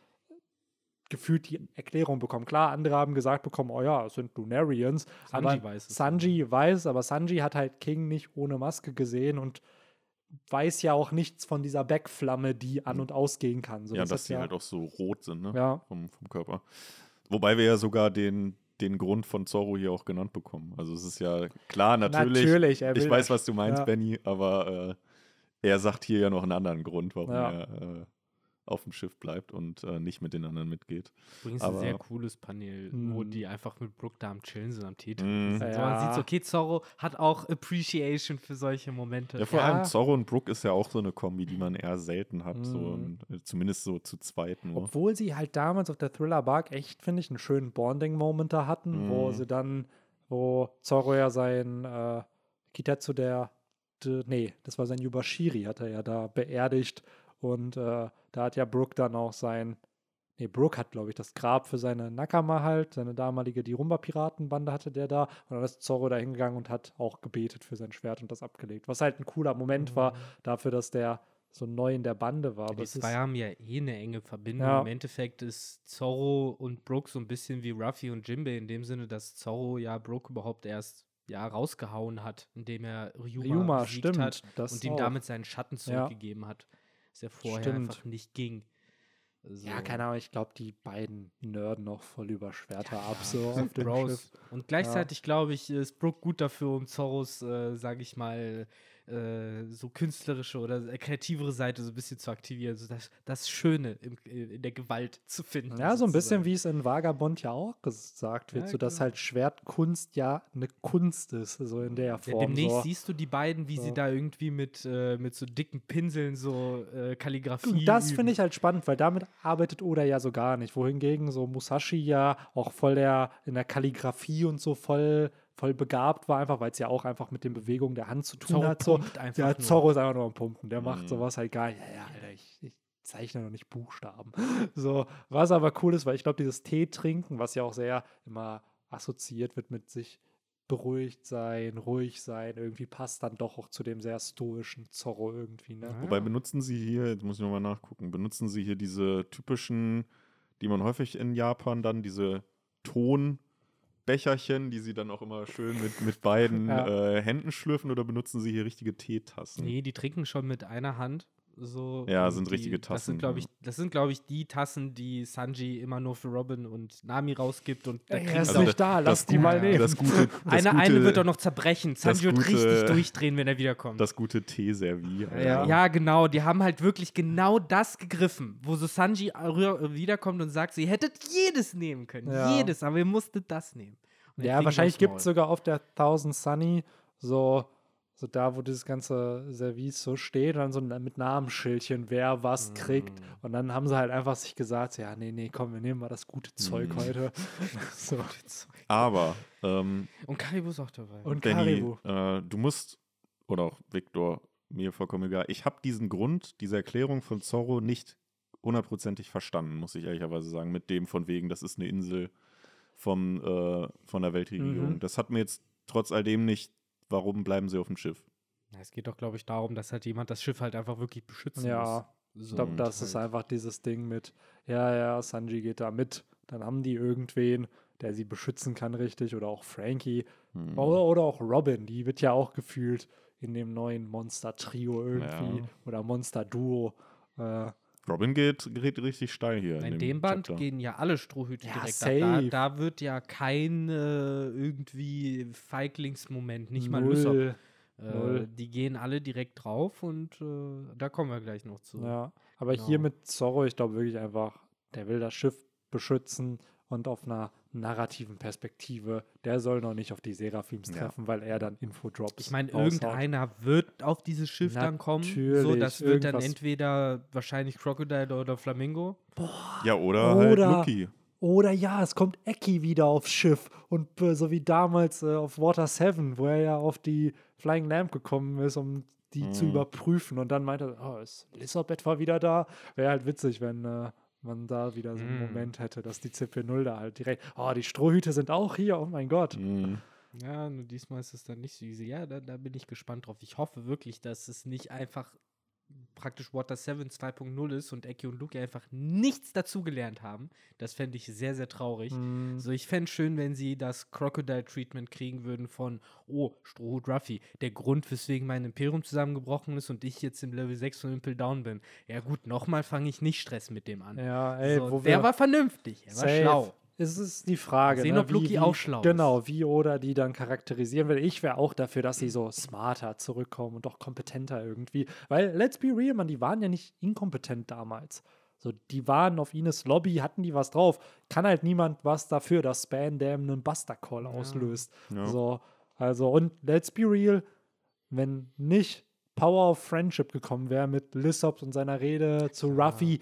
[SPEAKER 1] gefühlt die Erklärung bekommen. Klar, andere haben gesagt bekommen, oh ja, es sind Lunarians.
[SPEAKER 3] Sanji
[SPEAKER 1] aber
[SPEAKER 3] weiß es.
[SPEAKER 1] Sanji weiß, aber Sanji hat halt King nicht ohne Maske gesehen und weiß ja auch nichts von dieser Backflamme, die an und ausgehen kann. So,
[SPEAKER 2] ja,
[SPEAKER 1] das
[SPEAKER 2] dass die halt auch so rot sind, ne?
[SPEAKER 1] Ja.
[SPEAKER 2] Vom, vom Körper. Wobei wir ja sogar den, den Grund von Zorro hier auch genannt bekommen. Also es ist ja klar, natürlich.
[SPEAKER 1] Natürlich, er will
[SPEAKER 2] ich weiß, was du meinst,
[SPEAKER 1] ja.
[SPEAKER 2] Benny, aber äh, er sagt hier ja noch einen anderen Grund, warum
[SPEAKER 1] Ja.
[SPEAKER 2] er äh, auf dem Schiff bleibt und äh, nicht mit den anderen mitgeht.
[SPEAKER 3] Übrigens
[SPEAKER 2] aber-
[SPEAKER 3] ein sehr cooles Panel, wo
[SPEAKER 1] Mm.
[SPEAKER 3] die einfach mit Brook da am Chillen sind, am Tee trinken. sind. So,
[SPEAKER 1] Ja.
[SPEAKER 3] man sieht so, okay, Zorro hat auch Appreciation für solche Momente.
[SPEAKER 2] Ja, vor
[SPEAKER 1] Ja.
[SPEAKER 2] allem Zorro und Brook ist ja auch so eine Kombi, die man eher selten hat, so
[SPEAKER 1] Mhm.
[SPEAKER 2] äh, zumindest so zu zweit nur.
[SPEAKER 1] Obwohl sie halt damals auf der Thriller Bark echt, finde ich, einen schönen Bonding-Moment da hatten, wo
[SPEAKER 2] Mhm.
[SPEAKER 1] sie dann, wo Zorro ja sein äh, Kitetsu der, de, nee, das war sein Yubashiri, hat er ja da beerdigt und äh, da hat ja Brooke dann auch sein, nee, Brooke hat, glaube ich, das Grab für seine Nakama halt, seine damalige, die Rumba-Piratenbande hatte der da und dann ist Zorro da hingegangen und hat auch gebetet für sein Schwert und das abgelegt, was halt ein cooler Moment war dafür, dass der so neu in der Bande war.
[SPEAKER 3] Ja,
[SPEAKER 1] Aber
[SPEAKER 3] die zwei haben ja eh eine enge Verbindung.
[SPEAKER 1] Ja.
[SPEAKER 3] Im Endeffekt ist Zorro und Brooke so ein bisschen wie Ruffy und Jimbei in dem Sinne, dass Zorro ja Brooke überhaupt erst ja rausgehauen hat, indem er Ryuma,
[SPEAKER 1] Ryuma,
[SPEAKER 3] besiegt
[SPEAKER 1] stimmt,
[SPEAKER 3] hat und ihm damit seinen Schatten
[SPEAKER 1] Ja.
[SPEAKER 3] zurückgegeben hat. Was ja vorher
[SPEAKER 1] Stimmt.
[SPEAKER 3] einfach nicht ging. So.
[SPEAKER 1] Ja, keine Ahnung, ich glaube, die beiden nerden noch voll über Schwerter ab, so auf dem
[SPEAKER 3] Bros.
[SPEAKER 1] Schiff.
[SPEAKER 3] Und gleichzeitig, glaube ich, ist Brooke gut dafür, um Zorros, äh, sage ich mal, äh, so künstlerische oder äh, kreativere Seite so ein bisschen zu aktivieren, so das, das Schöne im, äh, in der Gewalt zu finden.
[SPEAKER 1] Ja, so ein bisschen wie es in Vagabond ja auch gesagt wird,
[SPEAKER 3] Ja,
[SPEAKER 1] so dass
[SPEAKER 3] genau.
[SPEAKER 1] halt Schwertkunst ja eine Kunst ist, so in der
[SPEAKER 3] Ja,
[SPEAKER 1] Form.
[SPEAKER 3] demnächst
[SPEAKER 1] so.
[SPEAKER 3] siehst du die beiden, wie sie
[SPEAKER 1] So.
[SPEAKER 3] da irgendwie mit, äh, mit so dicken Pinseln so äh, Kalligrafie.
[SPEAKER 1] Und das finde ich halt spannend, weil damit arbeitet Oda ja so gar nicht. Wohingegen so Musashi ja auch voll der in der Kalligrafie und so voll, voll begabt war, einfach weil es ja auch einfach mit den Bewegungen der Hand zu tun
[SPEAKER 3] Zorro
[SPEAKER 1] hat. So.
[SPEAKER 3] einfach
[SPEAKER 1] Ja,
[SPEAKER 3] nur.
[SPEAKER 1] Zorro ist einfach nur am Pumpen. Der macht
[SPEAKER 2] Mhm.
[SPEAKER 1] sowas halt gar nicht. Ja, ja, Alter, ich, ich zeichne noch nicht Buchstaben. So, was aber cool ist, weil ich glaube, dieses Tee trinken, was ja auch sehr immer assoziiert wird mit sich beruhigt sein, ruhig sein, irgendwie passt dann doch auch zu dem sehr stoischen Zorro irgendwie, ne?
[SPEAKER 3] Ja.
[SPEAKER 2] Wobei benutzen sie hier, jetzt muss ich nochmal nachgucken, benutzen sie hier diese typischen, die man häufig in Japan dann, diese Tonbecherchen, die sie dann auch immer schön mit, mit beiden
[SPEAKER 1] Ja.
[SPEAKER 2] äh, Händen schlürfen oder benutzen sie hier richtige Teetassen?
[SPEAKER 3] Nee, die trinken schon mit einer Hand. So,
[SPEAKER 2] Ja, sind
[SPEAKER 3] die,
[SPEAKER 2] richtige
[SPEAKER 3] Das
[SPEAKER 2] Tassen,
[SPEAKER 3] sind, glaube
[SPEAKER 2] ja.
[SPEAKER 3] ich, das sind, glaube ich, die Tassen, die Sanji immer nur für Robin und Nami rausgibt. Und da
[SPEAKER 1] Ey, er ist
[SPEAKER 2] Also
[SPEAKER 1] nicht da, lass
[SPEAKER 2] das
[SPEAKER 1] die mal nehmen.
[SPEAKER 2] Das gute, das
[SPEAKER 3] eine,
[SPEAKER 2] gute,
[SPEAKER 3] eine wird doch noch zerbrechen. Sanji wird
[SPEAKER 2] gute-
[SPEAKER 3] richtig durchdrehen, wenn er wiederkommt.
[SPEAKER 2] Das gute Teeservie.
[SPEAKER 3] ja. ja, genau. Die haben halt wirklich genau das gegriffen, wo so Sanji wiederkommt und sagt, sie hättet jedes nehmen können.
[SPEAKER 1] Ja.
[SPEAKER 3] Jedes, aber ihr musstet das nehmen. Und
[SPEAKER 1] Ja, wahrscheinlich gibt es sogar auf der Thousand Sunny so, so da, wo dieses ganze Service so steht, dann so mit Namensschildchen, wer was kriegt.
[SPEAKER 3] Mm.
[SPEAKER 1] Und dann haben sie halt einfach sich gesagt, ja, nee, nee, komm, wir nehmen mal das gute Zeug
[SPEAKER 2] Mm.
[SPEAKER 1] heute. so.
[SPEAKER 2] Aber, ähm,
[SPEAKER 3] Und Karibu ist auch dabei.
[SPEAKER 1] Und
[SPEAKER 2] Benny,
[SPEAKER 1] Karibu.
[SPEAKER 2] äh, du musst, oder auch Victor, mir vollkommen egal, ich habe diesen Grund, diese Erklärung von Zorro nicht hundertprozentig verstanden, muss ich ehrlicherweise sagen, mit dem von wegen, das ist eine Insel vom, äh, von der Weltregierung.
[SPEAKER 1] Mhm.
[SPEAKER 2] Das hat mir jetzt trotz all dem nicht, warum bleiben sie auf dem Schiff?
[SPEAKER 3] Ja, es geht doch, glaube ich, darum, dass halt jemand das Schiff halt einfach wirklich beschützen
[SPEAKER 1] Ja,
[SPEAKER 3] muss.
[SPEAKER 1] Ich glaube, das ist
[SPEAKER 3] halt.
[SPEAKER 1] einfach dieses Ding mit, ja, ja, Sanji geht da mit. Dann haben die irgendwen, der sie beschützen kann, richtig. Oder auch Frankie.
[SPEAKER 2] Hm.
[SPEAKER 1] Oder, oder auch Robin, die wird ja auch gefühlt in dem neuen Monster-Trio irgendwie.
[SPEAKER 2] Ja.
[SPEAKER 1] Oder Monster-Duo. Äh,
[SPEAKER 2] Robin geht, geht richtig steil hier.
[SPEAKER 3] In dem Band
[SPEAKER 2] Chapter.
[SPEAKER 3] gehen ja alle Strohhüte
[SPEAKER 1] Ja,
[SPEAKER 3] direkt ab. Da,
[SPEAKER 1] safe.
[SPEAKER 3] da wird ja kein äh, irgendwie Feiglingsmoment, nicht mal Lysop. Äh, die gehen alle direkt drauf und äh, da kommen wir gleich noch zu.
[SPEAKER 1] Ja, aber
[SPEAKER 3] Genau.
[SPEAKER 1] hier mit Zorro, ich glaube wirklich einfach, der will das Schiff beschützen und auf einer narrativen Perspektive, der soll noch nicht auf die Seraphims
[SPEAKER 2] Ja.
[SPEAKER 1] treffen, weil er dann Infodrops
[SPEAKER 3] Ich meine, irgendeiner wird auf dieses Schiff dann kommen. So,
[SPEAKER 1] Natürlich,
[SPEAKER 3] das wird dann entweder wahrscheinlich Crocodile oder Flamingo.
[SPEAKER 2] Ja, oder, halt
[SPEAKER 1] Oder-
[SPEAKER 2] Lucky.
[SPEAKER 1] Oder ja, es kommt Eki wieder aufs Schiff und äh, so wie damals äh, auf Water 7, wo er ja auf die Flying Lamp gekommen ist, um die zu
[SPEAKER 2] Mhm.
[SPEAKER 1] überprüfen und dann meinte, er, oh, ist Lissop etwa wieder da? Wäre halt witzig, wenn äh, man da wieder so einen
[SPEAKER 3] Mhm.
[SPEAKER 1] Moment hätte, dass die CP0 da halt direkt, oh, die Strohhüte sind auch hier, oh mein Gott.
[SPEAKER 2] Mhm.
[SPEAKER 3] Ja, nur diesmal ist es dann nicht so easy. Ja, da, da bin ich gespannt drauf. Ich hoffe wirklich, dass es nicht einfach praktisch Water 7 2.0 ist und Eki und Luke einfach nichts dazugelernt haben. Das fände ich sehr, sehr traurig.
[SPEAKER 1] Mm,
[SPEAKER 3] So, ich fände schön, wenn sie das Crocodile-Treatment kriegen würden von, oh, Strohhut Ruffy, der Grund, weswegen mein Imperium zusammengebrochen ist und ich jetzt im Level 6 von Impel Down bin. Ja gut, nochmal fange ich nicht Stress mit dem an.
[SPEAKER 1] Ja, ey,
[SPEAKER 3] so,
[SPEAKER 1] wo
[SPEAKER 3] der
[SPEAKER 1] wir
[SPEAKER 3] war vernünftig, er war schlau.
[SPEAKER 1] Es ist die Frage.
[SPEAKER 3] Sehen,
[SPEAKER 1] ne,
[SPEAKER 3] ob Luki
[SPEAKER 1] wie,
[SPEAKER 3] auch
[SPEAKER 1] wie,
[SPEAKER 3] schlau ist.
[SPEAKER 1] Genau, wie Oda die dann charakterisieren will. Ich wäre auch dafür, dass sie so smarter zurückkommen und doch kompetenter irgendwie. Weil, let's be real, man, die waren ja nicht inkompetent damals. So, die waren auf Ines Lobby, hatten die was drauf. Kann halt niemand was dafür, dass Spandam einen Buster Call auslöst.
[SPEAKER 2] Ja.
[SPEAKER 1] So, also, und let's be real, wenn nicht Power of Friendship gekommen wäre mit Lissop und seiner Rede zu
[SPEAKER 3] Ja.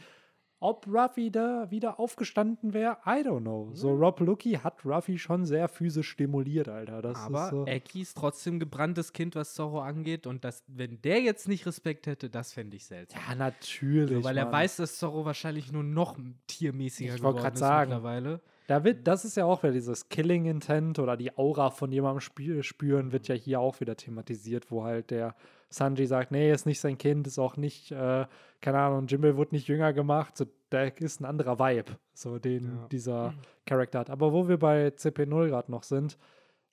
[SPEAKER 1] Ob Ruffy da wieder aufgestanden wäre, I don't know. So, Rob Lucky hat Ruffy schon sehr physisch stimuliert, Alter. Das
[SPEAKER 3] Aber
[SPEAKER 1] ist so.
[SPEAKER 3] Eki ist trotzdem gebranntes Kind, was Zorro angeht. Und das, wenn der jetzt nicht Respekt hätte, das fände ich seltsam.
[SPEAKER 1] Ja, natürlich.
[SPEAKER 3] so, weil er
[SPEAKER 1] Mann.
[SPEAKER 3] weiß, dass Zorro wahrscheinlich nur noch tiermäßiger
[SPEAKER 1] Ich
[SPEAKER 3] geworden ist
[SPEAKER 1] sagen.
[SPEAKER 3] mittlerweile.
[SPEAKER 1] Da wird, das ist ja auch wieder dieses Killing Intent oder die Aura von jemandem spü spüren, wird ja hier auch wieder thematisiert, wo halt der Sanji sagt, nee, ist nicht sein Kind, ist auch nicht, äh, keine Ahnung, Jimbe wird nicht jünger gemacht, so, da ist ein anderer Vibe, so den
[SPEAKER 3] Ja.
[SPEAKER 1] dieser Charakter hat. Aber wo wir bei CP0 gerade noch sind,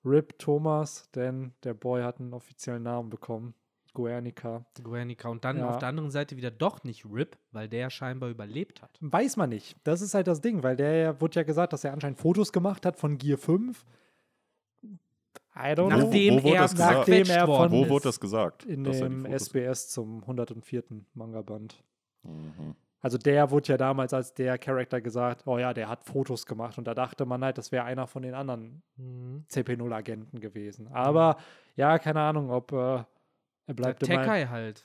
[SPEAKER 1] Rip Thomas, denn der Boy hat einen offiziellen Namen bekommen, Guernica.
[SPEAKER 3] Guernica. Und dann
[SPEAKER 1] Ja.
[SPEAKER 3] auf der anderen Seite wieder doch nicht Rip, weil der scheinbar überlebt hat.
[SPEAKER 1] Weiß man nicht. Das ist halt das Ding, weil der ja- wurde ja gesagt, dass er anscheinend Fotos gemacht hat von Gear 5. I don't know.
[SPEAKER 3] Nachdem
[SPEAKER 2] wo wurde
[SPEAKER 3] er?
[SPEAKER 1] Nachdem er von-
[SPEAKER 2] Wo wurde das gesagt?
[SPEAKER 1] in dem SBS zum 104. Manga-Band.
[SPEAKER 2] Mhm.
[SPEAKER 1] Also der wurde ja damals als der Charakter gesagt, oh ja, der hat Fotos gemacht und da dachte man halt, das wäre einer von den anderen
[SPEAKER 3] Mhm.
[SPEAKER 1] CP0-Agenten gewesen. Aber ja, keine Ahnung, ob äh, er
[SPEAKER 3] Der
[SPEAKER 1] bleibt immer.
[SPEAKER 3] Tekai halt.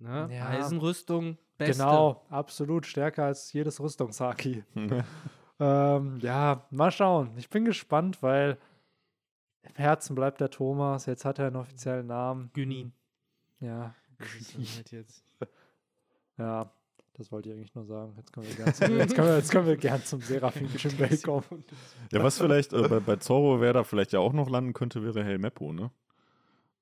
[SPEAKER 3] Ne?
[SPEAKER 1] Ja.
[SPEAKER 3] Eisenrüstung, beste.
[SPEAKER 1] Genau, absolut stärker als jedes Rüstungshaki. ähm, ja, mal schauen. Ich bin gespannt, weil im Herzen bleibt der Thomas. Jetzt hat er einen offiziellen Namen.
[SPEAKER 3] Günni.
[SPEAKER 1] Ja,
[SPEAKER 3] dann halt jetzt.
[SPEAKER 1] ja. Das wollte ich eigentlich nur sagen. Jetzt können wir gern zum, jetzt können wir, jetzt können wir gern zum Seraphim Chimbel kommen.
[SPEAKER 2] Ja, was vielleicht äh, bei, bei Zorro, wer da vielleicht ja auch noch landen könnte, wäre Helmeppo, ne?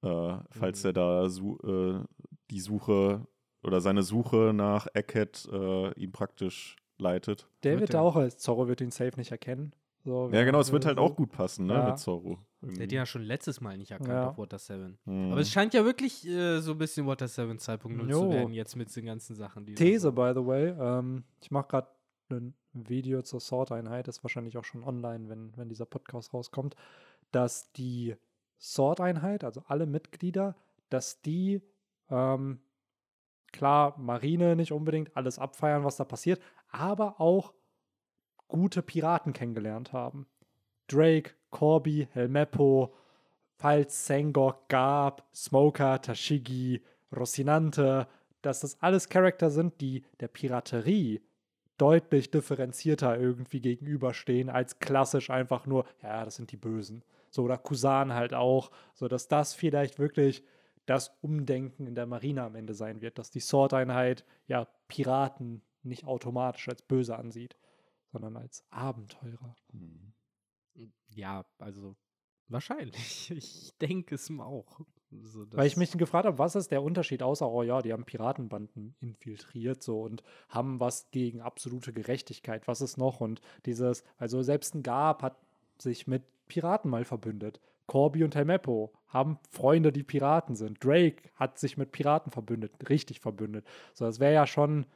[SPEAKER 2] Äh, falls
[SPEAKER 3] Mhm.
[SPEAKER 2] er da su äh, die Suche oder seine Suche nach Eckhead äh, ihm praktisch leitet.
[SPEAKER 1] Der
[SPEAKER 3] Wird er.
[SPEAKER 1] auch als Zorro wird ihn safe nicht erkennen. So,
[SPEAKER 2] Ja, genau, es wird halt
[SPEAKER 1] so-
[SPEAKER 2] auch gut passen, ne,
[SPEAKER 1] Ja.
[SPEAKER 2] mit Zorro.
[SPEAKER 3] Der hat ihn ja schon letztes Mal nicht erkannt
[SPEAKER 1] Ja.
[SPEAKER 3] auf Water 7.
[SPEAKER 2] Mhm.
[SPEAKER 3] Aber es scheint ja wirklich äh, so ein bisschen Water 7 2.0
[SPEAKER 1] Jo.
[SPEAKER 3] zu werden, jetzt mit den ganzen Sachen.
[SPEAKER 1] These, by the way. Ähm, ich mache gerade ein Video zur Sword-Einheit, ist wahrscheinlich auch schon online, wenn, wenn dieser Podcast rauskommt, dass die Sword-Einheit, also alle Mitglieder, dass die, ähm, klar, Marine nicht unbedingt alles abfeiern, was da passiert, aber auch gute Piraten kennengelernt haben. Drake, Corby, Helmeppo, falls Sengok, Garb, Smoker, Tashigi, Rocinante, dass das alles Charakter sind, die der Piraterie deutlich differenzierter irgendwie gegenüberstehen, als klassisch einfach nur, ja, das sind die Bösen. So, oder Kusan halt auch, so dass das vielleicht wirklich das Umdenken in der Marine am Ende sein wird, dass die Sword-Einheit ja Piraten nicht automatisch als böse ansieht, sondern als Abenteurer.
[SPEAKER 2] Mhm.
[SPEAKER 3] Ja, also wahrscheinlich. Ich denke es mir auch. So,
[SPEAKER 1] Weil ich mich gefragt habe, was ist der Unterschied, außer, oh ja, die haben Piratenbanden infiltriert so und haben was gegen absolute Gerechtigkeit. Was ist noch? Und dieses, also selbst ein Gab hat sich mit Piraten mal verbündet. Corby und Helmeppo haben Freunde, die Piraten sind. Drake hat sich mit Piraten verbündet, richtig verbündet. So, das wäre ja schon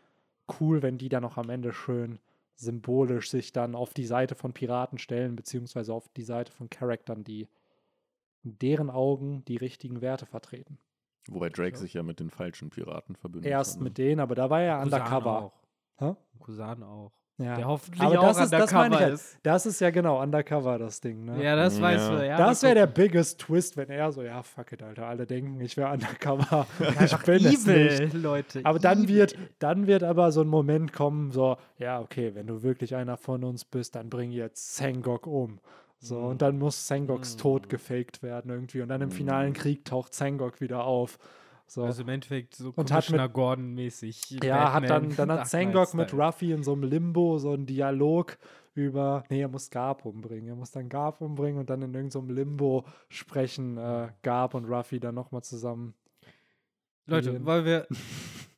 [SPEAKER 1] cool, wenn die dann noch am Ende schön symbolisch sich dann auf die Seite von Piraten stellen, beziehungsweise auf die Seite von Charaktern, die in deren Augen die richtigen Werte vertreten.
[SPEAKER 2] Wobei Drake
[SPEAKER 3] Ja.
[SPEAKER 2] sich ja mit den falschen Piraten verbündet
[SPEAKER 1] Erst
[SPEAKER 2] hat. ne?
[SPEAKER 1] mit denen, aber da war er
[SPEAKER 3] Kusan
[SPEAKER 1] undercover.
[SPEAKER 3] Auch. Kusan auch.
[SPEAKER 1] Ja.
[SPEAKER 3] Der hoffentlich
[SPEAKER 1] aber
[SPEAKER 3] auch
[SPEAKER 1] das ist, das meine ich
[SPEAKER 3] undercover
[SPEAKER 1] halt.
[SPEAKER 3] ist.
[SPEAKER 1] Das ist ja genau undercover, das Ding. Ne?
[SPEAKER 3] Ja, das
[SPEAKER 2] Ja.
[SPEAKER 3] weißt du. Ja,
[SPEAKER 1] das wäre der biggest Twist, wenn er so, ja, fuck it, Alter, alle denken, ich wäre undercover. ich bin es
[SPEAKER 3] evil,
[SPEAKER 1] nicht.
[SPEAKER 3] Leute.
[SPEAKER 1] Aber dann wird, dann wird aber so ein Moment kommen, so, ja, okay, wenn du wirklich einer von uns bist, dann bring jetzt Sengok um. So,
[SPEAKER 3] Mhm.
[SPEAKER 1] und dann muss Sengoks
[SPEAKER 3] Mhm.
[SPEAKER 1] Tod gefaked werden irgendwie. Und dann im finalen
[SPEAKER 2] Mhm.
[SPEAKER 1] Krieg taucht Sengok wieder auf. So.
[SPEAKER 3] Also im Endeffekt so
[SPEAKER 1] Und hat mit-
[SPEAKER 3] Commissioner Gordon-mäßig.
[SPEAKER 1] ja, hat dann,
[SPEAKER 3] Batman,
[SPEAKER 1] dann hat Sengok mit. Ruffy in so einem Limbo so einen Dialog über, nee, er muss Garp umbringen. Er muss dann Garp umbringen und dann in irgendeinem so einem Limbo sprechen äh, Garp und Ruffy dann nochmal zusammen.
[SPEAKER 3] Leute,
[SPEAKER 1] Gehen.
[SPEAKER 3] wollen wir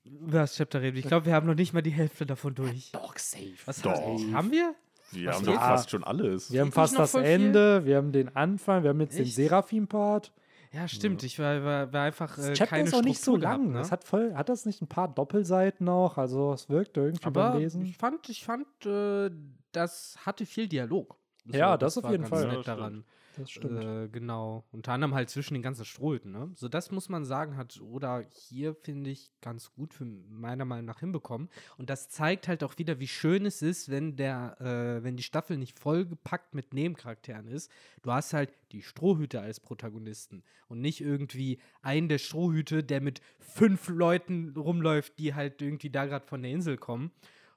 [SPEAKER 3] über das Chapter reden? Ich glaube, wir haben noch nicht mal die Hälfte davon durch.
[SPEAKER 1] Doch, safe.
[SPEAKER 3] Was
[SPEAKER 2] Doch.
[SPEAKER 3] haben, haben wir?
[SPEAKER 2] Wir
[SPEAKER 3] Was
[SPEAKER 2] haben doch fast schon alles.
[SPEAKER 1] Wir haben fast das
[SPEAKER 3] voll viel?
[SPEAKER 1] Ende, wir haben den Anfang, wir haben jetzt den
[SPEAKER 3] Echt?
[SPEAKER 1] Seraphim-Part.
[SPEAKER 3] Ja, stimmt. Ich war, war, war einfach
[SPEAKER 1] Das
[SPEAKER 3] äh,
[SPEAKER 1] Chapter
[SPEAKER 3] keine
[SPEAKER 1] ist auch nicht so
[SPEAKER 3] Struktur
[SPEAKER 1] lang.
[SPEAKER 3] Gehabt, ne?
[SPEAKER 1] Es hat, voll, hat das nicht ein paar Doppelseiten auch? Also es wirkte irgendwie beim
[SPEAKER 3] Aber
[SPEAKER 1] Lesen.
[SPEAKER 3] ich fand, ich fand, äh, das hatte viel Dialog.
[SPEAKER 1] Ja,
[SPEAKER 3] war-
[SPEAKER 1] das auf
[SPEAKER 3] war
[SPEAKER 1] jeden
[SPEAKER 3] ganz
[SPEAKER 1] Fall.
[SPEAKER 2] Ja,
[SPEAKER 3] Nett
[SPEAKER 2] das stimmt.
[SPEAKER 3] daran.
[SPEAKER 1] Das stimmt.
[SPEAKER 3] Äh, genau. Unter anderem halt zwischen den ganzen Strohhüten, ne? So, das muss man sagen, hat Oda hier, finde ich, ganz gut für meiner Meinung nach hinbekommen. Und das zeigt halt auch wieder, wie schön es ist, wenn der, äh, wenn die Staffel nicht vollgepackt mit Nebencharakteren ist. Du hast halt die Strohhüte als Protagonisten und nicht irgendwie einen der Strohhüte, der mit fünf Leuten rumläuft, die halt irgendwie da gerade von der Insel kommen.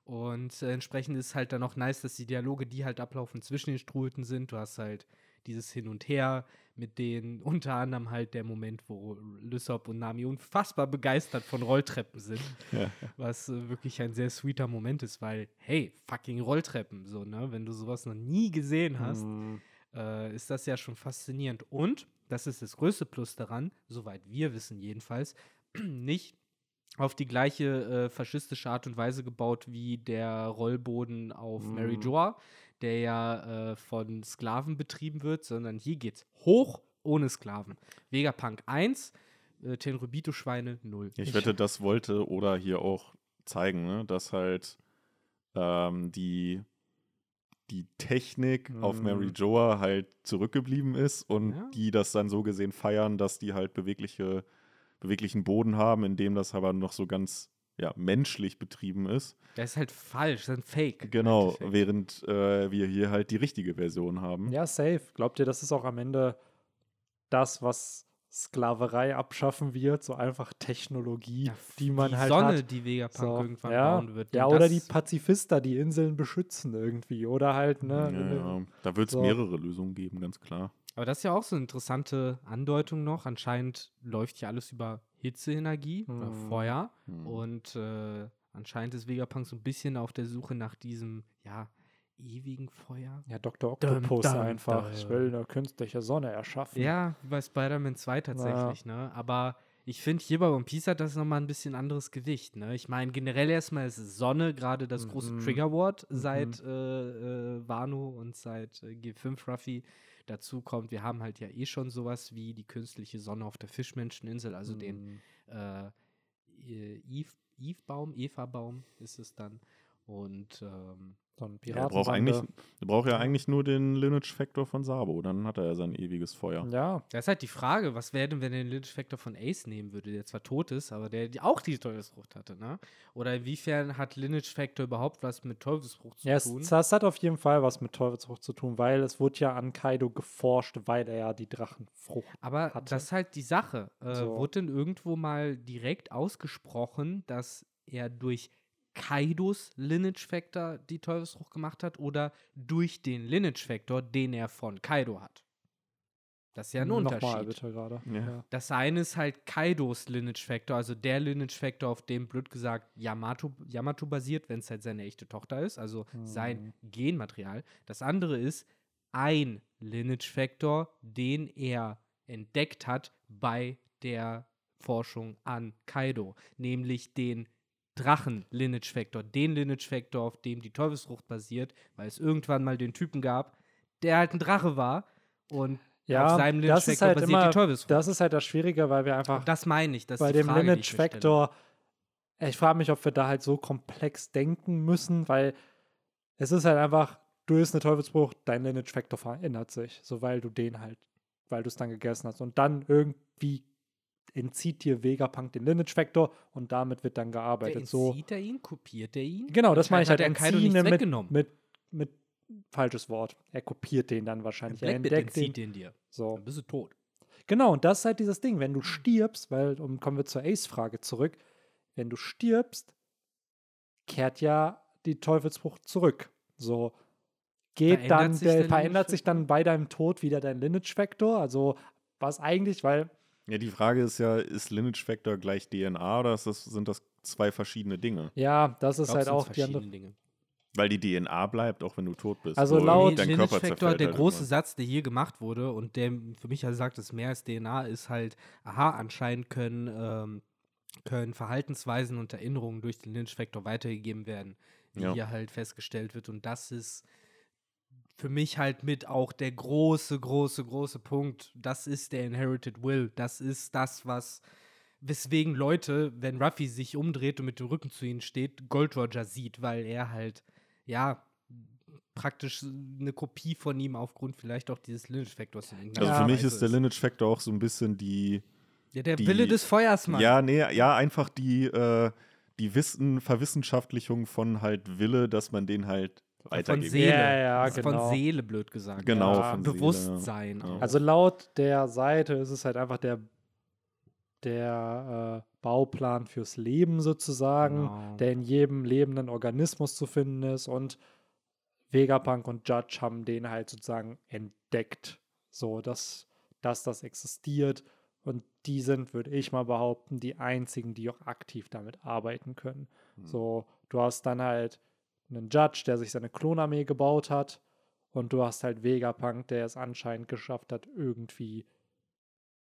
[SPEAKER 3] Und äh, entsprechend ist halt dann auch nice, dass die Dialoge, die halt ablaufen, zwischen den Strohhüten sind. Du hast halt dieses Hin und Her mit denen, unter anderem halt der Moment, wo Lysop und Nami unfassbar begeistert von Rolltreppen sind.
[SPEAKER 2] Ja.
[SPEAKER 3] Was äh, wirklich ein sehr sweeter Moment ist, weil, hey, fucking Rolltreppen, so, ne? Wenn du sowas noch nie gesehen hast,
[SPEAKER 1] Hm.
[SPEAKER 3] äh, ist das ja schon faszinierend. Und, das ist das größte Plus daran, soweit wir wissen jedenfalls, nicht auf die gleiche äh, faschistische Art und Weise gebaut wie der Rollboden auf Mary
[SPEAKER 1] Mhm.
[SPEAKER 3] Joa, der ja äh, von Sklaven betrieben wird, sondern hier geht's hoch ohne Sklaven. Vegapunk 1, äh, Tenrobito-Schweine 0.
[SPEAKER 2] Ich wette, das wollte oder hier auch zeigen, ne? dass halt ähm, die, die Technik auf
[SPEAKER 1] Mhm.
[SPEAKER 2] Mary Joa halt zurückgeblieben ist und
[SPEAKER 3] Ja.
[SPEAKER 2] die das dann so gesehen feiern, dass die halt bewegliche, beweglichen Boden haben, in dem das aber noch so ganz ja, menschlich betrieben ist.
[SPEAKER 3] Das ist halt falsch, das ist ein Fake.
[SPEAKER 2] Genau, während äh, wir hier halt die richtige Version haben.
[SPEAKER 1] Ja, safe. Glaubt ihr, das ist auch am Ende das, was Sklaverei abschaffen wird? So einfach Technologie,
[SPEAKER 3] Ja,
[SPEAKER 1] die man
[SPEAKER 3] die
[SPEAKER 1] halt
[SPEAKER 3] Sonne,
[SPEAKER 1] hat.
[SPEAKER 3] die Vegapunk
[SPEAKER 1] So,
[SPEAKER 3] irgendwann
[SPEAKER 1] ja,
[SPEAKER 3] bauen wird.
[SPEAKER 1] ja oder die Pazifister, die Inseln beschützen irgendwie. Oder halt, ne?
[SPEAKER 2] Ja, ja. Da wird es
[SPEAKER 1] So.
[SPEAKER 2] mehrere Lösungen geben, ganz klar.
[SPEAKER 3] Aber das ist ja auch so eine interessante Andeutung noch. Anscheinend läuft ja alles über Hitzeenergie oder
[SPEAKER 1] Hm.
[SPEAKER 3] Feuer.
[SPEAKER 2] Hm.
[SPEAKER 3] Und äh, anscheinend ist Vegapunk so ein bisschen auf der Suche nach diesem, ja, ewigen Feuer.
[SPEAKER 1] Ja, Dr.
[SPEAKER 3] Dum,
[SPEAKER 1] Octopus
[SPEAKER 3] dum,
[SPEAKER 1] einfach. Ich
[SPEAKER 3] dum.
[SPEAKER 1] will eine künstliche Sonne erschaffen.
[SPEAKER 3] Ja, wie bei Spider-Man 2 tatsächlich, ne? Aber ich finde, hier bei One Piece hat das nochmal ein bisschen anderes Gewicht, ne? Ich meine, generell erstmal ist Sonne gerade das große
[SPEAKER 1] Mhm.
[SPEAKER 3] Triggerwort
[SPEAKER 1] Mhm.
[SPEAKER 3] seit äh, äh, Wano und seit äh, G5 Ruffy. Dazu kommt, wir haben halt ja eh schon sowas wie die künstliche Sonne auf der Fischmenscheninsel, also den
[SPEAKER 1] Hm.
[SPEAKER 3] äh, Eve, Eve-Baum, Eva-Baum ist es dann. Und ähm,
[SPEAKER 1] So ein
[SPEAKER 2] Ja, er braucht eigentlich, er braucht ja eigentlich nur den Lineage-Factor von Sabo, dann hat er ja sein ewiges Feuer.
[SPEAKER 1] Ja,
[SPEAKER 3] da ist halt die Frage, was wäre denn, wenn er den Lineage Factor von Ace nehmen würde, der zwar tot ist, aber der die auch die Teufelsfrucht hatte, ne? Oder inwiefern hat Lineage Factor überhaupt was mit Teufelsfrucht zu
[SPEAKER 1] ja es,
[SPEAKER 3] tun?
[SPEAKER 1] das hat auf jeden Fall was mit Teufelsfrucht zu tun, weil es wurde ja an Kaido geforscht, weil er ja die Drachenfrucht.
[SPEAKER 3] Aber
[SPEAKER 1] hatte.
[SPEAKER 3] das ist halt die Sache. Äh,
[SPEAKER 1] So.
[SPEAKER 3] Wurde denn irgendwo mal direkt ausgesprochen, dass er durch Kaidos Lineage Factor die Teufelsfrucht gemacht hat oder durch den Lineage Factor, den er von Kaido hat? Das ist ja ein
[SPEAKER 1] Nochmal
[SPEAKER 3] Unterschied.
[SPEAKER 1] bitte gerade.
[SPEAKER 2] Ja.
[SPEAKER 3] Das eine ist halt Kaidos Lineage Factor, also der Lineage Factor, auf dem blöd gesagt Yamato, Yamato basiert, wenn es halt seine echte Tochter ist, also sein Genmaterial. Das andere ist ein Lineage Factor, den er entdeckt hat bei der Forschung an Kaido, nämlich den Drachen Lineage Factor, den Lineage Factor, auf dem die Teufelsfrucht basiert, weil es irgendwann mal den Typen gab, der halt ein Drache war und
[SPEAKER 1] Ja,
[SPEAKER 3] auf seinem Lineage
[SPEAKER 1] das ist
[SPEAKER 3] Factor
[SPEAKER 1] halt
[SPEAKER 3] basiert
[SPEAKER 1] immer,
[SPEAKER 3] die Teufelsfrucht.
[SPEAKER 1] das ist halt das Schwierige, weil wir einfach
[SPEAKER 3] das meine ich. Das
[SPEAKER 1] bei
[SPEAKER 3] die
[SPEAKER 1] dem
[SPEAKER 3] Frage, die
[SPEAKER 1] Lineage
[SPEAKER 3] ich
[SPEAKER 1] frage mich, ob wir da halt so komplex denken müssen, weil es ist halt einfach, du isst eine Teufelsfrucht, dein Lineage Factor verändert sich, so weil du den halt weil du es dann gegessen hast. Und dann irgendwie entzieht dir Vegapunk den Lineage-Faktor und damit wird dann gearbeitet. So,
[SPEAKER 3] entzieht er ihn? Kopiert er ihn?
[SPEAKER 1] genau, das meine ich halt.
[SPEAKER 3] Er
[SPEAKER 1] Entziehen
[SPEAKER 3] nichts
[SPEAKER 1] mit, mit, mit, falsches Wort. Er kopiert den dann wahrscheinlich. Er entdeckt den.
[SPEAKER 3] entzieht den dir.
[SPEAKER 1] So.
[SPEAKER 3] Dann bist du tot.
[SPEAKER 1] Genau, und das ist halt dieses Ding, wenn du stirbst, weil, um kommen wir zur Ace-Frage zurück, wenn du stirbst, kehrt ja die Teufelsfrucht zurück. So geht
[SPEAKER 3] Verändert
[SPEAKER 1] dann,
[SPEAKER 3] sich
[SPEAKER 1] der,
[SPEAKER 3] der
[SPEAKER 1] verändert sich dann bei deinem Tod wieder dein Lineage-Faktor. Also was eigentlich, weil,
[SPEAKER 2] Ja, die Frage ist ja, ist Lineage Factor gleich DNA oder ist das, sind das zwei verschiedene Dinge?
[SPEAKER 1] ja, das ist halt auch die andere.
[SPEAKER 3] verschiedene Dinge.
[SPEAKER 2] Weil die DNA bleibt, auch wenn du tot bist.
[SPEAKER 1] Also laut-
[SPEAKER 2] dein
[SPEAKER 3] Lineage
[SPEAKER 2] Körper
[SPEAKER 3] Factor, der
[SPEAKER 2] halt
[SPEAKER 3] große
[SPEAKER 2] irgendwann.
[SPEAKER 3] Satz, der hier gemacht wurde und der für mich ja sagt, es mehr als DNA ist halt, aha, anscheinend können, ähm, können Verhaltensweisen und Erinnerungen durch den Lineage Factor weitergegeben werden, wie
[SPEAKER 2] Ja.
[SPEAKER 3] hier halt festgestellt wird. Und das ist für mich halt mit auch der große, große, große Punkt. Das ist der Inherited Will. Das ist das, was weswegen Leute, wenn Ruffy sich umdreht und mit dem Rücken zu ihnen steht, Gold Roger sieht, weil er halt, ja, praktisch eine Kopie von ihm aufgrund vielleicht auch dieses Lineage-Faktors. in irgendeiner
[SPEAKER 2] Also
[SPEAKER 1] Ja,
[SPEAKER 2] für mich ist der Lineage Factor auch so ein bisschen die.
[SPEAKER 3] Ja, der
[SPEAKER 2] die-
[SPEAKER 3] Wille des Feuers, Mann.
[SPEAKER 2] Ja, nee, ja, einfach die, äh, die Wissen, Verwissenschaftlichung von halt Wille, dass man den halt
[SPEAKER 3] von. Seele.
[SPEAKER 1] Ja, ja, genau.
[SPEAKER 3] Von Seele, blöd gesagt.
[SPEAKER 2] Genau,
[SPEAKER 1] Ja,
[SPEAKER 2] von Seele,
[SPEAKER 3] Bewusstsein.
[SPEAKER 2] ja.
[SPEAKER 3] auch.
[SPEAKER 1] Also laut der Seite ist es halt einfach der, der äh, Bauplan fürs Leben sozusagen,
[SPEAKER 3] Genau.
[SPEAKER 1] der in jedem lebenden Organismus zu finden ist und Vegapunk und Judge haben den halt sozusagen entdeckt, so dass, dass das existiert und die sind, würde ich mal behaupten, die einzigen, die auch aktiv damit arbeiten können.
[SPEAKER 2] Hm.
[SPEAKER 1] So, du hast dann halt einen Judge, der sich seine Klonarmee gebaut hat und du hast halt Vegapunk, der es anscheinend geschafft hat, irgendwie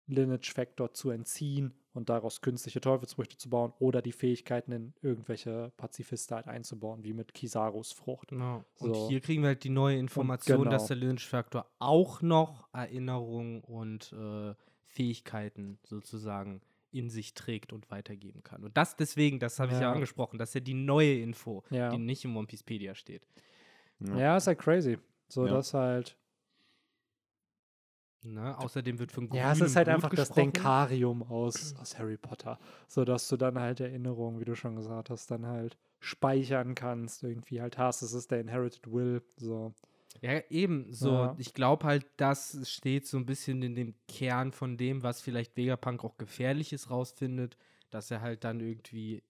[SPEAKER 1] Lineage Factor zu entziehen und daraus künstliche Teufelsfrüchte zu bauen oder die Fähigkeiten in irgendwelche Pazifisten halt einzubauen, wie mit Kisarus Frucht.
[SPEAKER 3] Genau. Und
[SPEAKER 1] So.
[SPEAKER 3] hier kriegen wir halt die neue Information, dass
[SPEAKER 1] genau.
[SPEAKER 3] der Lineage-Faktor auch noch Erinnerungen und äh, Fähigkeiten sozusagen in sich trägt und weitergeben kann. Und das deswegen, das habe ich ja
[SPEAKER 1] Ja.
[SPEAKER 3] angesprochen, das ist ja die neue Info,
[SPEAKER 1] Ja.
[SPEAKER 3] die nicht im One Piecepedia steht.
[SPEAKER 2] Ja.
[SPEAKER 1] Ja, ist halt crazy. So,
[SPEAKER 2] Ja.
[SPEAKER 1] das halt.
[SPEAKER 3] Ne? Außerdem wird von
[SPEAKER 1] Ja, es ist halt
[SPEAKER 3] Blut
[SPEAKER 1] einfach das
[SPEAKER 3] gesprochen.
[SPEAKER 1] Denkarium aus, aus Harry Potter. So dass du dann halt Erinnerungen, wie du schon gesagt hast, dann halt speichern kannst, irgendwie halt hast. Es ist der Inherited Will. So.
[SPEAKER 3] Ja, eben. So,
[SPEAKER 1] Ja.
[SPEAKER 3] ich glaube halt, das steht so ein bisschen in dem Kern von dem, was vielleicht Vegapunk auch Gefährliches rausfindet, dass er halt dann irgendwie,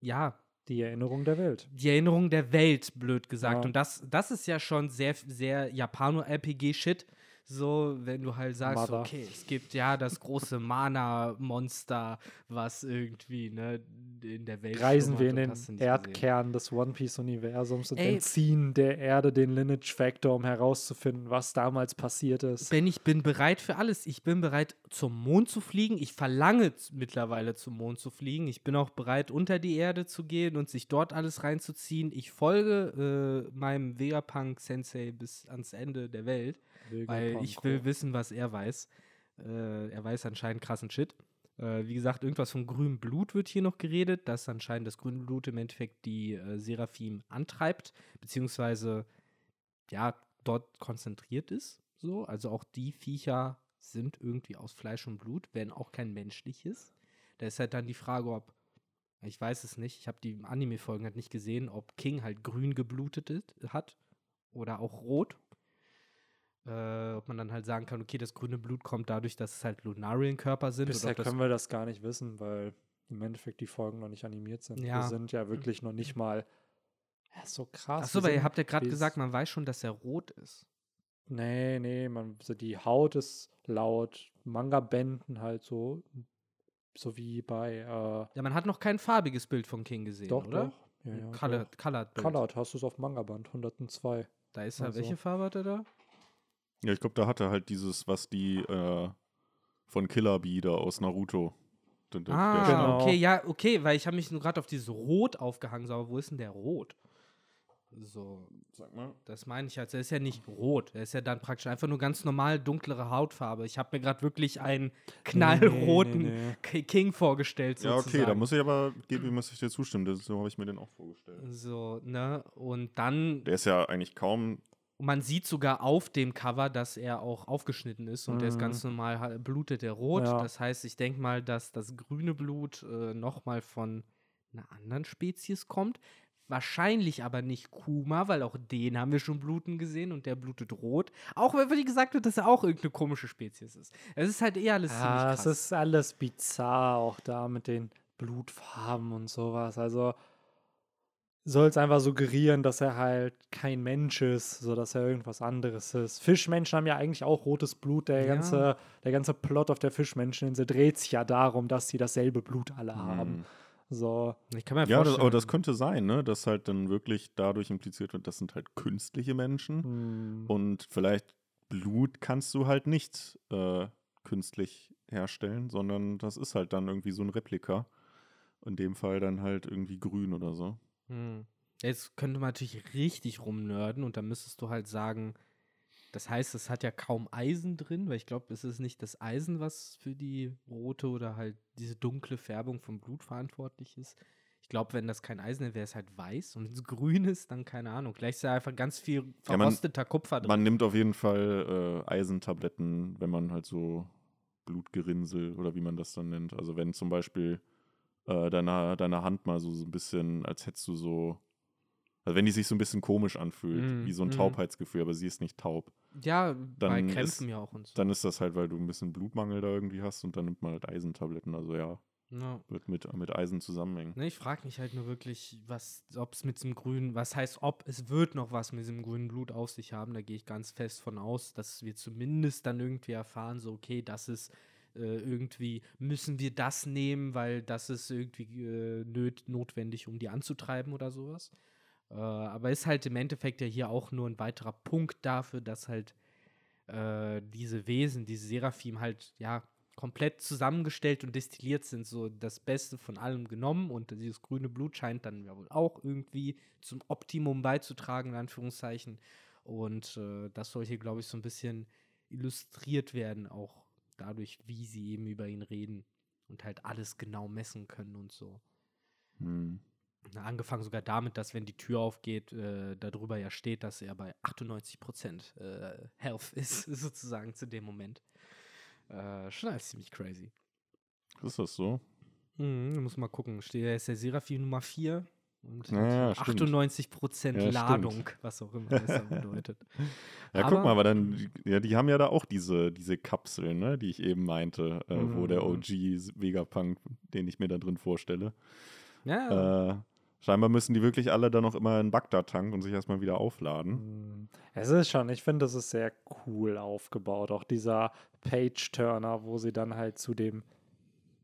[SPEAKER 3] ja,
[SPEAKER 1] Die Erinnerung der Welt.
[SPEAKER 3] die Erinnerung der Welt, blöd gesagt.
[SPEAKER 1] Ja.
[SPEAKER 3] Und das, das ist ja schon sehr, sehr Japano-RPG-Shit. So, wenn du halt sagst,
[SPEAKER 1] Mother.
[SPEAKER 3] okay, es gibt ja das große Mana-Monster, was irgendwie, ne, in der Welt
[SPEAKER 1] Reisen wir in den
[SPEAKER 3] nicht gesehen.
[SPEAKER 1] Erdkern des One Piece-Universums und
[SPEAKER 3] Ey.
[SPEAKER 1] entziehen der Erde den Lineage Factor, um herauszufinden, was damals passiert ist.
[SPEAKER 3] Ben, ich bin bereit für alles. Ich bin bereit, zum Mond zu fliegen. Ich verlange mittlerweile zum Mond zu fliegen. Ich bin auch bereit, unter die Erde zu gehen und sich dort alles reinzuziehen. Ich folge äh, meinem Vegapunk-Sensei bis ans Ende der Welt, weil ich will wissen, was er weiß. Äh, er weiß anscheinend krassen Shit. Äh, wie gesagt, irgendwas von grünem Blut wird hier noch geredet, dass anscheinend das grüne Blut im Endeffekt die äh, Seraphim antreibt, beziehungsweise ja, dort konzentriert ist. So, also auch die Viecher sind irgendwie aus Fleisch und Blut, wenn auch kein menschliches. Da ist halt dann die Frage, ob, ich weiß es nicht, ich habe die Anime-Folgen halt nicht gesehen, ob King halt grün geblutet ist, hat oder auch rot. Äh, ob man dann halt sagen kann, okay, das grüne Blut kommt dadurch, dass es halt Lunarien-Körper sind.
[SPEAKER 1] Bisher können wir das gar nicht wissen, weil im Endeffekt die Folgen noch nicht animiert sind.
[SPEAKER 3] Ja.
[SPEAKER 1] Wir sind ja wirklich noch nicht mal. Ja, so krass.
[SPEAKER 3] Achso, weil ihr habt ja gerade gesagt, man weiß schon, dass er rot ist.
[SPEAKER 1] Nee, nee, man, die Haut ist laut Manga-Bänden halt so, so wie bei. Äh,
[SPEAKER 3] Ja, man hat noch kein farbiges Bild von King gesehen,
[SPEAKER 1] doch,
[SPEAKER 3] oder?
[SPEAKER 1] doch. Ja, ja,
[SPEAKER 3] Colored,
[SPEAKER 1] doch.
[SPEAKER 3] Colored Bild.
[SPEAKER 1] Colored hast du es auf Manga-Band, 102.
[SPEAKER 3] Da ist er,
[SPEAKER 1] Also.
[SPEAKER 3] welche Farbe hat er da?
[SPEAKER 2] Ja, ich glaube, da hat er halt dieses, was die äh, von Killer Bee da aus Naruto. Der, der,
[SPEAKER 3] Ah,
[SPEAKER 1] Genau.
[SPEAKER 3] Okay, ja, okay, weil ich habe mich nur gerade auf dieses Rot aufgehangen, so, aber wo ist denn der Rot? So,
[SPEAKER 2] Sag mal.
[SPEAKER 3] das meine ich halt. Er ist ja nicht rot. Er ist ja dann praktisch einfach nur ganz normal dunklere Hautfarbe. Ich habe mir gerade wirklich einen knallroten
[SPEAKER 1] Nee, nee,
[SPEAKER 3] K- King vorgestellt.
[SPEAKER 2] Ja, okay,
[SPEAKER 3] sozusagen.
[SPEAKER 2] da muss ich aber, Gebi, muss ich dir zustimmen. Das, so habe ich mir den auch vorgestellt.
[SPEAKER 3] So, ne? Und dann,
[SPEAKER 2] Der ist ja eigentlich kaum
[SPEAKER 3] Und man sieht sogar auf dem Cover, dass er auch aufgeschnitten ist und der ist
[SPEAKER 1] Mhm.
[SPEAKER 3] ganz normal, blutet er rot.
[SPEAKER 1] Ja.
[SPEAKER 3] Das heißt, ich denke mal, dass das grüne Blut äh, nochmal von einer anderen Spezies kommt. Wahrscheinlich aber nicht Kuma, weil auch den haben wir schon bluten gesehen und der blutet rot. Auch wenn wirklich gesagt wird, dass er auch irgendeine komische Spezies ist. Es ist halt eher alles
[SPEAKER 1] Ja,
[SPEAKER 3] ziemlich
[SPEAKER 1] es
[SPEAKER 3] krass.
[SPEAKER 1] ist alles bizarr, auch da mit den Blutfarben und sowas. Also soll es einfach suggerieren, dass er halt kein Mensch ist, so dass er irgendwas anderes ist. Fischmenschen haben ja eigentlich auch rotes Blut. Der
[SPEAKER 3] Ja.
[SPEAKER 1] ganze, der ganze Plot auf der Fischmenscheninsel dreht sich ja darum, dass sie dasselbe Blut alle haben.
[SPEAKER 2] Mhm.
[SPEAKER 1] So,
[SPEAKER 3] ich kann mir
[SPEAKER 2] Ja, das,
[SPEAKER 3] vorstellen.
[SPEAKER 2] aber das könnte sein, ne? dass halt dann wirklich dadurch impliziert wird, das sind halt künstliche Menschen.
[SPEAKER 1] hm,
[SPEAKER 2] Und vielleicht Blut kannst du halt nicht äh, künstlich herstellen, sondern das ist halt dann irgendwie so ein Replika. In dem Fall dann halt irgendwie grün oder so.
[SPEAKER 3] Hm. Jetzt könnte man natürlich richtig rumnörden und dann müsstest du halt sagen, das heißt, es hat ja kaum Eisen drin, weil ich glaube, es ist nicht das Eisen, was für die rote oder halt diese dunkle Färbung vom Blut verantwortlich ist. Ich glaube, wenn das kein Eisen wäre, wäre es halt weiß und wenn es grün ist, dann keine Ahnung. Gleich ist da einfach ganz viel
[SPEAKER 2] Ja, man-
[SPEAKER 3] verrosteter Kupfer drin.
[SPEAKER 2] Man nimmt auf jeden Fall äh, Eisentabletten, wenn man halt so Blutgerinnsel oder wie man das dann nennt. Also wenn zum Beispiel äh, deine, deine Hand mal so, so ein bisschen, als hättest du so, also wenn die sich so ein bisschen komisch anfühlt,
[SPEAKER 3] Mhm,
[SPEAKER 2] wie so ein
[SPEAKER 3] mhm.
[SPEAKER 2] Taubheitsgefühl, aber sie ist nicht taub,
[SPEAKER 3] ja, bei
[SPEAKER 2] dann
[SPEAKER 3] Krämpfen
[SPEAKER 2] ist-
[SPEAKER 3] ja auch und so.
[SPEAKER 2] dann ist das halt, weil du ein bisschen Blutmangel da irgendwie hast und dann nimmt man halt Eisentabletten. Also ja,
[SPEAKER 3] ja.
[SPEAKER 2] wird mit, mit Eisen zusammenhängen.
[SPEAKER 3] Ne, ich frage mich halt nur wirklich, was, ob es mit diesem grünen, was heißt, ob es wird noch was mit diesem grünen Blut auf sich haben. Da gehe ich ganz fest von aus, dass wir zumindest dann irgendwie erfahren, so okay, das ist äh, irgendwie, müssen wir das nehmen, weil das ist irgendwie äh, nöt, notwendig, um die anzutreiben oder sowas. Äh, aber ist halt im Endeffekt ja hier auch nur ein weiterer Punkt dafür, dass halt äh, diese Wesen, diese Seraphim halt, ja, komplett zusammengestellt und destilliert sind, so das Beste von allem genommen und dieses grüne Blut scheint dann ja wohl auch irgendwie zum Optimum beizutragen, in Anführungszeichen. Und äh, das soll hier, glaube ich, so ein bisschen illustriert werden, auch dadurch, wie sie eben über ihn reden und halt alles genau messen können und so.
[SPEAKER 2] Hm.
[SPEAKER 3] Na, Angefangen sogar damit, dass wenn die Tür aufgeht, äh, darüber ja steht, dass er bei 98% äh, Health ist, sozusagen zu dem Moment. Äh, schon alles ziemlich crazy.
[SPEAKER 2] Ist das so?
[SPEAKER 3] Mhm, muss mal gucken. Steht, ist der Seraphim Nummer 4 und
[SPEAKER 2] Ja, ja,
[SPEAKER 3] hat
[SPEAKER 2] stimmt.
[SPEAKER 3] 98%
[SPEAKER 2] Ja, stimmt.
[SPEAKER 3] Ladung, was auch immer das dann bedeutet.
[SPEAKER 2] Ja,
[SPEAKER 3] Aber-
[SPEAKER 2] guck mal, aber dann, die- ja, die haben ja da auch diese, diese Kapseln, ne, die ich eben meinte, äh, wo der
[SPEAKER 1] Mhm.
[SPEAKER 2] OG Vegapunk, den ich mir da drin vorstelle.
[SPEAKER 3] Ja,
[SPEAKER 2] Äh, scheinbar müssen die wirklich alle dann noch immer in Bagdad tanken und sich erstmal wieder aufladen.
[SPEAKER 1] hm. Es ist schon, ich finde, das ist sehr cool aufgebaut. Auch dieser Page-Turner, wo sie dann halt zu dem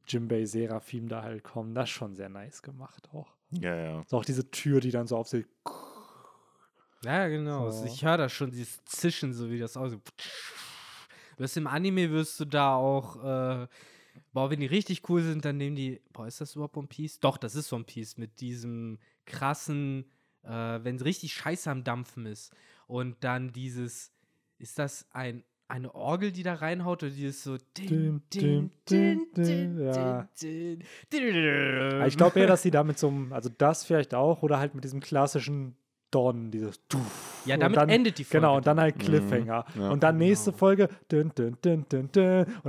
[SPEAKER 1] Jimbei Seraphim da halt kommen, das ist schon sehr nice gemacht auch.
[SPEAKER 2] Ja, ja.
[SPEAKER 1] So auch diese Tür, die dann so auf sie.
[SPEAKER 3] ja, genau.
[SPEAKER 1] So.
[SPEAKER 3] Ich höre da schon dieses Zischen, so wie das aussieht. Du im Anime wirst du da auch, äh, boah, wenn die richtig cool sind, dann nehmen die, boah, ist das überhaupt One Piece? Doch, das ist One Piece mit diesem krassen, äh, wenn es richtig scheiße am Dampfen ist und dann dieses, ist das ein, eine Orgel, die da reinhaut und die ist so.
[SPEAKER 1] Din, din, din, ja. ja. Ah, ich glaube eher, dass sie damit so einem, also das vielleicht auch, oder halt mit diesem klassischen Don, dieses Tuff.
[SPEAKER 3] Ja, damit
[SPEAKER 1] dann,
[SPEAKER 3] endet die Folge.
[SPEAKER 1] Genau, und dann halt Cliffhanger.
[SPEAKER 2] Mhm, ja,
[SPEAKER 1] und dann
[SPEAKER 3] genau. nächste.
[SPEAKER 1] Folge. Dün, dün, dün, und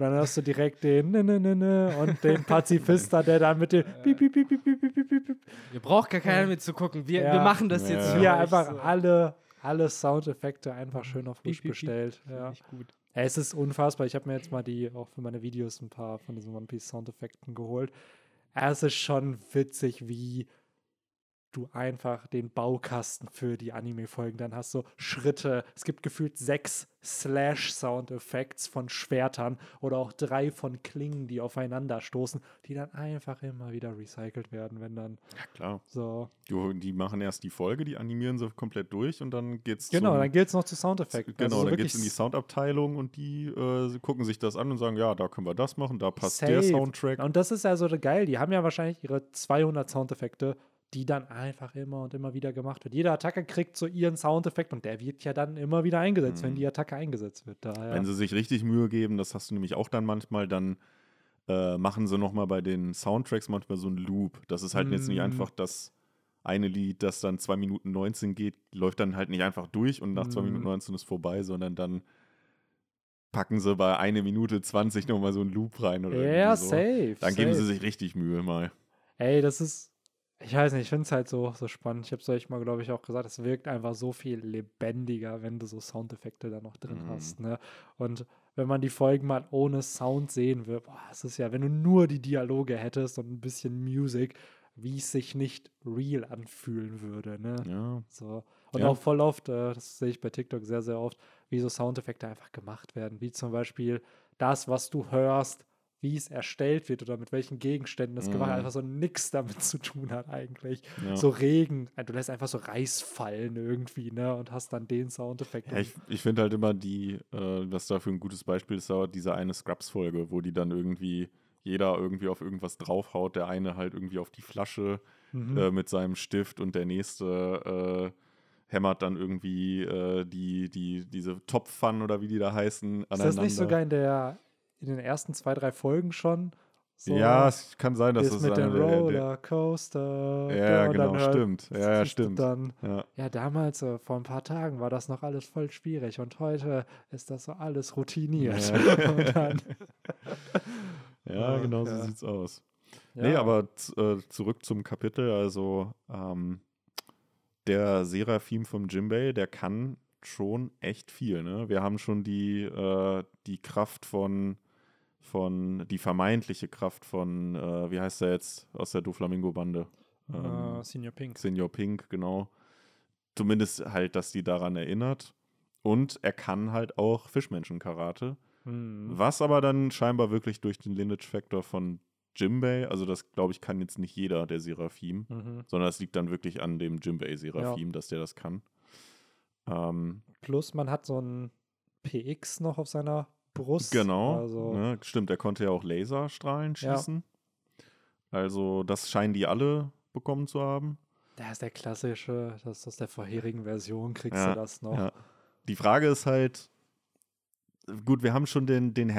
[SPEAKER 1] dann hast du direkt den und den Pazifista, der dann mit dem. Piep, piep, piep, piep, piep, piep, piep.
[SPEAKER 3] Ihr braucht gar keiner mitzugucken. Wir,
[SPEAKER 1] ja.
[SPEAKER 3] wir machen das jetzt.
[SPEAKER 2] Ja,
[SPEAKER 1] einfach alle alle Soundeffekte einfach schön auf
[SPEAKER 3] piep.
[SPEAKER 1] bestellt. Ja.
[SPEAKER 3] gut.
[SPEAKER 1] Ja, es ist unfassbar. Ich habe mir jetzt mal die, auch für meine Videos, ein paar von diesen One Piece Soundeffekten geholt. Ja, Es ist schon witzig, wie du einfach den Baukasten für die Anime-Folgen dann hast. So Schritte. Es gibt gefühlt sechs Slash-Sound-Effekts von Schwertern oder auch drei von Klingen, die aufeinander stoßen, die dann einfach immer wieder recycelt werden, wenn dann
[SPEAKER 2] Ja, klar.
[SPEAKER 1] so.
[SPEAKER 2] Du, die machen erst die Folge, die animieren sie komplett durch und dann geht's
[SPEAKER 1] Genau,
[SPEAKER 2] zum,
[SPEAKER 1] dann geht es noch zu Soundeffekten.
[SPEAKER 2] Genau,
[SPEAKER 1] Also so
[SPEAKER 2] dann geht's in die Soundabteilung und die äh, gucken sich das an und sagen, ja, da können wir das machen, da passt
[SPEAKER 1] Safe.
[SPEAKER 2] der Soundtrack.
[SPEAKER 1] Und das ist ja so geil. Die haben ja wahrscheinlich ihre 200 Soundeffekte, die dann einfach immer und immer wieder gemacht wird. Jede Attacke kriegt so ihren Soundeffekt und der wird ja dann immer wieder eingesetzt, wenn
[SPEAKER 2] Mhm.
[SPEAKER 1] die Attacke eingesetzt wird. Daher.
[SPEAKER 2] Wenn sie sich richtig Mühe geben, das hast du nämlich auch dann manchmal, dann äh, machen sie nochmal bei den Soundtracks manchmal so einen Loop. Das ist halt jetzt nicht
[SPEAKER 1] Mhm.
[SPEAKER 2] einfach das eine Lied, das dann 2 Minuten 19 geht, läuft dann halt nicht einfach durch und nach 2
[SPEAKER 1] Mhm.
[SPEAKER 2] Minuten 19 ist vorbei, sondern dann packen sie bei 1 Minute 20 nochmal so einen Loop rein oder
[SPEAKER 1] Ja,
[SPEAKER 2] so.
[SPEAKER 1] safe.
[SPEAKER 2] Dann geben
[SPEAKER 1] safe.
[SPEAKER 2] sie sich richtig Mühe mal.
[SPEAKER 1] Ey, das ist, ich weiß nicht, ich finde es halt so, so spannend. Ich habe es euch mal, glaube ich, auch gesagt, es wirkt einfach so viel lebendiger, wenn du so Soundeffekte da noch drin
[SPEAKER 2] Mhm.
[SPEAKER 1] hast. Ne? Und wenn man die Folgen mal ohne Sound sehen will, boah, es ist ja, wenn du nur die Dialoge hättest und ein bisschen Musik, wie es sich nicht real anfühlen würde. Ne?
[SPEAKER 2] Ja.
[SPEAKER 1] So. Und
[SPEAKER 2] Ja.
[SPEAKER 1] auch voll oft, äh, das sehe ich bei TikTok sehr, sehr oft, wie so Soundeffekte einfach gemacht werden. Wie zum Beispiel das, was du hörst, wie es erstellt wird oder mit welchen Gegenständen das gemacht wird,
[SPEAKER 2] Mhm.
[SPEAKER 1] einfach so nichts damit zu tun hat eigentlich.
[SPEAKER 2] Ja.
[SPEAKER 1] So Regen, du lässt einfach so Reis fallen irgendwie, ne? Und hast dann den Soundeffekt.
[SPEAKER 2] Ja, ich, ich finde halt immer die, äh, was da für ein gutes Beispiel ist, diese eine Scrubs-Folge, wo die dann irgendwie jeder irgendwie auf irgendwas draufhaut. Der eine halt irgendwie auf die Flasche
[SPEAKER 1] Mhm.
[SPEAKER 2] äh, mit seinem Stift und der nächste äh, hämmert dann irgendwie äh, die, die, diese Topfpfannen oder wie die da heißen.
[SPEAKER 1] ist das nicht
[SPEAKER 2] aneinander.
[SPEAKER 1] sogar in der in den ersten zwei, drei Folgen schon? So,
[SPEAKER 2] ja, es kann sein, dass
[SPEAKER 1] ist
[SPEAKER 2] das
[SPEAKER 1] mit dem Rollercoaster.
[SPEAKER 2] Ja, genau,
[SPEAKER 1] hört-
[SPEAKER 2] stimmt. Ja, stimmt.
[SPEAKER 1] Dann,
[SPEAKER 2] Ja.
[SPEAKER 1] Ja, damals, äh, vor ein paar Tagen, war das noch alles voll schwierig und heute ist das so alles routiniert.
[SPEAKER 2] Ja. ja,
[SPEAKER 1] Ah,
[SPEAKER 2] genau so
[SPEAKER 1] ja.
[SPEAKER 2] sieht's aus.
[SPEAKER 1] ja,
[SPEAKER 2] Nee, aber äh, zurück zum Kapitel. Also, ähm, der Seraphim vom Jimbei, der kann schon echt viel. Ne? Wir haben schon die, äh, die Kraft von, von, die vermeintliche Kraft von, äh, wie heißt der jetzt aus der Doflamingo-Bande? Ähm,
[SPEAKER 1] äh, Senior Pink.
[SPEAKER 2] Senior Pink, genau. Zumindest halt, dass die daran erinnert. Und er kann halt auch Fischmenschen-Karate.
[SPEAKER 1] Hm.
[SPEAKER 2] Was aber dann scheinbar wirklich durch den Lineage-Faktor von Jimbei, also das glaube ich kann jetzt nicht jeder der Seraphim,
[SPEAKER 1] Mhm.
[SPEAKER 2] sondern es liegt dann wirklich an dem Jimbei-Seraphim, dass der das kann. Ähm,
[SPEAKER 1] Plus, man hat so ein PX noch auf seiner Brust.
[SPEAKER 2] genau,
[SPEAKER 1] Also,
[SPEAKER 2] ne, stimmt, der konnte ja auch Laserstrahlen
[SPEAKER 1] Ja.
[SPEAKER 2] schießen. Also das scheinen die alle bekommen zu haben.
[SPEAKER 1] der ist der klassische, das ist aus der vorherigen Version, kriegst
[SPEAKER 2] Ja,
[SPEAKER 1] du das noch.
[SPEAKER 2] Ja. Die Frage ist halt, gut, wir haben schon den, den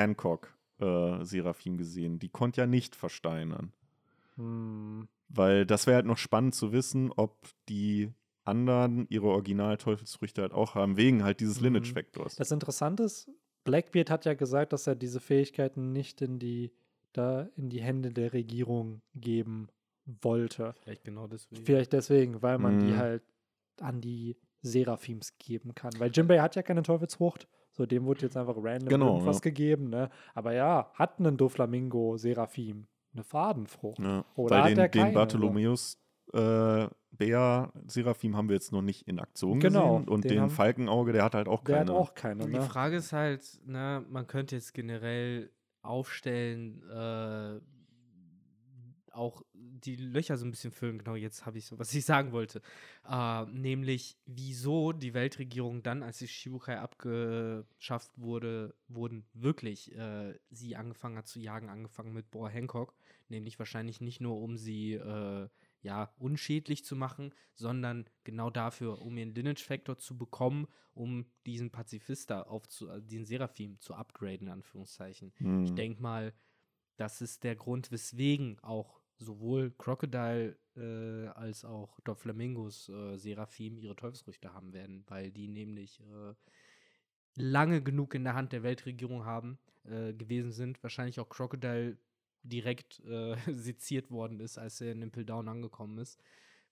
[SPEAKER 2] Hancock-Seraphim gesehen. Die konnte ja nicht versteinern.
[SPEAKER 1] Hm.
[SPEAKER 2] Weil das wäre halt noch spannend zu wissen, ob die anderen ihre Original-Teufelsfrüchte halt auch haben, wegen halt dieses
[SPEAKER 1] Mhm.
[SPEAKER 2] Lineage-Vektors.
[SPEAKER 1] Das Interessante ist, Blackbeard hat ja gesagt, dass er diese Fähigkeiten nicht in die, da in die Hände der Regierung geben wollte.
[SPEAKER 3] Vielleicht genau deswegen.
[SPEAKER 1] Vielleicht deswegen, weil man die
[SPEAKER 2] Mhm.
[SPEAKER 1] halt an die Seraphims geben kann. Weil Jimbei hat ja keine Teufelsfrucht. So, dem wurde jetzt einfach random
[SPEAKER 2] Genau,
[SPEAKER 1] irgendwas
[SPEAKER 2] ja.
[SPEAKER 1] gegeben, ne? Aber ja, hat einen Doflamingo Seraphim eine Fadenfrucht.
[SPEAKER 2] Ja.
[SPEAKER 1] Oder
[SPEAKER 2] Weil
[SPEAKER 1] hat
[SPEAKER 2] den,
[SPEAKER 1] er
[SPEAKER 2] den
[SPEAKER 1] keine,
[SPEAKER 2] Bartholomäus äh, Bär Seraphim haben wir jetzt noch nicht in Aktion
[SPEAKER 1] Genau,
[SPEAKER 2] gesehen. Und
[SPEAKER 1] den
[SPEAKER 2] den,
[SPEAKER 1] haben-
[SPEAKER 2] Falkenauge, der hat halt auch
[SPEAKER 1] Der
[SPEAKER 2] keine.
[SPEAKER 1] hat auch keine,
[SPEAKER 3] Die
[SPEAKER 1] ne?
[SPEAKER 3] Frage ist halt, ne, man könnte jetzt generell aufstellen, äh, auch die Löcher so ein bisschen füllen. Genau, jetzt habe ich so, was ich sagen wollte. Äh, nämlich, wieso die Weltregierung dann, als die Shibukai abgeschafft wurde, wurden, wirklich äh, sie angefangen hat zu jagen, angefangen mit Boa Hancock. Nämlich wahrscheinlich nicht nur, um sie äh, ja, unschädlich zu machen, sondern genau dafür, um ihren Lineage-Factor zu bekommen, um diesen Pazifista aufzu, äh, den Seraphim zu upgraden, in Anführungszeichen.
[SPEAKER 2] Hm.
[SPEAKER 3] Ich denke mal, das ist der Grund, weswegen auch sowohl Crocodile äh, als auch Doflamingos äh, Seraphim ihre Teufelsfrüchte haben werden, weil die nämlich äh, lange genug in der Hand der Weltregierung haben, äh, gewesen sind. Wahrscheinlich auch Crocodile direkt äh, seziert worden ist, als er in Impel Down angekommen ist.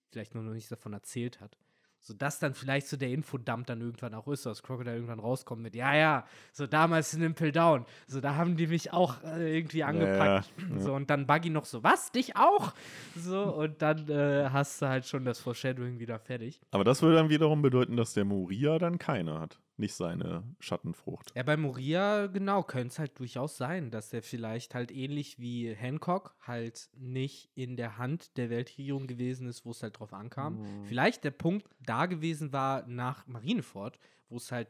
[SPEAKER 3] Vielleicht nur noch nichts davon erzählt hat. So dass dann vielleicht so der Infodump dann irgendwann auch ist, dass Crocodile irgendwann rauskommt mit, ja, ja, so damals in Impel Down. So, da haben die mich auch äh, irgendwie angepackt.
[SPEAKER 2] ja.
[SPEAKER 3] So, und dann Buggy noch so, was, dich auch? So, und dann äh, hast du halt schon das Foreshadowing wieder fertig.
[SPEAKER 2] Aber das würde dann wiederum bedeuten, dass der Moria dann keine hat. Nicht seine Schattenfrucht.
[SPEAKER 3] Ja, bei Moria, genau, könnte es halt durchaus sein, dass er vielleicht halt ähnlich wie Hancock halt nicht in der Hand der Weltregierung gewesen ist, wo es halt drauf ankam.
[SPEAKER 1] Mhm.
[SPEAKER 3] Vielleicht der Punkt da gewesen war nach Marineford, wo es halt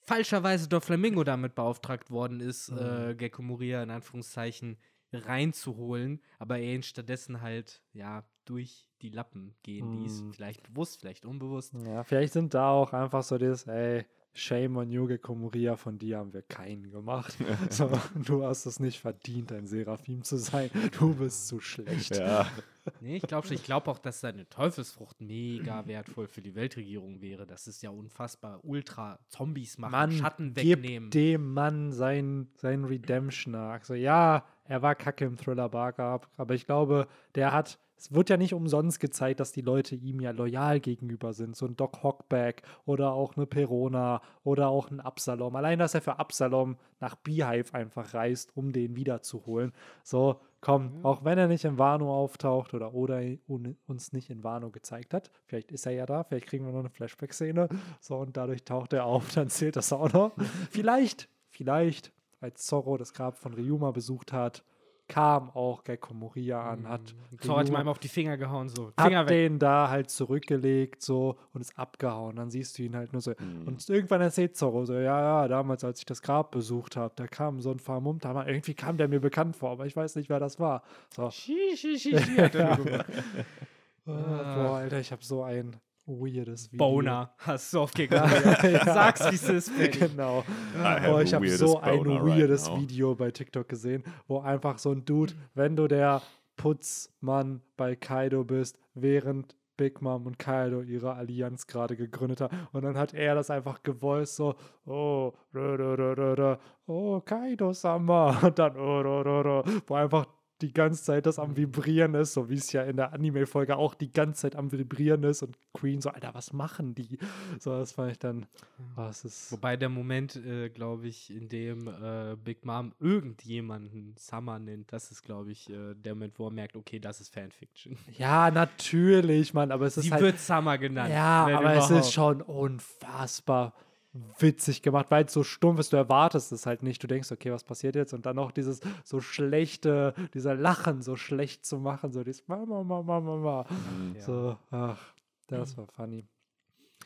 [SPEAKER 3] falscherweise Doflamingo damit beauftragt worden ist,
[SPEAKER 1] Mhm.
[SPEAKER 3] äh, Gecko Moria in Anführungszeichen reinzuholen, aber er ihn stattdessen halt, ja, durch die Lappen gehen ließ.
[SPEAKER 1] Mhm.
[SPEAKER 3] Vielleicht bewusst, vielleicht unbewusst.
[SPEAKER 1] Ja, vielleicht sind da auch einfach so dieses, ey, Shame on Yuge Komoria, von dir haben wir keinen gemacht. so, du hast es nicht verdient, ein Seraphim zu sein. Du bist zu schlecht.
[SPEAKER 2] Ja,
[SPEAKER 3] Nee, ich glaube. Ich glaube auch, dass seine Teufelsfrucht mega wertvoll für die Weltregierung wäre. Das ist ja unfassbar. Ultra Zombies machen,
[SPEAKER 1] Mann,
[SPEAKER 3] Schatten
[SPEAKER 1] gib
[SPEAKER 3] wegnehmen.
[SPEAKER 1] dem Mann sein, sein Redemption-Arc. So, ja, er war kacke im Thriller Bargab, aber ich glaube, der hat, es wird ja nicht umsonst gezeigt, dass die Leute ihm ja loyal gegenüber sind. So ein Doc Hockback oder auch eine Perona oder auch ein Absalom. Allein, dass er für Absalom nach Beehive einfach reist, um den wiederzuholen. So, komm, auch wenn er nicht in Wano auftaucht oder un- uns nicht in Wano gezeigt hat, vielleicht ist er ja da, vielleicht kriegen wir noch eine Flashback-Szene. So, und dadurch taucht er auf, dann zählt das auch noch. vielleicht, vielleicht, als Zorro das Grab von Ryuma besucht hat, kam auch Gekko Moria an, hat
[SPEAKER 3] Thor hat ihm einmal auf die Finger gehauen, so. Finger
[SPEAKER 1] hat
[SPEAKER 3] weg.
[SPEAKER 1] den da halt zurückgelegt so und ist abgehauen. Dann siehst du ihn halt nur so.
[SPEAKER 2] Mhm.
[SPEAKER 1] Und irgendwann erzählt Zorro so, ja, ja, damals, als ich das Grab besucht habe, da kam so ein Famumtama. Irgendwie kam der mir bekannt vor, aber ich weiß nicht, wer das war. So,
[SPEAKER 3] Schi, schi, schi, schi, hat er
[SPEAKER 1] oh, boah, Alter, ich habe so ein weirdes Video.
[SPEAKER 3] Boner hast du auf
[SPEAKER 1] Ja.
[SPEAKER 3] Sag's, wie es ist.
[SPEAKER 1] Genau.
[SPEAKER 2] I have
[SPEAKER 1] Oh, ich habe so ein
[SPEAKER 2] right
[SPEAKER 1] weirdes
[SPEAKER 2] now.
[SPEAKER 1] Video bei TikTok gesehen, wo einfach so ein Dude, wenn du der Putzmann bei Kaido bist, während Big Mom und Kaido ihre Allianz gerade gegründet haben. Und dann hat er das einfach gevoiced so, oh, rö, rö, rö, rö, rö, oh, Kaido-sama. Und dann, oh, rö, rö, rö, wo einfach die ganze Zeit das am Vibrieren ist, so wie es ja in der Anime-Folge auch die ganze Zeit am Vibrieren ist. Und Queen so, Alter, was machen die? So, das fand ich dann, oh, es ist...
[SPEAKER 3] Wobei der Moment, äh, glaube ich, in dem äh, Big Mom irgendjemanden Summer nennt, das ist, glaube ich, äh, der Moment, wo er merkt, okay, das ist Fanfiction.
[SPEAKER 1] Ja, natürlich, Mann, aber es ist
[SPEAKER 3] Sie
[SPEAKER 1] halt.
[SPEAKER 3] wird Summer genannt.
[SPEAKER 1] ja, aber es
[SPEAKER 3] überhaupt.
[SPEAKER 1] ist schon unfassbar witzig gemacht, weil es so stumpf ist, du erwartest es halt nicht. Du denkst, okay, was passiert jetzt? Und dann noch dieses so schlechte, dieser Lachen so schlecht zu machen, so dieses Mama, Mama, Mama.
[SPEAKER 2] Mhm.
[SPEAKER 3] Ja.
[SPEAKER 1] So, ach, das war funny.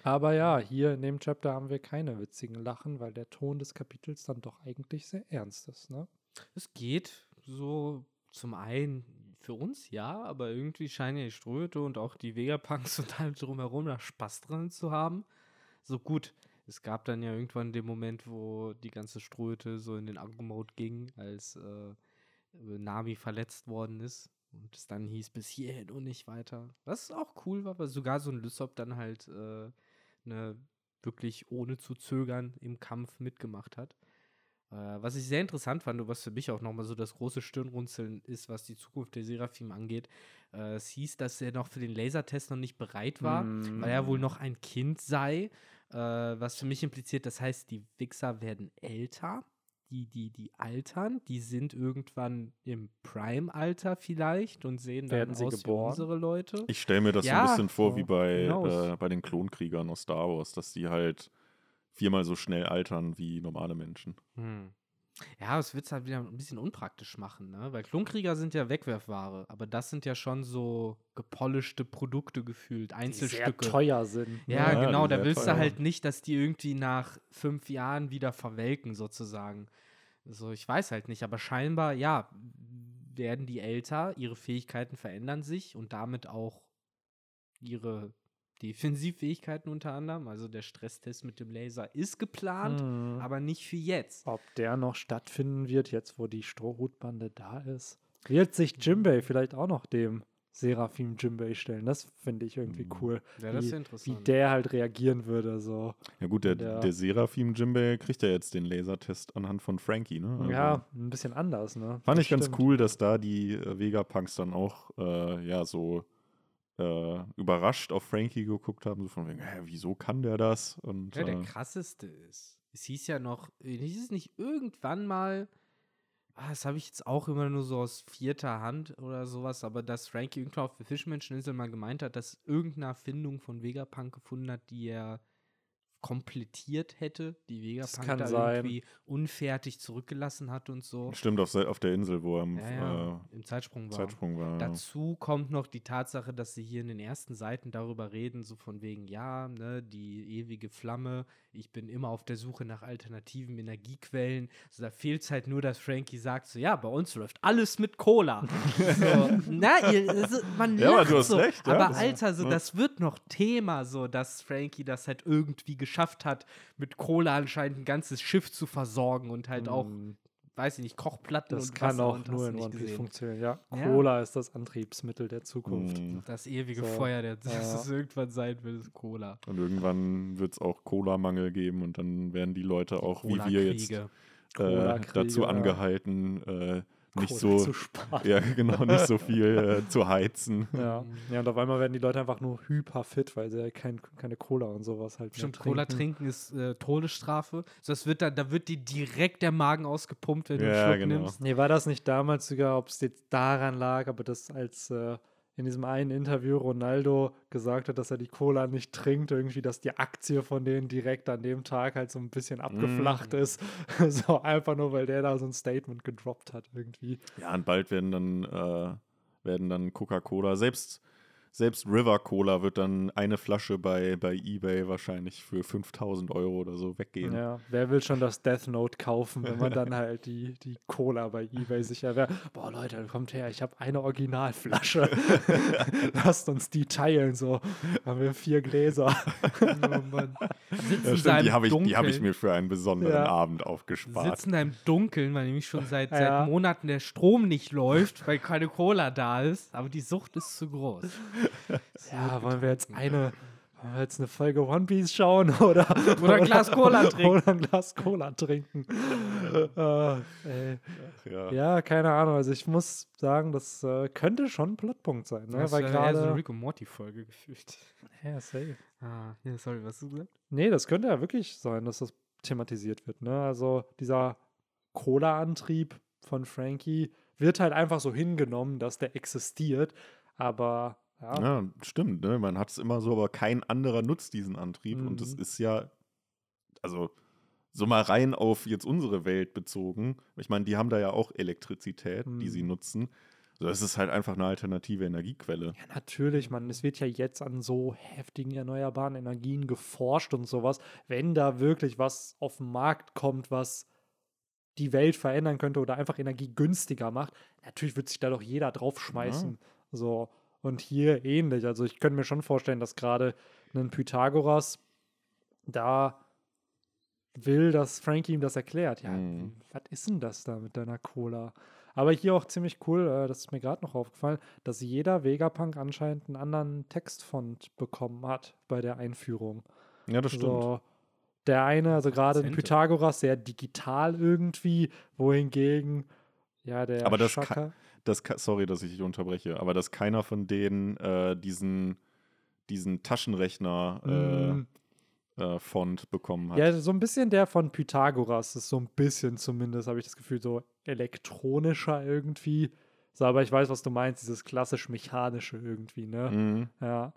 [SPEAKER 1] Aber ja, hier in dem Chapter haben wir keine witzigen Lachen, weil der Ton des Kapitels dann doch eigentlich sehr ernst ist, ne?
[SPEAKER 3] Es geht so zum einen für uns, ja, aber irgendwie scheinen ja die Ströte und auch die Vegapunks und allem drumherum da Spaß dran zu haben. So gut, es gab dann ja irgendwann den Moment, wo die ganze Ströte so in den Agro-Mode ging, als äh, Nami verletzt worden ist. Und es dann hieß bis hierhin und nicht weiter. Was auch cool war, weil sogar so ein Lysop dann halt äh, ne, wirklich ohne zu zögern im Kampf mitgemacht hat. Äh, was ich sehr interessant fand und was für mich auch nochmal so das große Stirnrunzeln ist, was die Zukunft der Seraphim angeht. Äh, es hieß, dass er noch für den Lasertest noch nicht bereit war, weil er wohl noch ein Kind sei. Äh, was für mich impliziert, das heißt, die Wichser werden älter. Die, die, die altern, die sind irgendwann im Prime-Alter vielleicht und sehen
[SPEAKER 1] Werden
[SPEAKER 3] dann
[SPEAKER 1] sie
[SPEAKER 3] aus
[SPEAKER 1] geboren?
[SPEAKER 3] wie unsere Leute.
[SPEAKER 2] Ich stelle mir das so
[SPEAKER 3] Ja,
[SPEAKER 2] ein bisschen vor
[SPEAKER 1] so,
[SPEAKER 2] wie bei, äh, bei den Klonkriegern aus Star Wars, dass die halt viermal so schnell altern wie normale Menschen.
[SPEAKER 3] Hm. Ja, es wird es halt wieder ein bisschen unpraktisch machen, ne? Weil Klonkrieger sind ja Wegwerfware, aber das sind ja schon so gepolischte Produkte gefühlt,
[SPEAKER 1] Die sehr
[SPEAKER 3] Einzelstücke.
[SPEAKER 1] teuer sind. ne?
[SPEAKER 3] Ja,
[SPEAKER 2] Ja,
[SPEAKER 3] genau,
[SPEAKER 2] die
[SPEAKER 3] da willst du
[SPEAKER 2] teuer.
[SPEAKER 3] halt nicht, dass die irgendwie nach fünf Jahren wieder verwelken, sozusagen. So, ich weiß halt nicht, aber scheinbar, ja, werden die älter, ihre Fähigkeiten verändern sich und damit auch ihre Defensivfähigkeiten unter anderem. Also der Stresstest mit dem Laser ist geplant,
[SPEAKER 1] Mhm.
[SPEAKER 3] aber nicht für jetzt.
[SPEAKER 1] Ob der noch stattfinden wird, jetzt wo die Strohhutbande da ist. Wird sich Jimbei vielleicht auch noch dem Seraphim Jimbei stellen? Das finde ich irgendwie
[SPEAKER 2] Mhm.
[SPEAKER 1] cool.
[SPEAKER 3] Ja, das ist
[SPEAKER 1] wie,
[SPEAKER 3] interessant.
[SPEAKER 1] wie der halt reagieren würde. So.
[SPEAKER 2] Ja gut, der,
[SPEAKER 1] Der-
[SPEAKER 2] der Seraphim Jimbei kriegt ja jetzt den Lasertest anhand von Frankie, ne? Also
[SPEAKER 1] Ja, ein bisschen anders, ne?
[SPEAKER 2] Fand
[SPEAKER 1] Das
[SPEAKER 2] ich ganz
[SPEAKER 1] stimmt.
[SPEAKER 2] cool, dass da die äh, Vegapunks dann auch äh, ja so äh, überrascht auf Frankie geguckt haben, so von wegen, hä, wieso kann der das? Und
[SPEAKER 3] Ja, der
[SPEAKER 2] äh,
[SPEAKER 3] krasseste ist, es hieß ja noch, äh, hieß es nicht irgendwann mal, ah, das habe ich jetzt auch immer nur so aus vierter Hand oder sowas, aber dass Frankie irgendwann auf der Fischmenscheninsel mal gemeint hat, dass irgendeine Erfindung von Vegapunk gefunden hat, die er komplettiert hätte, die Vegapunk
[SPEAKER 1] kann
[SPEAKER 3] da
[SPEAKER 1] sein.
[SPEAKER 3] irgendwie unfertig zurückgelassen hat und so.
[SPEAKER 2] stimmt auf, auf der Insel, wo er im
[SPEAKER 3] Ja, ja,
[SPEAKER 2] äh,
[SPEAKER 3] im Zeitsprung war.
[SPEAKER 2] Zeitsprung war. ja.
[SPEAKER 3] Dazu kommt noch die Tatsache, dass sie hier in den ersten Seiten darüber reden, so von wegen, ja, ne, die ewige Flamme, ich bin immer auf der Suche nach alternativen Energiequellen. So, da fehlt es halt nur, dass Frankie sagt, so, ja, bei uns läuft alles mit Cola. so, na, ihr, also, man
[SPEAKER 2] Ja, aber du hast
[SPEAKER 3] so,
[SPEAKER 2] recht, ja,
[SPEAKER 3] aber Alter, so,
[SPEAKER 2] ja.
[SPEAKER 3] das wird noch Thema, so, dass Frankie das halt irgendwie geschafft hat, mit Cola anscheinend ein ganzes Schiff zu versorgen und halt auch,
[SPEAKER 1] Mm,
[SPEAKER 3] weiß ich nicht, Kochplatten
[SPEAKER 1] Das
[SPEAKER 3] und
[SPEAKER 1] kann
[SPEAKER 3] Wasser
[SPEAKER 1] auch
[SPEAKER 3] und
[SPEAKER 1] nur in One Piece funktionieren. Ja,
[SPEAKER 3] Ja.
[SPEAKER 1] Cola ist das Antriebsmittel der Zukunft.
[SPEAKER 2] Mhm.
[SPEAKER 3] Das ewige
[SPEAKER 1] So,
[SPEAKER 3] Feuer, der, das
[SPEAKER 1] ja.
[SPEAKER 3] es irgendwann sein wird, ist Cola.
[SPEAKER 2] Und irgendwann wird es auch Cola-Mangel geben und dann werden die Leute auch, wie wir jetzt, äh, dazu
[SPEAKER 1] ja.
[SPEAKER 2] angehalten, äh, nicht
[SPEAKER 1] Cola
[SPEAKER 2] so,
[SPEAKER 1] zu sparen.
[SPEAKER 2] ja genau, nicht so viel äh, zu heizen.
[SPEAKER 1] Ja. ja, und auf einmal werden die Leute einfach nur hyper fit, weil sie ja kein, keine Cola und sowas halt mehr
[SPEAKER 3] Stimmt, Cola trinken ist äh, Todesstrafe. So, das wird dann, da wird dir direkt der Magen ausgepumpt, wenn du
[SPEAKER 2] Ja,
[SPEAKER 3] einen Schluck
[SPEAKER 2] genau.
[SPEAKER 3] nimmst.
[SPEAKER 1] Nee, war das nicht damals sogar, ob es jetzt daran lag, aber das als äh, in diesem einen Interview Ronaldo gesagt hat, dass er die Cola nicht trinkt, irgendwie, dass die Aktie von denen direkt an dem Tag halt so ein bisschen abgeflacht ist. so einfach nur, weil der da so ein Statement gedroppt hat irgendwie.
[SPEAKER 2] Ja, und bald werden dann, äh, werden dann Coca-Cola, selbst, selbst River Cola wird dann eine Flasche bei, bei Ebay wahrscheinlich für 5000 Euro oder so weggehen.
[SPEAKER 1] Ja, wer will schon das Death Note kaufen, wenn man dann halt die, die Cola bei Ebay sich erwärmt? Boah, Leute, kommt her, ich habe eine Originalflasche. Lasst uns die teilen, so. Haben wir vier Gläser.
[SPEAKER 3] Oh
[SPEAKER 2] Ja, stimmt,
[SPEAKER 3] im
[SPEAKER 2] die habe ich, die hab ich mir für einen besonderen
[SPEAKER 1] Ja.
[SPEAKER 2] Abend aufgespart.
[SPEAKER 3] sitzen da im Dunkeln, weil nämlich schon seit,
[SPEAKER 1] Ja.
[SPEAKER 3] seit Monaten der Strom nicht läuft, weil keine Cola da ist. Aber die Sucht ist zu groß.
[SPEAKER 1] Ja, wollen wir jetzt eine, wollen wir jetzt eine Folge One Piece schauen oder,
[SPEAKER 3] Oder ein Glas Cola trinken.
[SPEAKER 1] Oder ein Glas Cola trinken. äh.
[SPEAKER 2] Ja.
[SPEAKER 1] Ja, keine Ahnung. Also ich muss sagen, das äh, könnte schon ein Plotpunkt sein, ne?
[SPEAKER 3] Das
[SPEAKER 1] Weil
[SPEAKER 3] wäre eher so eine
[SPEAKER 1] gerade.
[SPEAKER 3] Rick und Morty Folge gefühlt.
[SPEAKER 1] ja, safe.
[SPEAKER 3] Ah, ja, sorry, was hast du gesagt?
[SPEAKER 1] Nee, das könnte ja wirklich sein, dass das thematisiert wird. Ne? Also dieser Cola-Antrieb von Frankie wird halt einfach so hingenommen, dass der existiert. Aber ja,
[SPEAKER 2] Ja, stimmt. Ne? Man hat es immer so, aber kein anderer nutzt diesen Antrieb. Und es
[SPEAKER 1] Mhm.
[SPEAKER 2] ist ja, also so mal rein auf jetzt unsere Welt bezogen. Ich meine, die haben da ja auch Elektrizität, die sie
[SPEAKER 1] Mhm.
[SPEAKER 2] nutzen. Also es ist halt einfach eine alternative Energiequelle.
[SPEAKER 1] Ja, natürlich, man. Es wird ja jetzt an so heftigen erneuerbaren Energien geforscht und sowas. Wenn da wirklich was auf den Markt kommt, was die Welt verändern könnte oder einfach Energie günstiger macht, natürlich wird sich da doch jeder draufschmeißen. So. Und hier ähnlich. Also ich könnte mir schon vorstellen, dass gerade ein Pythagoras da will, dass Frankie ihm das erklärt. Ja,
[SPEAKER 2] Mhm.
[SPEAKER 1] was ist denn das da mit deiner Cola? Aber hier auch ziemlich cool, äh, das ist mir gerade noch aufgefallen, dass jeder Vegapunk anscheinend einen anderen Textfont bekommen hat bei der Einführung.
[SPEAKER 2] Ja, das stimmt.
[SPEAKER 1] So, der eine, also gerade ein
[SPEAKER 3] Akzente.
[SPEAKER 1] Pythagoras, sehr digital irgendwie, wohingegen, ja, der
[SPEAKER 2] Aber das
[SPEAKER 1] Shaka-
[SPEAKER 2] kann- Das, ka- sorry, dass ich dich unterbreche, aber dass keiner von denen äh, diesen, diesen Taschenrechner äh,
[SPEAKER 1] Mm,
[SPEAKER 2] äh, Font bekommen hat.
[SPEAKER 1] Ja, so ein bisschen der von Pythagoras ist so ein bisschen zumindest, habe ich das Gefühl, so elektronischer irgendwie. So, aber ich weiß, was du meinst, dieses klassisch mechanische irgendwie, ne?
[SPEAKER 2] Mhm.
[SPEAKER 1] Ja.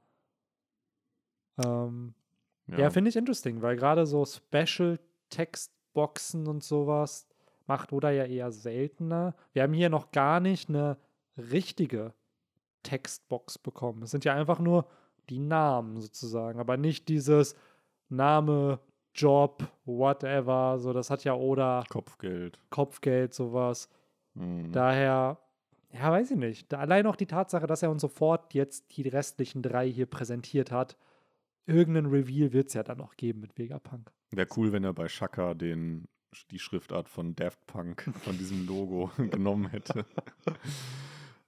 [SPEAKER 1] Ähm,
[SPEAKER 2] Ja,
[SPEAKER 1] Ja, finde ich interesting, weil gerade so Special Textboxen und sowas macht Oda ja eher seltener. Wir haben hier noch gar nicht eine richtige Textbox bekommen. Es sind ja einfach nur die Namen sozusagen, aber nicht dieses Name, Job, whatever. So, das hat ja Oda
[SPEAKER 2] Kopfgeld.
[SPEAKER 1] Kopfgeld, sowas.
[SPEAKER 2] Mhm.
[SPEAKER 1] Daher, ja, weiß ich nicht. Allein auch die Tatsache, dass er uns sofort jetzt die restlichen drei hier präsentiert hat. Irgendeinen Reveal wird es ja dann noch geben mit Vegapunk.
[SPEAKER 2] Wäre cool, wenn er bei Shaka den, die Schriftart von Daft Punk, von diesem Logo genommen hätte.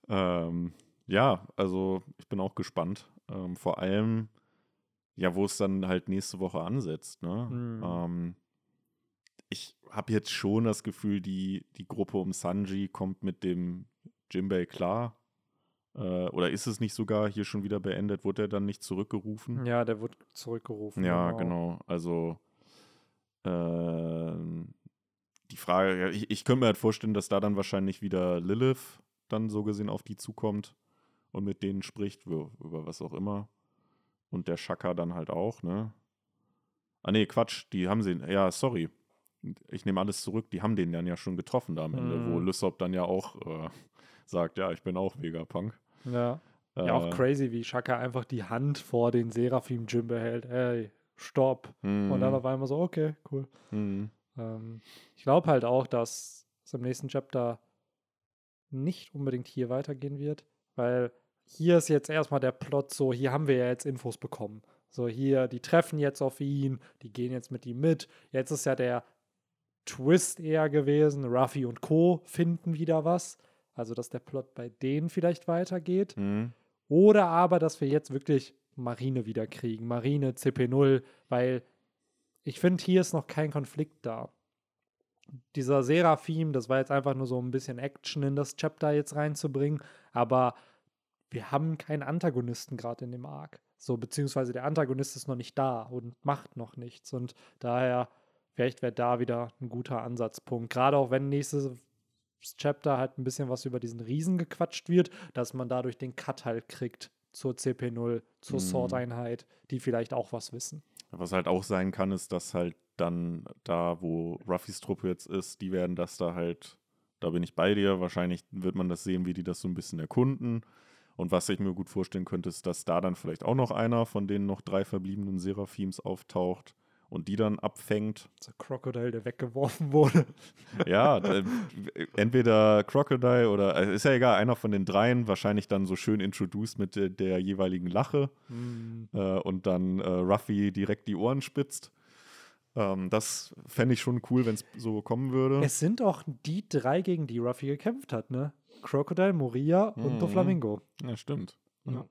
[SPEAKER 2] ähm, ja, also ich bin auch gespannt. Ähm, vor allem, ja, wo es dann halt nächste Woche ansetzt. Ne?
[SPEAKER 1] Mhm.
[SPEAKER 2] Ähm, ich habe jetzt schon das Gefühl, die, die Gruppe um Sanji kommt mit dem Jimbei klar. Äh, oder ist es nicht sogar hier schon wieder beendet? Wurde er dann nicht zurückgerufen?
[SPEAKER 1] Ja, der wird zurückgerufen.
[SPEAKER 2] Ja, genau. Also ähm, die Frage, ich, ich könnte mir halt vorstellen, dass da dann wahrscheinlich wieder Lilith dann so gesehen auf die zukommt und mit denen spricht, über, was auch immer. Und der Shaka dann halt auch, ne? Ah, nee, Quatsch, die haben sie, ja, sorry. Ich nehme alles zurück, die haben den dann ja schon getroffen da am Ende, wo
[SPEAKER 1] Mhm.
[SPEAKER 2] Lysop dann ja auch äh, sagt, ja, ich bin auch Vegapunk.
[SPEAKER 1] Ja.
[SPEAKER 2] Äh,
[SPEAKER 1] ja, auch crazy, wie Shaka einfach die Hand vor den Seraphim Jim behält. Ey, stopp. Und dann
[SPEAKER 2] mhm,
[SPEAKER 1] auf einmal so, okay, cool.
[SPEAKER 2] mhm.
[SPEAKER 1] Ähm, ich glaube halt auch, dass es im nächsten Chapter nicht unbedingt hier weitergehen wird, weil hier ist jetzt erstmal der Plot so, hier haben wir ja jetzt Infos bekommen. So hier, die treffen jetzt auf ihn, die gehen jetzt mit ihm mit. Jetzt ist ja der Twist eher gewesen, Ruffy und Co. finden wieder was. Also, dass der Plot bei denen vielleicht weitergeht.
[SPEAKER 2] Mhm.
[SPEAKER 1] Oder aber, dass wir jetzt wirklich Marine wieder kriegen. Marine, CP0, weil ich finde, hier ist noch kein Konflikt da. Dieser Seraphim, das war jetzt einfach nur so ein bisschen Action in das Chapter jetzt reinzubringen, aber wir haben keinen Antagonisten gerade in dem Arc. So, beziehungsweise der Antagonist ist noch nicht da und macht noch nichts. Und daher, vielleicht wäre da wieder ein guter Ansatzpunkt. Gerade auch wenn nächstes Chapter halt ein bisschen was über diesen Riesen gequatscht wird, dass man dadurch den Cut halt kriegt zur CP0, zur
[SPEAKER 2] Mhm.
[SPEAKER 1] Sword-Einheit, die vielleicht auch was wissen.
[SPEAKER 2] Was halt auch sein kann, ist, dass halt dann da, wo Ruffys Truppe jetzt ist, die werden das da halt, da bin ich bei dir, wahrscheinlich wird man das sehen, wie die das so ein bisschen erkunden. Und was ich mir gut vorstellen könnte, ist, dass da dann vielleicht auch noch einer von den noch drei verbliebenen Seraphims auftaucht und die dann abfängt.
[SPEAKER 1] So Crocodile, der weggeworfen wurde.
[SPEAKER 2] Ja, äh, entweder Crocodile oder, äh, ist ja egal, einer von den dreien, wahrscheinlich dann so schön introduced mit der, der jeweiligen Lache
[SPEAKER 1] Hm.
[SPEAKER 2] äh, und dann äh, Ruffy direkt die Ohren spitzt. Ähm, das fände ich schon cool, wenn es so kommen würde.
[SPEAKER 1] Es sind auch die drei, gegen die Ruffy gekämpft hat, ne? Crocodile, Moria und
[SPEAKER 2] Mhm.
[SPEAKER 1] Doflamingo.
[SPEAKER 2] Ja, stimmt.
[SPEAKER 3] Ja.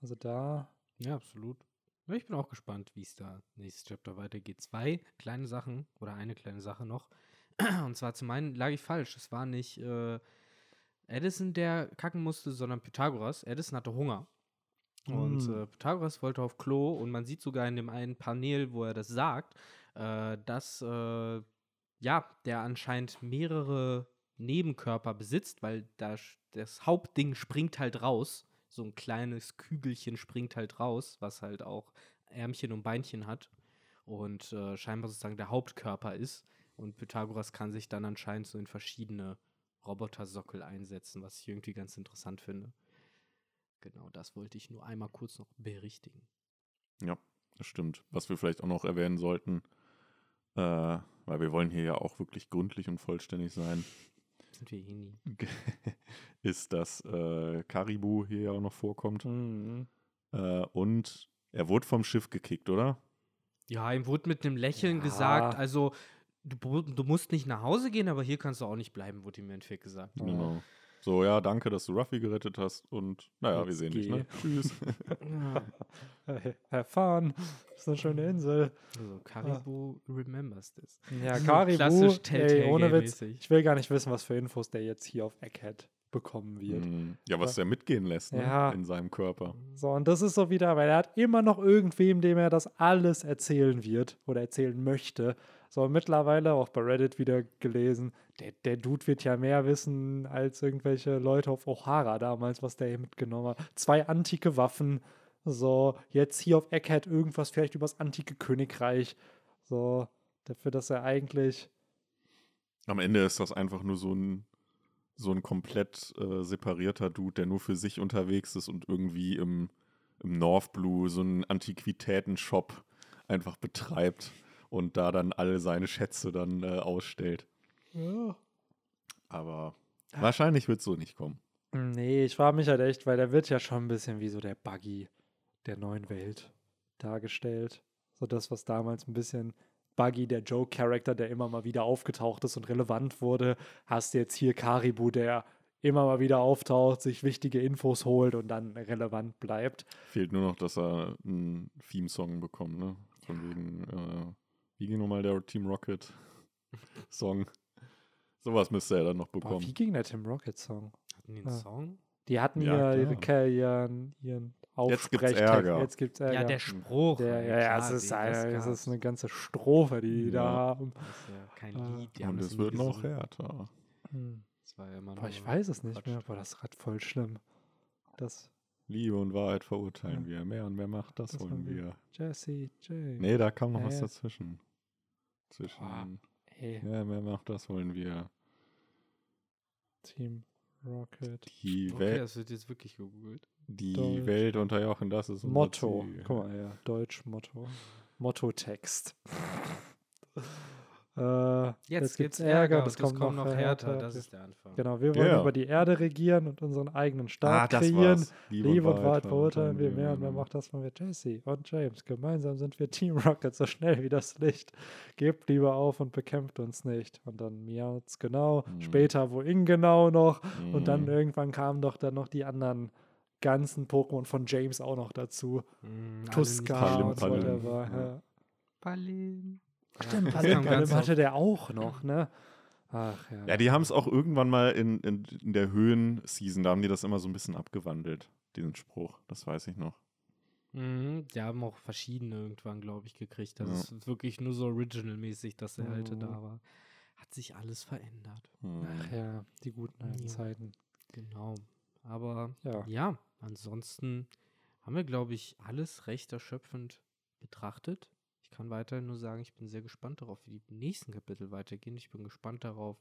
[SPEAKER 1] Also da.
[SPEAKER 3] Ja, absolut. Ich bin auch gespannt, wie es da nächstes Chapter weitergeht. Zwei kleine Sachen oder eine kleine Sache noch. Und zwar zum einen lag ich falsch. Es war nicht äh, Edison, der kacken musste, sondern Pythagoras. Edison hatte Hunger. Und
[SPEAKER 1] Mm.
[SPEAKER 3] äh, Pythagoras wollte auf Klo und man sieht sogar in dem einen Panel, wo er das sagt, äh, dass äh, ja, der anscheinend mehrere Nebenkörper besitzt, weil da das Hauptding springt halt raus. So ein kleines Kügelchen springt halt raus, was halt auch Ärmchen und Beinchen hat und äh, scheinbar sozusagen der Hauptkörper ist. Und Pythagoras kann sich dann anscheinend so in verschiedene Robotersockel einsetzen, was ich irgendwie ganz interessant finde. Genau, das wollte ich nur einmal kurz noch berichtigen.
[SPEAKER 2] Ja, das stimmt. Was wir vielleicht auch noch erwähnen sollten, äh, weil wir wollen hier ja auch wirklich gründlich und vollständig sein,
[SPEAKER 3] Sind wir eh nie.
[SPEAKER 2] ist, dass äh, Karibu hier ja auch noch vorkommt.
[SPEAKER 1] Mhm.
[SPEAKER 2] Äh, und er wurde vom Schiff gekickt, oder?
[SPEAKER 3] Ja, ihm wurde mit einem Lächeln
[SPEAKER 1] Ja.
[SPEAKER 3] gesagt, also du, du musst nicht nach Hause gehen, aber hier kannst du auch nicht bleiben, wurde ihm Endeffekt gesagt.
[SPEAKER 2] Genau. So, ja, danke, dass du Ruffy gerettet hast und naja, wir
[SPEAKER 1] Jetzt
[SPEAKER 2] sehen dich,
[SPEAKER 1] geh.
[SPEAKER 2] ne? Tschüss.
[SPEAKER 1] Have fun. Das ist eine schöne Insel.
[SPEAKER 3] Also Karibu remembers this.
[SPEAKER 1] Ja,
[SPEAKER 3] So
[SPEAKER 1] Karibu,
[SPEAKER 3] klassisch
[SPEAKER 1] ey, ohne Witz. Ich will gar nicht wissen, was für Infos der jetzt hier auf Egghead bekommen wird.
[SPEAKER 2] Mm, ja, was der mitgehen lässt, ne?
[SPEAKER 1] Ja.
[SPEAKER 2] In seinem Körper.
[SPEAKER 1] So, und das ist so wieder, weil er hat immer noch irgendwem, dem er das alles erzählen wird oder erzählen möchte. So, mittlerweile auch bei Reddit wieder gelesen, der, der Dude wird ja mehr wissen als irgendwelche Leute auf O'Hara damals, was der hier mitgenommen hat. Zwei antike Waffen. So, jetzt hier auf Egghead irgendwas vielleicht übers antike Königreich. So, dafür, dass er eigentlich.
[SPEAKER 2] Am Ende ist das einfach nur so ein, so ein komplett äh, separierter Dude, der nur für sich unterwegs ist und irgendwie im, im North Blue so einen Antiquitäten-Shop einfach betreibt und da dann alle seine Schätze dann äh, ausstellt.
[SPEAKER 1] Ja.
[SPEAKER 2] Aber wahrscheinlich wird es so nicht kommen.
[SPEAKER 1] Nee, ich frage mich halt echt, weil der wird ja schon ein bisschen wie so der Buggy der neuen Welt dargestellt. So das, was damals ein bisschen Buggy, der Joe-Charakter, der immer mal wieder aufgetaucht ist und relevant wurde, hast du jetzt hier Karibu, der immer mal wieder auftaucht, sich wichtige Infos holt und dann relevant bleibt.
[SPEAKER 2] Fehlt nur noch, dass er einen Theme-Song bekommt, ne? Von wegen, äh, wie ging nochmal der Team Rocket-Song? Sowas müsste er dann noch
[SPEAKER 1] Boah,
[SPEAKER 2] bekommen.
[SPEAKER 1] wie ging der Tim Rocket-Song?
[SPEAKER 3] Hatten die einen
[SPEAKER 1] Ah.
[SPEAKER 3] Song?
[SPEAKER 1] Die hatten
[SPEAKER 2] Ja,
[SPEAKER 1] hier ihre,
[SPEAKER 2] klar.
[SPEAKER 1] Ke- ihren, ihren
[SPEAKER 2] Jetzt gibt's Ärger.
[SPEAKER 1] Jetzt gibt's Ärger.
[SPEAKER 3] Ja, der Spruch.
[SPEAKER 1] Der, ja, ja, es ist, eine, es
[SPEAKER 3] das
[SPEAKER 1] ist eine ganze Strophe, die die da
[SPEAKER 2] Ja.
[SPEAKER 1] haben.
[SPEAKER 3] Das ist ja kein
[SPEAKER 1] Ah.
[SPEAKER 3] Lied. Die haben
[SPEAKER 2] Und
[SPEAKER 3] das
[SPEAKER 2] es wird noch härter.
[SPEAKER 1] Hm.
[SPEAKER 3] Das war ja immer
[SPEAKER 1] Boah,
[SPEAKER 3] nur
[SPEAKER 1] ich weiß es nicht
[SPEAKER 3] Quatsch.
[SPEAKER 1] mehr. Boah, das ist grad voll schlimm. Das
[SPEAKER 2] Liebe und Wahrheit verurteilen
[SPEAKER 1] Ja.
[SPEAKER 2] wir. Mehr und mehr Macht, das,
[SPEAKER 1] Das
[SPEAKER 2] wollen
[SPEAKER 1] wollen wir. Jesse J.
[SPEAKER 2] Nee, da kam noch
[SPEAKER 1] Ja,
[SPEAKER 2] was
[SPEAKER 1] ja.
[SPEAKER 2] dazwischen. Zwischen.
[SPEAKER 1] Boah. Ey,
[SPEAKER 2] Ja, mehr Macht, das wollen wir.
[SPEAKER 1] Team Rocket.
[SPEAKER 2] Die,
[SPEAKER 3] Okay,
[SPEAKER 2] Wel
[SPEAKER 3] das wird jetzt wirklich gegoogelt.
[SPEAKER 2] Die
[SPEAKER 1] Deutsch.
[SPEAKER 2] Welt unterjochen, das ist unser
[SPEAKER 1] Motto.
[SPEAKER 2] Ziel.
[SPEAKER 1] Guck mal, ja. Deutsch Motto. Motto-Text. Äh,
[SPEAKER 3] Jetzt,
[SPEAKER 1] gibt's
[SPEAKER 3] gibt's
[SPEAKER 1] Ärger,
[SPEAKER 3] Ärger,
[SPEAKER 1] das
[SPEAKER 3] und
[SPEAKER 1] kommt noch
[SPEAKER 3] noch
[SPEAKER 1] härter.
[SPEAKER 3] Das ist der Anfang.
[SPEAKER 1] Genau, wir wollen
[SPEAKER 2] Ja.
[SPEAKER 1] über die Erde regieren und unseren eigenen Staat
[SPEAKER 2] Ah, das
[SPEAKER 1] kreieren.
[SPEAKER 2] war's.
[SPEAKER 1] Liebe und Wahrheit verurteilen wir mehr und wer macht das, wenn wir Jesse und James. Gemeinsam sind wir Team Rocket so schnell wie das Licht. Gebt lieber auf und bekämpft uns nicht. Und dann miaut's genau.
[SPEAKER 2] Mhm.
[SPEAKER 1] Später wohin genau noch. Und dann
[SPEAKER 2] Mhm.
[SPEAKER 1] irgendwann kamen doch dann noch die anderen ganzen Pokémon von James auch noch dazu.
[SPEAKER 3] Mm,
[SPEAKER 1] Tuska
[SPEAKER 2] Palim,
[SPEAKER 1] und
[SPEAKER 2] Palim.
[SPEAKER 1] whatever.
[SPEAKER 2] Ja.
[SPEAKER 1] Ja.
[SPEAKER 3] Palim.
[SPEAKER 1] Stimmt, Palim, Palim hatte der auch noch, ne? Ach ja.
[SPEAKER 2] Ja, die haben es auch irgendwann mal in, in, in der Höhen-Season, da haben die das immer so ein bisschen abgewandelt, diesen Spruch. Das weiß ich noch.
[SPEAKER 3] Mhm, die haben auch verschiedene irgendwann, glaube ich, gekriegt. Das
[SPEAKER 2] Ja.
[SPEAKER 3] ist wirklich nur so original-mäßig, dass der alte
[SPEAKER 1] Mhm.
[SPEAKER 3] da war. Hat sich alles verändert.
[SPEAKER 2] Hm.
[SPEAKER 1] Ach ja, die guten alten
[SPEAKER 3] Ja.
[SPEAKER 1] Zeiten.
[SPEAKER 3] Genau. Aber
[SPEAKER 1] Ja.
[SPEAKER 3] ja, ansonsten haben wir, glaube ich, alles recht erschöpfend betrachtet. Ich kann weiterhin nur sagen, ich bin sehr gespannt darauf, wie die nächsten Kapitel weitergehen. Ich bin gespannt darauf,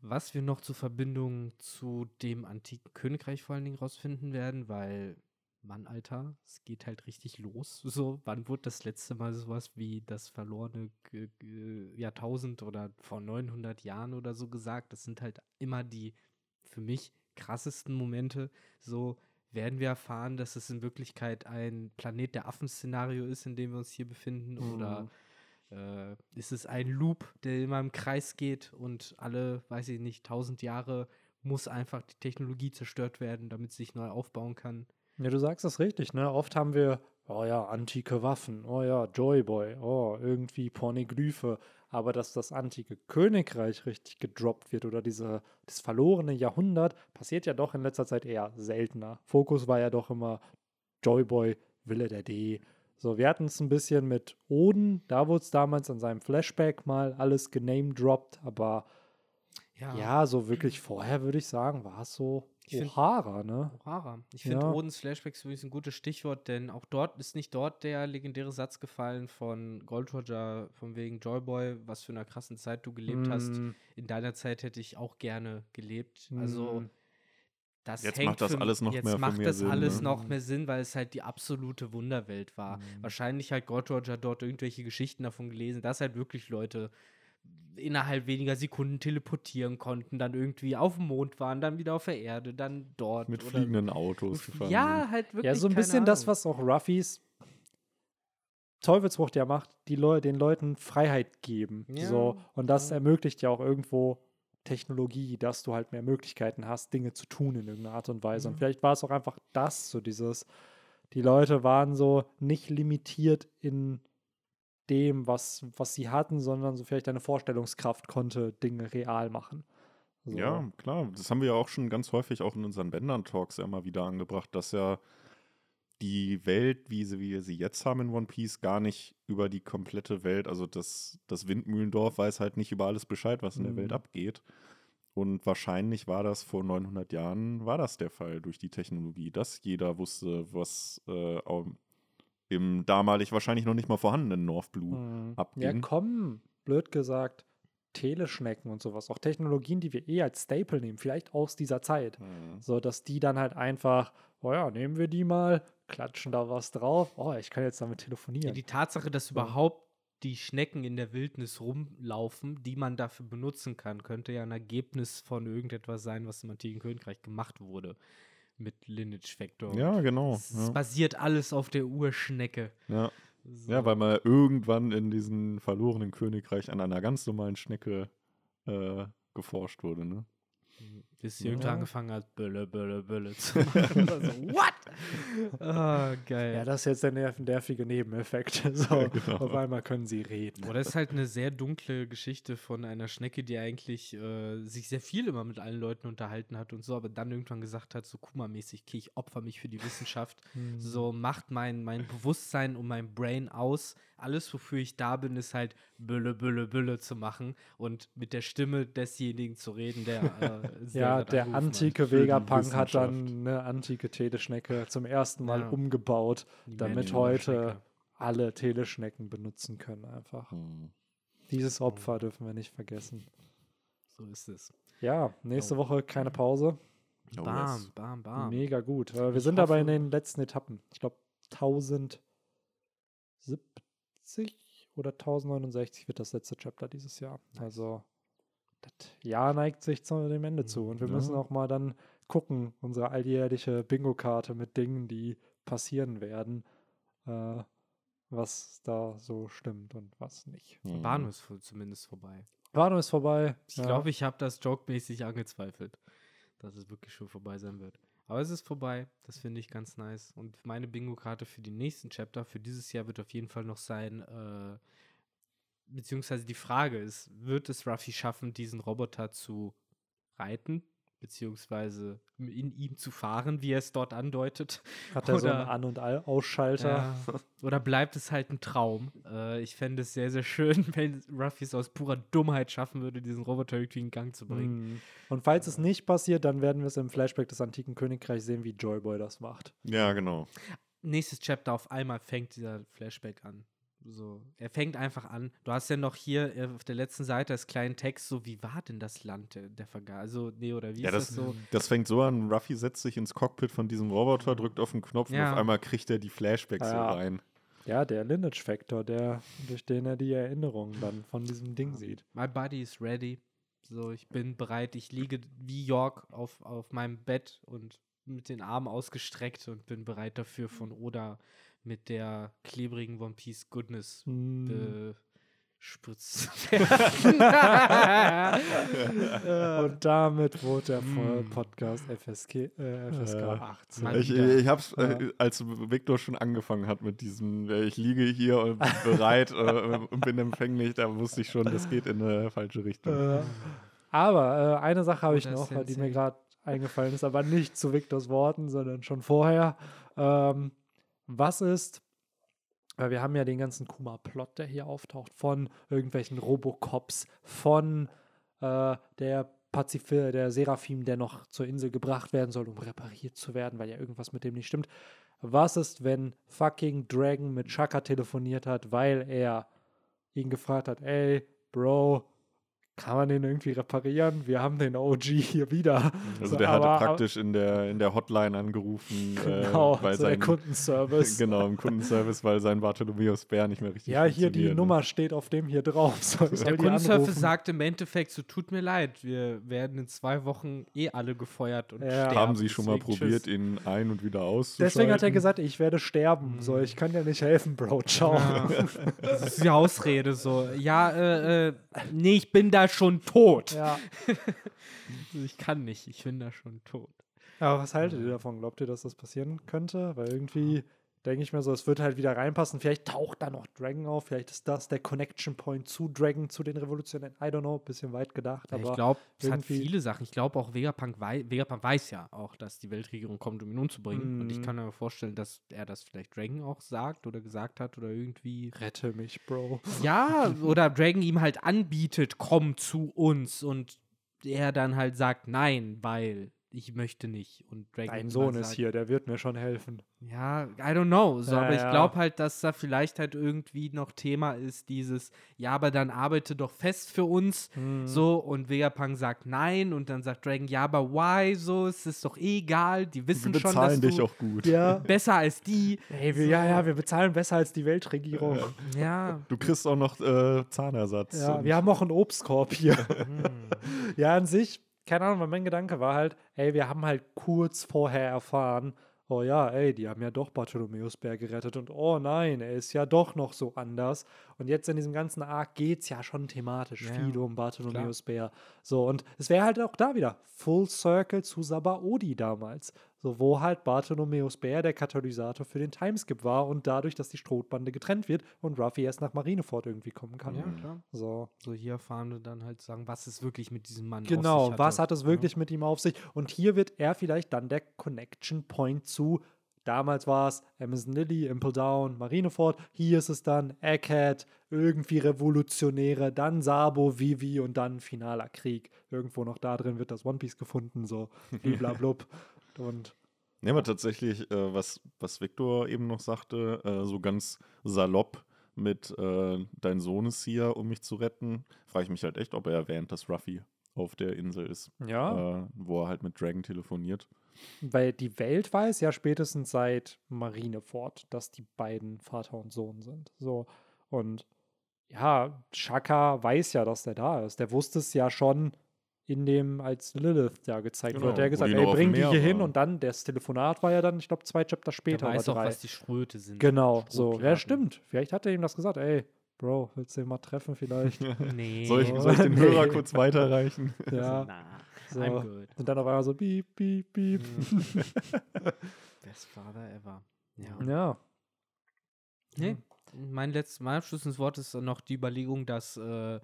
[SPEAKER 3] was wir noch zur Verbindung zu dem antiken Königreich vor allen Dingen rausfinden werden, weil, Mann, Alter, es geht halt richtig los. So, wann wurde das letzte Mal sowas wie das verlorene Jahrtausend oder vor 900 Jahren oder so gesagt? Das sind halt immer die für mich krassesten Momente. So werden wir erfahren, dass es in Wirklichkeit ein Planet der Affen-Szenario ist, in dem wir uns hier befinden, oder äh, ist es ein Loop, der immer im Kreis geht und alle, weiß ich nicht, tausend Jahre muss einfach die Technologie zerstört werden, damit sie sich neu aufbauen kann.
[SPEAKER 1] Ja, du sagst das richtig, ne? Oft haben wir, oh ja, antike Waffen, oh ja, Joyboy, oh, irgendwie Pornoglyphe. Aber dass das antike Königreich richtig gedroppt wird oder diese, das verlorene Jahrhundert, passiert ja doch in letzter Zeit eher seltener. Fokus war ja doch immer Joyboy, Wille der D. So, wir hatten es ein bisschen mit Oden, da wurde es damals in seinem Flashback mal alles genamedroppt, aber ja, so wirklich vorher würde ich sagen, war es so
[SPEAKER 3] Ich find-
[SPEAKER 1] O'Hara, ne?
[SPEAKER 3] Ohara. Ich finde
[SPEAKER 1] Ja.
[SPEAKER 3] Odens Flashbacks übrigens ein gutes Stichwort, denn auch dort ist nicht dort der legendäre Satz gefallen von Gold Roger, von wegen Joyboy, was für einer krassen Zeit du gelebt hast.
[SPEAKER 1] Mm,
[SPEAKER 3] In deiner Zeit hätte ich auch gerne gelebt. Also
[SPEAKER 1] mm.
[SPEAKER 3] das
[SPEAKER 2] Jetzt
[SPEAKER 3] hängt
[SPEAKER 2] macht das
[SPEAKER 3] für,
[SPEAKER 2] alles noch
[SPEAKER 3] jetzt
[SPEAKER 2] mehr
[SPEAKER 3] macht das
[SPEAKER 2] Sinn,
[SPEAKER 3] alles
[SPEAKER 2] ne?
[SPEAKER 3] noch mehr Sinn, weil es halt die absolute Wunderwelt war.
[SPEAKER 1] Mhm.
[SPEAKER 3] Wahrscheinlich hat Gold Roger dort irgendwelche Geschichten davon gelesen, dass halt wirklich Leute innerhalb weniger Sekunden teleportieren konnten, dann irgendwie auf dem Mond waren, dann wieder auf der Erde, dann dort.
[SPEAKER 2] Mit
[SPEAKER 3] oder-
[SPEAKER 2] fliegenden Autos gefahren.
[SPEAKER 3] Ja, halt wirklich.
[SPEAKER 1] Ja, so ein
[SPEAKER 3] keine
[SPEAKER 1] bisschen das,
[SPEAKER 3] Ahnung.
[SPEAKER 1] was auch Ruffys Teufelsfrucht ja macht, die Leu den Leuten Freiheit geben.
[SPEAKER 3] Ja,
[SPEAKER 1] so. Und das
[SPEAKER 3] ja.
[SPEAKER 1] ermöglicht ja auch irgendwo Technologie, dass du halt mehr Möglichkeiten hast, Dinge zu tun in irgendeiner Art und Weise. Und
[SPEAKER 3] Ja.
[SPEAKER 1] vielleicht war es auch einfach das, so dieses, die Leute waren so nicht limitiert in dem, was, was sie hatten, sondern so vielleicht eine Vorstellungskraft konnte Dinge real machen. So.
[SPEAKER 2] Ja, klar. Das haben wir ja auch schon ganz häufig auch in unseren Bändern-Talks ja immer wieder angebracht, dass ja die Welt, wie, sie, wie wir sie jetzt haben in One Piece, gar nicht über die komplette Welt, also das, das Windmühlendorf weiß halt nicht über alles Bescheid, was in der Welt
[SPEAKER 1] Mhm.
[SPEAKER 2] abgeht. Und wahrscheinlich war das vor 900 Jahren, war das der Fall durch die Technologie, dass jeder wusste, was äh, im damalig wahrscheinlich noch nicht mal vorhandenen North Blue
[SPEAKER 1] Mhm. Ja,
[SPEAKER 2] abging.
[SPEAKER 1] kommen, blöd gesagt, Teleschnecken und sowas, auch Technologien, die wir eh als Staple nehmen, vielleicht aus dieser Zeit.
[SPEAKER 2] Mhm.
[SPEAKER 1] So, dass die dann halt einfach, oh ja, nehmen wir die mal, klatschen da was drauf, oh, ich kann jetzt damit
[SPEAKER 3] Ja,
[SPEAKER 1] telefonieren.
[SPEAKER 3] die Tatsache, dass überhaupt die Schnecken in der Wildnis rumlaufen, die man dafür benutzen kann, könnte ja ein Ergebnis von irgendetwas sein, was im antiken Königreich gemacht wurde. Mit Lineage Factor.
[SPEAKER 2] Ja, genau.
[SPEAKER 3] Es
[SPEAKER 2] ja.
[SPEAKER 3] basiert alles auf der Urschnecke.
[SPEAKER 2] Ja.
[SPEAKER 3] So.
[SPEAKER 2] Ja, weil man irgendwann in diesem verlorenen Königreich an einer ganz normalen Schnecke äh, geforscht wurde, ne?
[SPEAKER 3] Bis sie irgendwann
[SPEAKER 1] Ja.
[SPEAKER 3] angefangen hat, Bölle, Bölle, Bölle zu machen. Oder so, what? Ah, geil.
[SPEAKER 1] ja, das ist jetzt der nerv nervige Nebeneffekt. So,
[SPEAKER 2] genau.
[SPEAKER 1] auf einmal können sie reden.
[SPEAKER 3] Boah, das ist halt eine sehr dunkle Geschichte von einer Schnecke, die eigentlich äh, sich sehr viel immer mit allen Leuten unterhalten hat und so, aber dann irgendwann gesagt hat, so Kuma-mäßig, okay, ich opfer mich für die Wissenschaft.
[SPEAKER 1] Hm.
[SPEAKER 3] So macht mein, mein Bewusstsein und mein Brain aus. Alles, wofür ich da bin, ist halt Bülle, Bülle, Bülle zu machen und mit der Stimme desjenigen zu reden, der. Äh, sehr
[SPEAKER 1] Ja,
[SPEAKER 3] grad
[SPEAKER 1] der antike Vegapunk hat dann eine antike Teleschnecke zum ersten Mal
[SPEAKER 3] Ja.
[SPEAKER 1] umgebaut,
[SPEAKER 3] Die
[SPEAKER 1] damit heute alle Teleschnecken benutzen können einfach.
[SPEAKER 2] Hm.
[SPEAKER 1] Dieses Opfer dürfen wir nicht vergessen.
[SPEAKER 3] So ist es.
[SPEAKER 1] Ja, nächste
[SPEAKER 3] Oh.
[SPEAKER 1] Woche keine Pause.
[SPEAKER 2] Oh,
[SPEAKER 3] Bam,
[SPEAKER 2] yes.
[SPEAKER 3] bam, bam.
[SPEAKER 1] Mega gut. Äh, wir
[SPEAKER 3] Ich
[SPEAKER 1] sind aber in
[SPEAKER 3] hoffe-
[SPEAKER 1] den letzten Etappen. Ich glaube 1070 oder 1069 wird das letzte Chapter dieses Jahr. Also das Jahr neigt sich zu dem Ende zu. Und wir
[SPEAKER 2] Ja.
[SPEAKER 1] müssen auch mal dann gucken, unsere alljährliche Bingo-Karte mit Dingen, die passieren werden, äh, was da so stimmt und was nicht.
[SPEAKER 2] Hm.
[SPEAKER 3] Wano ist zumindest vorbei.
[SPEAKER 1] Wano ist vorbei.
[SPEAKER 3] Ich glaube, ich habe das jokemäßig angezweifelt, dass es wirklich schon vorbei sein wird. Aber es ist vorbei. Das finde ich ganz nice. Und meine Bingo-Karte für die nächsten Chapter, für dieses Jahr, wird auf jeden Fall noch sein, äh, beziehungsweise die Frage ist, wird es Ruffy schaffen, diesen Roboter zu reiten? Beziehungsweise in ihm zu fahren, wie er es dort andeutet.
[SPEAKER 1] Hat er so einen
[SPEAKER 3] oder-
[SPEAKER 1] An- und Ausschalter?
[SPEAKER 3] Ja. Oder bleibt es halt ein Traum? Äh, ich fände es sehr, sehr schön, wenn Ruffy es aus purer Dummheit schaffen würde, diesen Roboter irgendwie in Gang zu bringen.
[SPEAKER 1] Mm. Und falls es nicht passiert, dann werden wir es im Flashback des antiken Königreichs sehen, wie Joyboy das macht.
[SPEAKER 2] Ja, genau.
[SPEAKER 3] Nächstes Chapter auf einmal fängt dieser Flashback an. So, er fängt einfach an. Du hast ja noch hier äh, auf der letzten Seite als kleinen Text so, wie war denn das Land der, der Vergangenheit? Also, nee, oder wie
[SPEAKER 2] Ja,
[SPEAKER 3] ist das,
[SPEAKER 2] das,
[SPEAKER 3] so?
[SPEAKER 2] das fängt so an, Ruffy setzt sich ins Cockpit von diesem Roboter, drückt auf den Knopf und
[SPEAKER 3] Ja.
[SPEAKER 2] auf einmal kriegt er die Flashbacks
[SPEAKER 1] Ja.
[SPEAKER 2] so rein.
[SPEAKER 1] Ja, der Lineage-Factor, der, durch den er die Erinnerungen dann von diesem Ding sieht.
[SPEAKER 3] My body is ready. So, ich bin bereit. Ich liege wie York auf, auf meinem Bett und mit den Armen ausgestreckt und bin bereit dafür, von Oda mit der klebrigen One Piece Goodness
[SPEAKER 1] Mm.
[SPEAKER 3] bespritzt zu werden.
[SPEAKER 1] Und damit wurde der Voll-
[SPEAKER 3] Mm.
[SPEAKER 1] Podcast FSK, äh, FSK
[SPEAKER 2] Äh,
[SPEAKER 1] 18.
[SPEAKER 3] Mal
[SPEAKER 2] Ich, ich hab's,
[SPEAKER 1] Ja.
[SPEAKER 2] äh, als Victor schon angefangen hat mit diesem, äh, ich liege hier und bin bereit äh, und bin empfänglich, da wusste ich schon, das geht in eine falsche Richtung.
[SPEAKER 1] Äh, aber äh, eine Sache habe ich
[SPEAKER 3] Oder
[SPEAKER 1] noch, die mir gerade eingefallen ist, aber nicht zu Victors Worten, sondern schon vorher. Ähm, was ist, weil wir haben ja den ganzen Kuma-Plot, der hier auftaucht, von irgendwelchen Robocops, von äh, der Pazif der Seraphim, der noch zur Insel gebracht werden soll, um repariert zu werden, weil ja irgendwas mit dem nicht stimmt. Was ist, wenn fucking Dragon mit Shaka telefoniert hat, weil er ihn gefragt hat, ey, Bro, kann man den irgendwie reparieren? Wir haben den OG hier wieder.
[SPEAKER 2] Also
[SPEAKER 1] So,
[SPEAKER 2] der hatte
[SPEAKER 1] aber-
[SPEAKER 2] praktisch in der, in der Hotline angerufen,
[SPEAKER 1] Genau,
[SPEAKER 2] äh, weil
[SPEAKER 1] so der
[SPEAKER 2] sein
[SPEAKER 1] Kundenservice.
[SPEAKER 2] genau im Kundenservice, weil sein Bartholomäus Bär nicht mehr richtig
[SPEAKER 1] Ja, hier die
[SPEAKER 2] funktioniert.
[SPEAKER 1] Nummer steht auf dem hier drauf. Soll
[SPEAKER 3] Der Kundenservice sagt im Endeffekt, so tut mir leid, wir werden in zwei Wochen eh alle gefeuert und
[SPEAKER 1] Ja.
[SPEAKER 3] sterben.
[SPEAKER 2] Haben Sie schon mal
[SPEAKER 3] deswegen
[SPEAKER 2] probiert,
[SPEAKER 3] tschüss.
[SPEAKER 2] ihn ein- und wieder auszuschalten?
[SPEAKER 1] Deswegen hat er gesagt, ich werde sterben. So, ich kann dir nicht helfen, Bro. Ciao.
[SPEAKER 3] Ja, das ist die Ausrede so. Ja, äh, äh, nee, ich bin da schon tot.
[SPEAKER 1] Ja.
[SPEAKER 3] Ich kann nicht, ich bin da schon tot.
[SPEAKER 1] Aber was haltet ihr davon? Glaubt ihr, dass das passieren könnte? Weil irgendwie denke ich mir so, es wird halt wieder reinpassen. Vielleicht taucht da noch Dragon auf. Vielleicht ist das der Connection Point zu Dragon, zu den Revolutionären. I don't know, bisschen weit gedacht.
[SPEAKER 3] Ja,
[SPEAKER 1] Aber
[SPEAKER 3] ich glaube, es hat viele Sachen. Ich glaube auch, Vegapunk, wei Vegapunk weiß ja auch, dass die Weltregierung kommt, um ihn umzubringen. Und ich
[SPEAKER 1] Mhm.
[SPEAKER 3] kann mir vorstellen, dass er das vielleicht Dragon auch sagt oder gesagt hat oder irgendwie.
[SPEAKER 1] rette mich, Bro.
[SPEAKER 3] Ja, oder Dragon ihm halt anbietet, komm zu uns. Und er dann halt sagt, nein, weil ich möchte nicht. Und Dragon
[SPEAKER 1] Dein Sohn
[SPEAKER 3] halt
[SPEAKER 1] ist
[SPEAKER 3] sagt,
[SPEAKER 1] hier, der wird mir schon helfen.
[SPEAKER 3] Ja, I don't know. So,
[SPEAKER 1] Ja,
[SPEAKER 3] aber ich
[SPEAKER 1] ja.
[SPEAKER 3] glaube halt, dass da vielleicht halt irgendwie noch Thema ist, dieses, ja, aber dann arbeite doch fest für uns.
[SPEAKER 1] Mhm.
[SPEAKER 3] So, und Vegapunk sagt nein und dann sagt Dragon, ja, aber why? So, es ist doch eh egal. Die
[SPEAKER 2] Wir
[SPEAKER 3] wissen schon, dass du
[SPEAKER 2] dich auch gut.
[SPEAKER 1] Ja.
[SPEAKER 3] besser als die.
[SPEAKER 1] Ey, wir, ja, ja, wir bezahlen besser als die Weltregierung.
[SPEAKER 3] Ja.
[SPEAKER 2] Du kriegst auch noch äh, Zahnersatz.
[SPEAKER 1] Ja, wir haben auch einen Obstkorb hier.
[SPEAKER 3] Hm.
[SPEAKER 1] ja, an sich, keine Ahnung, weil mein Gedanke war halt, ey, wir haben halt kurz vorher erfahren, oh ja, ey, die haben ja doch Bartholomäus Bär gerettet und oh nein, er ist ja doch noch so anders. Und jetzt in diesem ganzen Arc geht es ja schon thematisch
[SPEAKER 3] Ja,
[SPEAKER 1] viel um Bartholomäus Bär. So, und es wäre halt auch da wieder Full Circle zu Sabaody damals. So, wo halt Bartholomäus Bär der Katalysator für den Timeskip war und dadurch, dass die Strohbande getrennt wird und Ruffy erst nach Marineford irgendwie kommen kann.
[SPEAKER 3] ja, klar.
[SPEAKER 1] So.
[SPEAKER 3] So, hier erfahren wir dann halt sagen, was es wirklich mit diesem Mann auf
[SPEAKER 1] Genau,
[SPEAKER 3] sich
[SPEAKER 1] was
[SPEAKER 3] hatte.
[SPEAKER 1] hat es wirklich mit ihm auf sich? Und hier wird er vielleicht dann der Connection Point zu. Damals war es Amazon Lily, Impel Down, Marineford. Hier ist es dann Egghead, irgendwie Revolutionäre, dann Sabo, Vivi und dann finaler Krieg. Irgendwo noch da drin wird das One Piece gefunden, so bliblablub. und
[SPEAKER 2] Ja, aber tatsächlich, äh, was, was Victor eben noch sagte, äh, so ganz salopp mit äh, dein Sohn ist hier, um mich zu retten, frage ich mich halt echt, ob er erwähnt, dass Ruffy auf der Insel ist,
[SPEAKER 1] ja,
[SPEAKER 2] äh, wo er halt mit Dragon telefoniert.
[SPEAKER 1] weil die Welt weiß ja spätestens seit Marineford, dass die beiden Vater und Sohn sind. So, und ja, Shaka weiß ja, dass der da ist. Der wusste es ja schon in dem, als Lilith ja gezeigt
[SPEAKER 2] Genau,
[SPEAKER 1] wird. Der gesagt, ey, bring die hier hin und dann, das Telefonat war ja dann, ich glaube, zwei Chapter
[SPEAKER 3] Der
[SPEAKER 1] später
[SPEAKER 3] weiß
[SPEAKER 1] oder
[SPEAKER 3] auch,
[SPEAKER 1] drei.
[SPEAKER 3] was die Schröte sind.
[SPEAKER 1] Genau, so. Ja, stimmt. Vielleicht hat er ihm das gesagt, ey, Bro, willst du ihn mal treffen vielleicht?
[SPEAKER 3] Nee.
[SPEAKER 2] Soll ich, soll ich den
[SPEAKER 1] nee.
[SPEAKER 2] Hörer kurz weiterreichen?
[SPEAKER 1] ja.
[SPEAKER 3] Na,
[SPEAKER 1] So.
[SPEAKER 3] I'm good.
[SPEAKER 1] Und dann auf einmal so, piep, piep, piep.
[SPEAKER 3] Best Father ever. Ja.
[SPEAKER 1] Ja.
[SPEAKER 3] Nee, mein letztes mein abschließendes Wort ist noch die Überlegung, dass äh,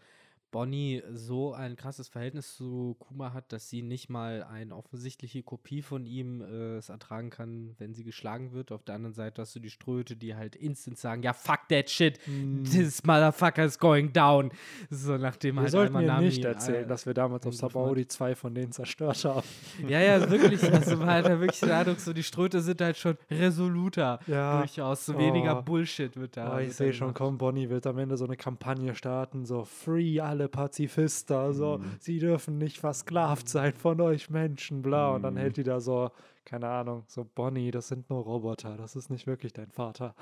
[SPEAKER 3] Bonnie so ein krasses Verhältnis zu Kuma hat, dass sie nicht mal eine offensichtliche Kopie von ihm äh, es ertragen kann, wenn sie geschlagen wird. Auf der anderen Seite hast du die Ströte, die halt instant sagen, ja, fuck that shit,
[SPEAKER 1] Mm.
[SPEAKER 3] this motherfucker is going down. So nachdem
[SPEAKER 1] Wir
[SPEAKER 3] halt
[SPEAKER 1] sollten
[SPEAKER 3] einmal Nami,
[SPEAKER 1] nicht erzählen,
[SPEAKER 3] äh,
[SPEAKER 1] dass wir damals auf Sabaody zwei von denen zerstört haben.
[SPEAKER 3] Ja, ja, wirklich. Also man hat da wirklich den Eindruck, so die Ströte sind halt schon resoluter.
[SPEAKER 1] Ja.
[SPEAKER 3] Durchaus. So weniger
[SPEAKER 1] Oh.
[SPEAKER 3] Bullshit wird da.
[SPEAKER 1] Oh, ich sehe schon, komm, Bonnie wird am Ende so eine Kampagne starten, so free alle Pazifisten, so
[SPEAKER 2] Mhm.
[SPEAKER 1] sie dürfen nicht versklavt sein von euch Menschen, bla. Und dann
[SPEAKER 2] Mhm.
[SPEAKER 1] hält die da so, keine Ahnung, so Bonnie, das sind nur Roboter, das ist nicht wirklich dein Vater.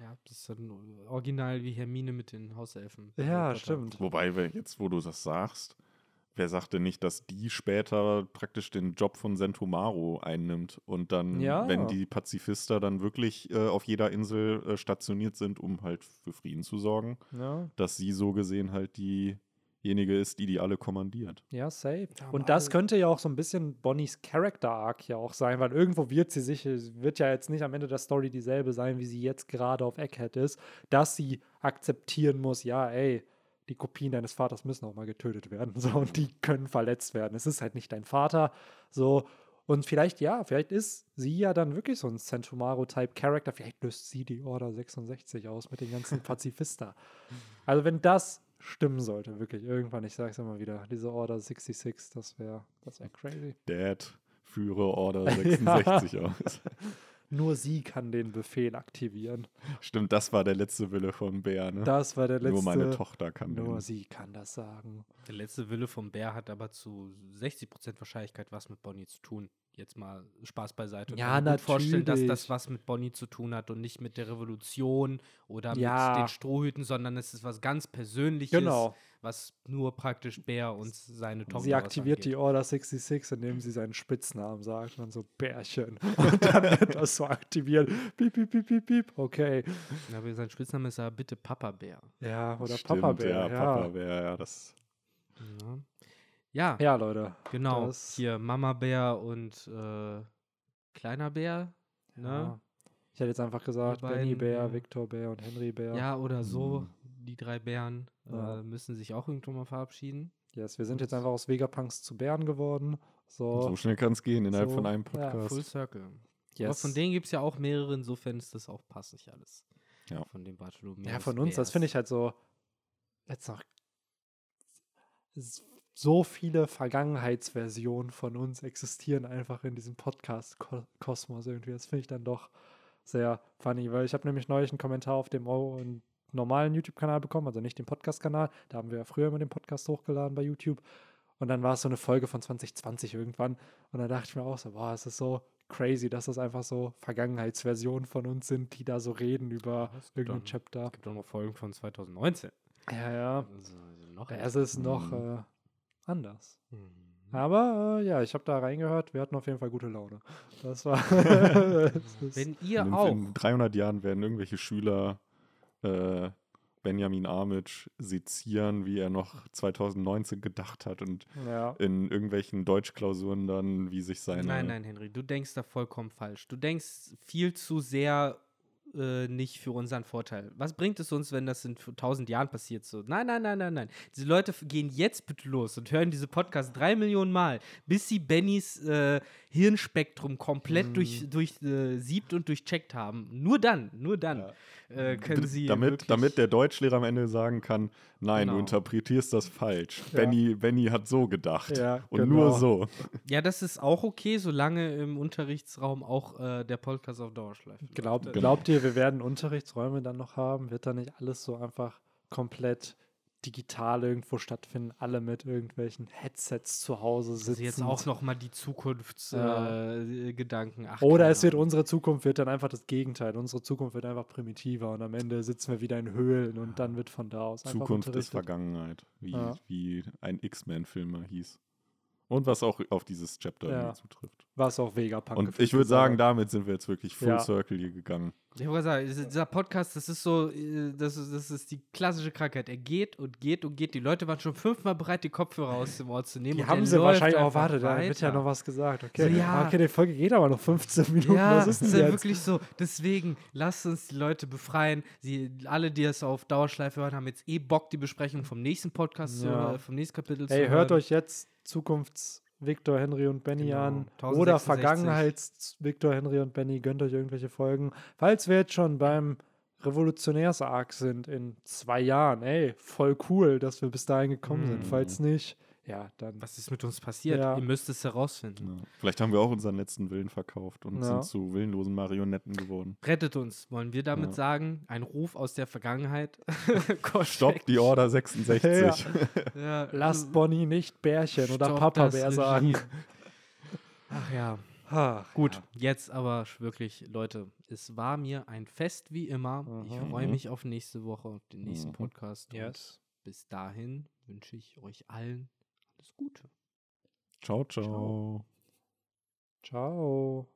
[SPEAKER 3] Ja, das ist dann original wie Hermine mit den Hauselfen.
[SPEAKER 1] Ja,
[SPEAKER 3] Roboter.
[SPEAKER 1] stimmt.
[SPEAKER 2] Wobei, jetzt wo du das sagst, wer sagt denn nicht, dass die später praktisch den Job von Sentomaru einnimmt und dann,
[SPEAKER 1] Ja.
[SPEAKER 2] wenn die Pazifister dann wirklich äh, auf jeder Insel äh, stationiert sind, um halt für Frieden zu sorgen,
[SPEAKER 1] Ja,
[SPEAKER 2] dass sie so gesehen halt diejenige ist, die die alle kommandiert.
[SPEAKER 1] ja safe.
[SPEAKER 3] Ja,
[SPEAKER 1] Und das könnte ja auch so ein bisschen Bonnies Character Arc ja auch sein, weil irgendwo wird sie sich, wird ja jetzt nicht am Ende der Story dieselbe sein, wie sie jetzt gerade auf Egghead ist, dass sie akzeptieren muss, ja, ey, die Kopien deines Vaters müssen auch mal getötet werden. So, und die können verletzt werden. Es ist halt nicht dein Vater. So. Und vielleicht, ja, vielleicht ist sie ja dann wirklich so ein Centumaro-Type-Character. Vielleicht löst sie die Order 66 aus mit den ganzen Pazifista. Also, wenn das stimmen sollte, wirklich irgendwann, ich sag's immer wieder, diese Order 66, das wäre das wär crazy.
[SPEAKER 2] Dad, führe Order 66 aus.
[SPEAKER 1] Nur sie kann den Befehl aktivieren.
[SPEAKER 2] Stimmt, das war der letzte Wille von Bär, ne?
[SPEAKER 1] Das war der letzte.
[SPEAKER 2] Nur meine Tochter kann
[SPEAKER 1] Nur
[SPEAKER 2] den.
[SPEAKER 1] sie kann das sagen.
[SPEAKER 3] Der letzte Wille vom Bär hat aber zu 60% Wahrscheinlichkeit was mit Bonnie zu tun. Jetzt mal Spaß beiseite. Ich
[SPEAKER 1] Ja,
[SPEAKER 3] kann mir gut vorstellen, dass
[SPEAKER 1] natürlich.
[SPEAKER 3] das was mit Bonnie zu tun hat und nicht mit der Revolution oder
[SPEAKER 1] Ja.
[SPEAKER 3] mit den Strohhüten, sondern es ist was ganz Persönliches,
[SPEAKER 1] Genau.
[SPEAKER 3] Was nur praktisch Bär und seine Tochter
[SPEAKER 1] Sie aktiviert die. Order 66, indem sie seinen Spitznamen sagt und dann so Bärchen. Und dann wird das so aktiviert. Piep, piep, piep, piep, piep. Okay.
[SPEAKER 3] Ja, aber sein Spitzname ist ja bitte Papa Bär.
[SPEAKER 1] Ja, oder
[SPEAKER 2] Stimmt,
[SPEAKER 1] Papa Bär.
[SPEAKER 2] Ja,
[SPEAKER 1] Ja,
[SPEAKER 2] Papa Bär, ja, das.
[SPEAKER 3] Ja, ja,
[SPEAKER 1] ja Leute.
[SPEAKER 3] genau. Hier Mama Bär und äh, Kleiner Bär.
[SPEAKER 1] Ja.
[SPEAKER 3] Ne?
[SPEAKER 1] Ich hätte jetzt einfach gesagt, Benny Bär,
[SPEAKER 3] ja.
[SPEAKER 1] Victor Bär und Henry Bär.
[SPEAKER 3] Ja, oder so. Die drei Bären
[SPEAKER 1] Ja.
[SPEAKER 3] äh, müssen sich auch irgendwann mal verabschieden.
[SPEAKER 1] Yes, wir sind jetzt einfach aus Vegapunks zu Bären geworden. So,
[SPEAKER 2] So schnell kann es gehen innerhalb
[SPEAKER 1] So,
[SPEAKER 2] von einem
[SPEAKER 1] ja,
[SPEAKER 3] Full
[SPEAKER 2] Podcast.
[SPEAKER 3] Circle. Aber
[SPEAKER 1] yes.
[SPEAKER 3] von denen gibt es ja auch mehrere, insofern ist das auch passig alles.
[SPEAKER 2] Ja.
[SPEAKER 3] Von dem Bartholomew.
[SPEAKER 1] Ja, von uns, das finde ich halt so. Jetzt noch. So viele Vergangenheitsversionen von uns existieren einfach in diesem Podcast-Kosmos irgendwie. Das finde ich dann doch sehr funny, weil ich habe nämlich neulich einen Kommentar auf dem Eu- einen normalen YouTube-Kanal bekommen, also nicht den Podcast-Kanal. Da haben wir ja früher immer den Podcast hochgeladen bei YouTube. Und dann war es so eine Folge von 2020 irgendwann. Und da dachte ich mir auch so, boah, es ist so crazy, dass das einfach so Vergangenheitsversionen von uns sind, die da so reden über
[SPEAKER 3] Ja,
[SPEAKER 1] irgendein
[SPEAKER 3] dann-
[SPEAKER 1] Chapter.
[SPEAKER 3] Es gibt auch noch Folgen von 2019.
[SPEAKER 1] Ja, ja.
[SPEAKER 3] Also, noch
[SPEAKER 1] Es ist noch
[SPEAKER 2] Mhm.
[SPEAKER 1] äh, anders.
[SPEAKER 3] Mhm.
[SPEAKER 1] Aber äh, ja, ich habe da reingehört. Wir hatten auf jeden Fall gute Laune. Das war. das
[SPEAKER 3] Wenn ihr
[SPEAKER 2] in,
[SPEAKER 3] auch.
[SPEAKER 2] in 300 Jahren werden irgendwelche Schüler äh, Benjamin Amic sezieren, wie er noch 2019 gedacht hat und
[SPEAKER 1] ja.
[SPEAKER 2] in irgendwelchen Deutschklausuren dann, wie sich seine.
[SPEAKER 3] Nein, nein, Henry, du denkst da vollkommen falsch. Du denkst viel zu sehr äh, nicht für unseren Vorteil. Was bringt es uns, wenn das in tausend Jahren passiert? So, nein, nein, nein, nein, nein. Diese Leute gehen jetzt bitte los und hören diese Podcast drei Millionen Mal, bis sie Bennys äh, Hirnspektrum komplett
[SPEAKER 1] Mhm.
[SPEAKER 3] durch, durch äh, siebt und durchcheckt haben. Nur dann, nur dann
[SPEAKER 2] Ja.
[SPEAKER 3] Äh, können sie.
[SPEAKER 2] damit,
[SPEAKER 3] wirklich-
[SPEAKER 2] damit der Deutschlehrer am Ende sagen kann, nein,
[SPEAKER 3] Genau.
[SPEAKER 2] du interpretierst das falsch.
[SPEAKER 1] Ja.
[SPEAKER 2] Benny, Benny hat so gedacht.
[SPEAKER 1] Ja,
[SPEAKER 2] und
[SPEAKER 1] genau.
[SPEAKER 2] nur so.
[SPEAKER 3] Ja, das ist auch okay, solange im Unterrichtsraum auch äh, der Podcast auf Dauerschleife. läuft.
[SPEAKER 1] Glaubt,
[SPEAKER 3] Das-
[SPEAKER 1] glaubt ihr, wir werden Unterrichtsräume dann noch haben? Wird da nicht alles so einfach komplett digital irgendwo stattfinden, alle mit irgendwelchen Headsets zu Hause sitzen.
[SPEAKER 3] Also jetzt auch noch mal die Zukunftsgedanken. Äh, Gedanken. Ach,
[SPEAKER 1] Oder es wird unsere Zukunft wird dann einfach das Gegenteil. Unsere Zukunft wird einfach primitiver und am Ende sitzen wir wieder in Höhlen und dann wird von da aus einfach
[SPEAKER 2] Zukunft ist. Vergangenheit, wie,
[SPEAKER 1] Ja.
[SPEAKER 2] wie ein X-Men-Film mal hieß. Und was auch auf dieses Chapter
[SPEAKER 1] Ja.
[SPEAKER 2] zutrifft.
[SPEAKER 1] Was auch Vegapunk.
[SPEAKER 2] Und ich würde sagen, damit sind wir jetzt wirklich full
[SPEAKER 1] Ja.
[SPEAKER 2] circle hier gegangen.
[SPEAKER 3] Ich wollte sagen, diese- dieser Podcast, das ist so, äh, das ist, das ist die klassische Krankheit. Er geht und geht und geht. Die Leute waren schon fünfmal bereit, die Kopfhörer aus dem Ohr zu nehmen.
[SPEAKER 1] Die haben sie wahrscheinlich auch, warte, da wird ja noch was gesagt. Okay,
[SPEAKER 3] So, ja.
[SPEAKER 1] okay die Folge geht aber noch 15 Minuten.
[SPEAKER 3] Ja,
[SPEAKER 1] was ist
[SPEAKER 3] ist
[SPEAKER 1] denn
[SPEAKER 3] ja
[SPEAKER 1] jetzt?
[SPEAKER 3] wirklich so. Deswegen, lasst uns die Leute befreien. Sie, alle, die es auf Dauerschleife hören, haben jetzt eh Bock, die Besprechung vom nächsten Podcast,
[SPEAKER 1] Ja.
[SPEAKER 3] zu, äh, vom nächsten Kapitel zu
[SPEAKER 1] Ey, hört
[SPEAKER 3] hören.
[SPEAKER 1] euch jetzt Zukunfts Victor, Henry und Benny
[SPEAKER 3] Genau,
[SPEAKER 1] an.
[SPEAKER 3] 1066.
[SPEAKER 1] Oder Vergangenheits Victor, Henry und Benny. Gönnt euch irgendwelche Folgen. Falls wir jetzt schon beim Revolutionärs-Arc sind in zwei Jahren, ey, voll cool, dass wir bis dahin gekommen sind.
[SPEAKER 2] Mhm.
[SPEAKER 1] Falls nicht, ja, dann.
[SPEAKER 3] Was ist mit uns passiert?
[SPEAKER 1] Ja.
[SPEAKER 3] Ihr müsst es herausfinden.
[SPEAKER 2] Ja. Vielleicht haben wir auch unseren letzten Willen verkauft und
[SPEAKER 1] Ja.
[SPEAKER 2] sind zu willenlosen Marionetten geworden.
[SPEAKER 3] Rettet uns, wollen wir damit
[SPEAKER 2] Ja.
[SPEAKER 3] sagen. Ein Ruf aus der Vergangenheit.
[SPEAKER 2] Stopp die Order 66.
[SPEAKER 3] Ja,
[SPEAKER 1] Lasst Bonnie nicht Bärchen oder Papa Bär sagen.
[SPEAKER 3] Ach ja.
[SPEAKER 1] Ach,
[SPEAKER 3] Gut, jetzt aber wirklich, Leute, es war mir ein Fest wie immer. Ich
[SPEAKER 1] Mhm.
[SPEAKER 3] freue mich auf nächste Woche, auf den nächsten
[SPEAKER 2] Mhm.
[SPEAKER 3] Podcast.
[SPEAKER 1] Yes.
[SPEAKER 3] bis dahin wünsche ich euch allen alles Gute.
[SPEAKER 2] ciao, ciao.
[SPEAKER 1] Ciao.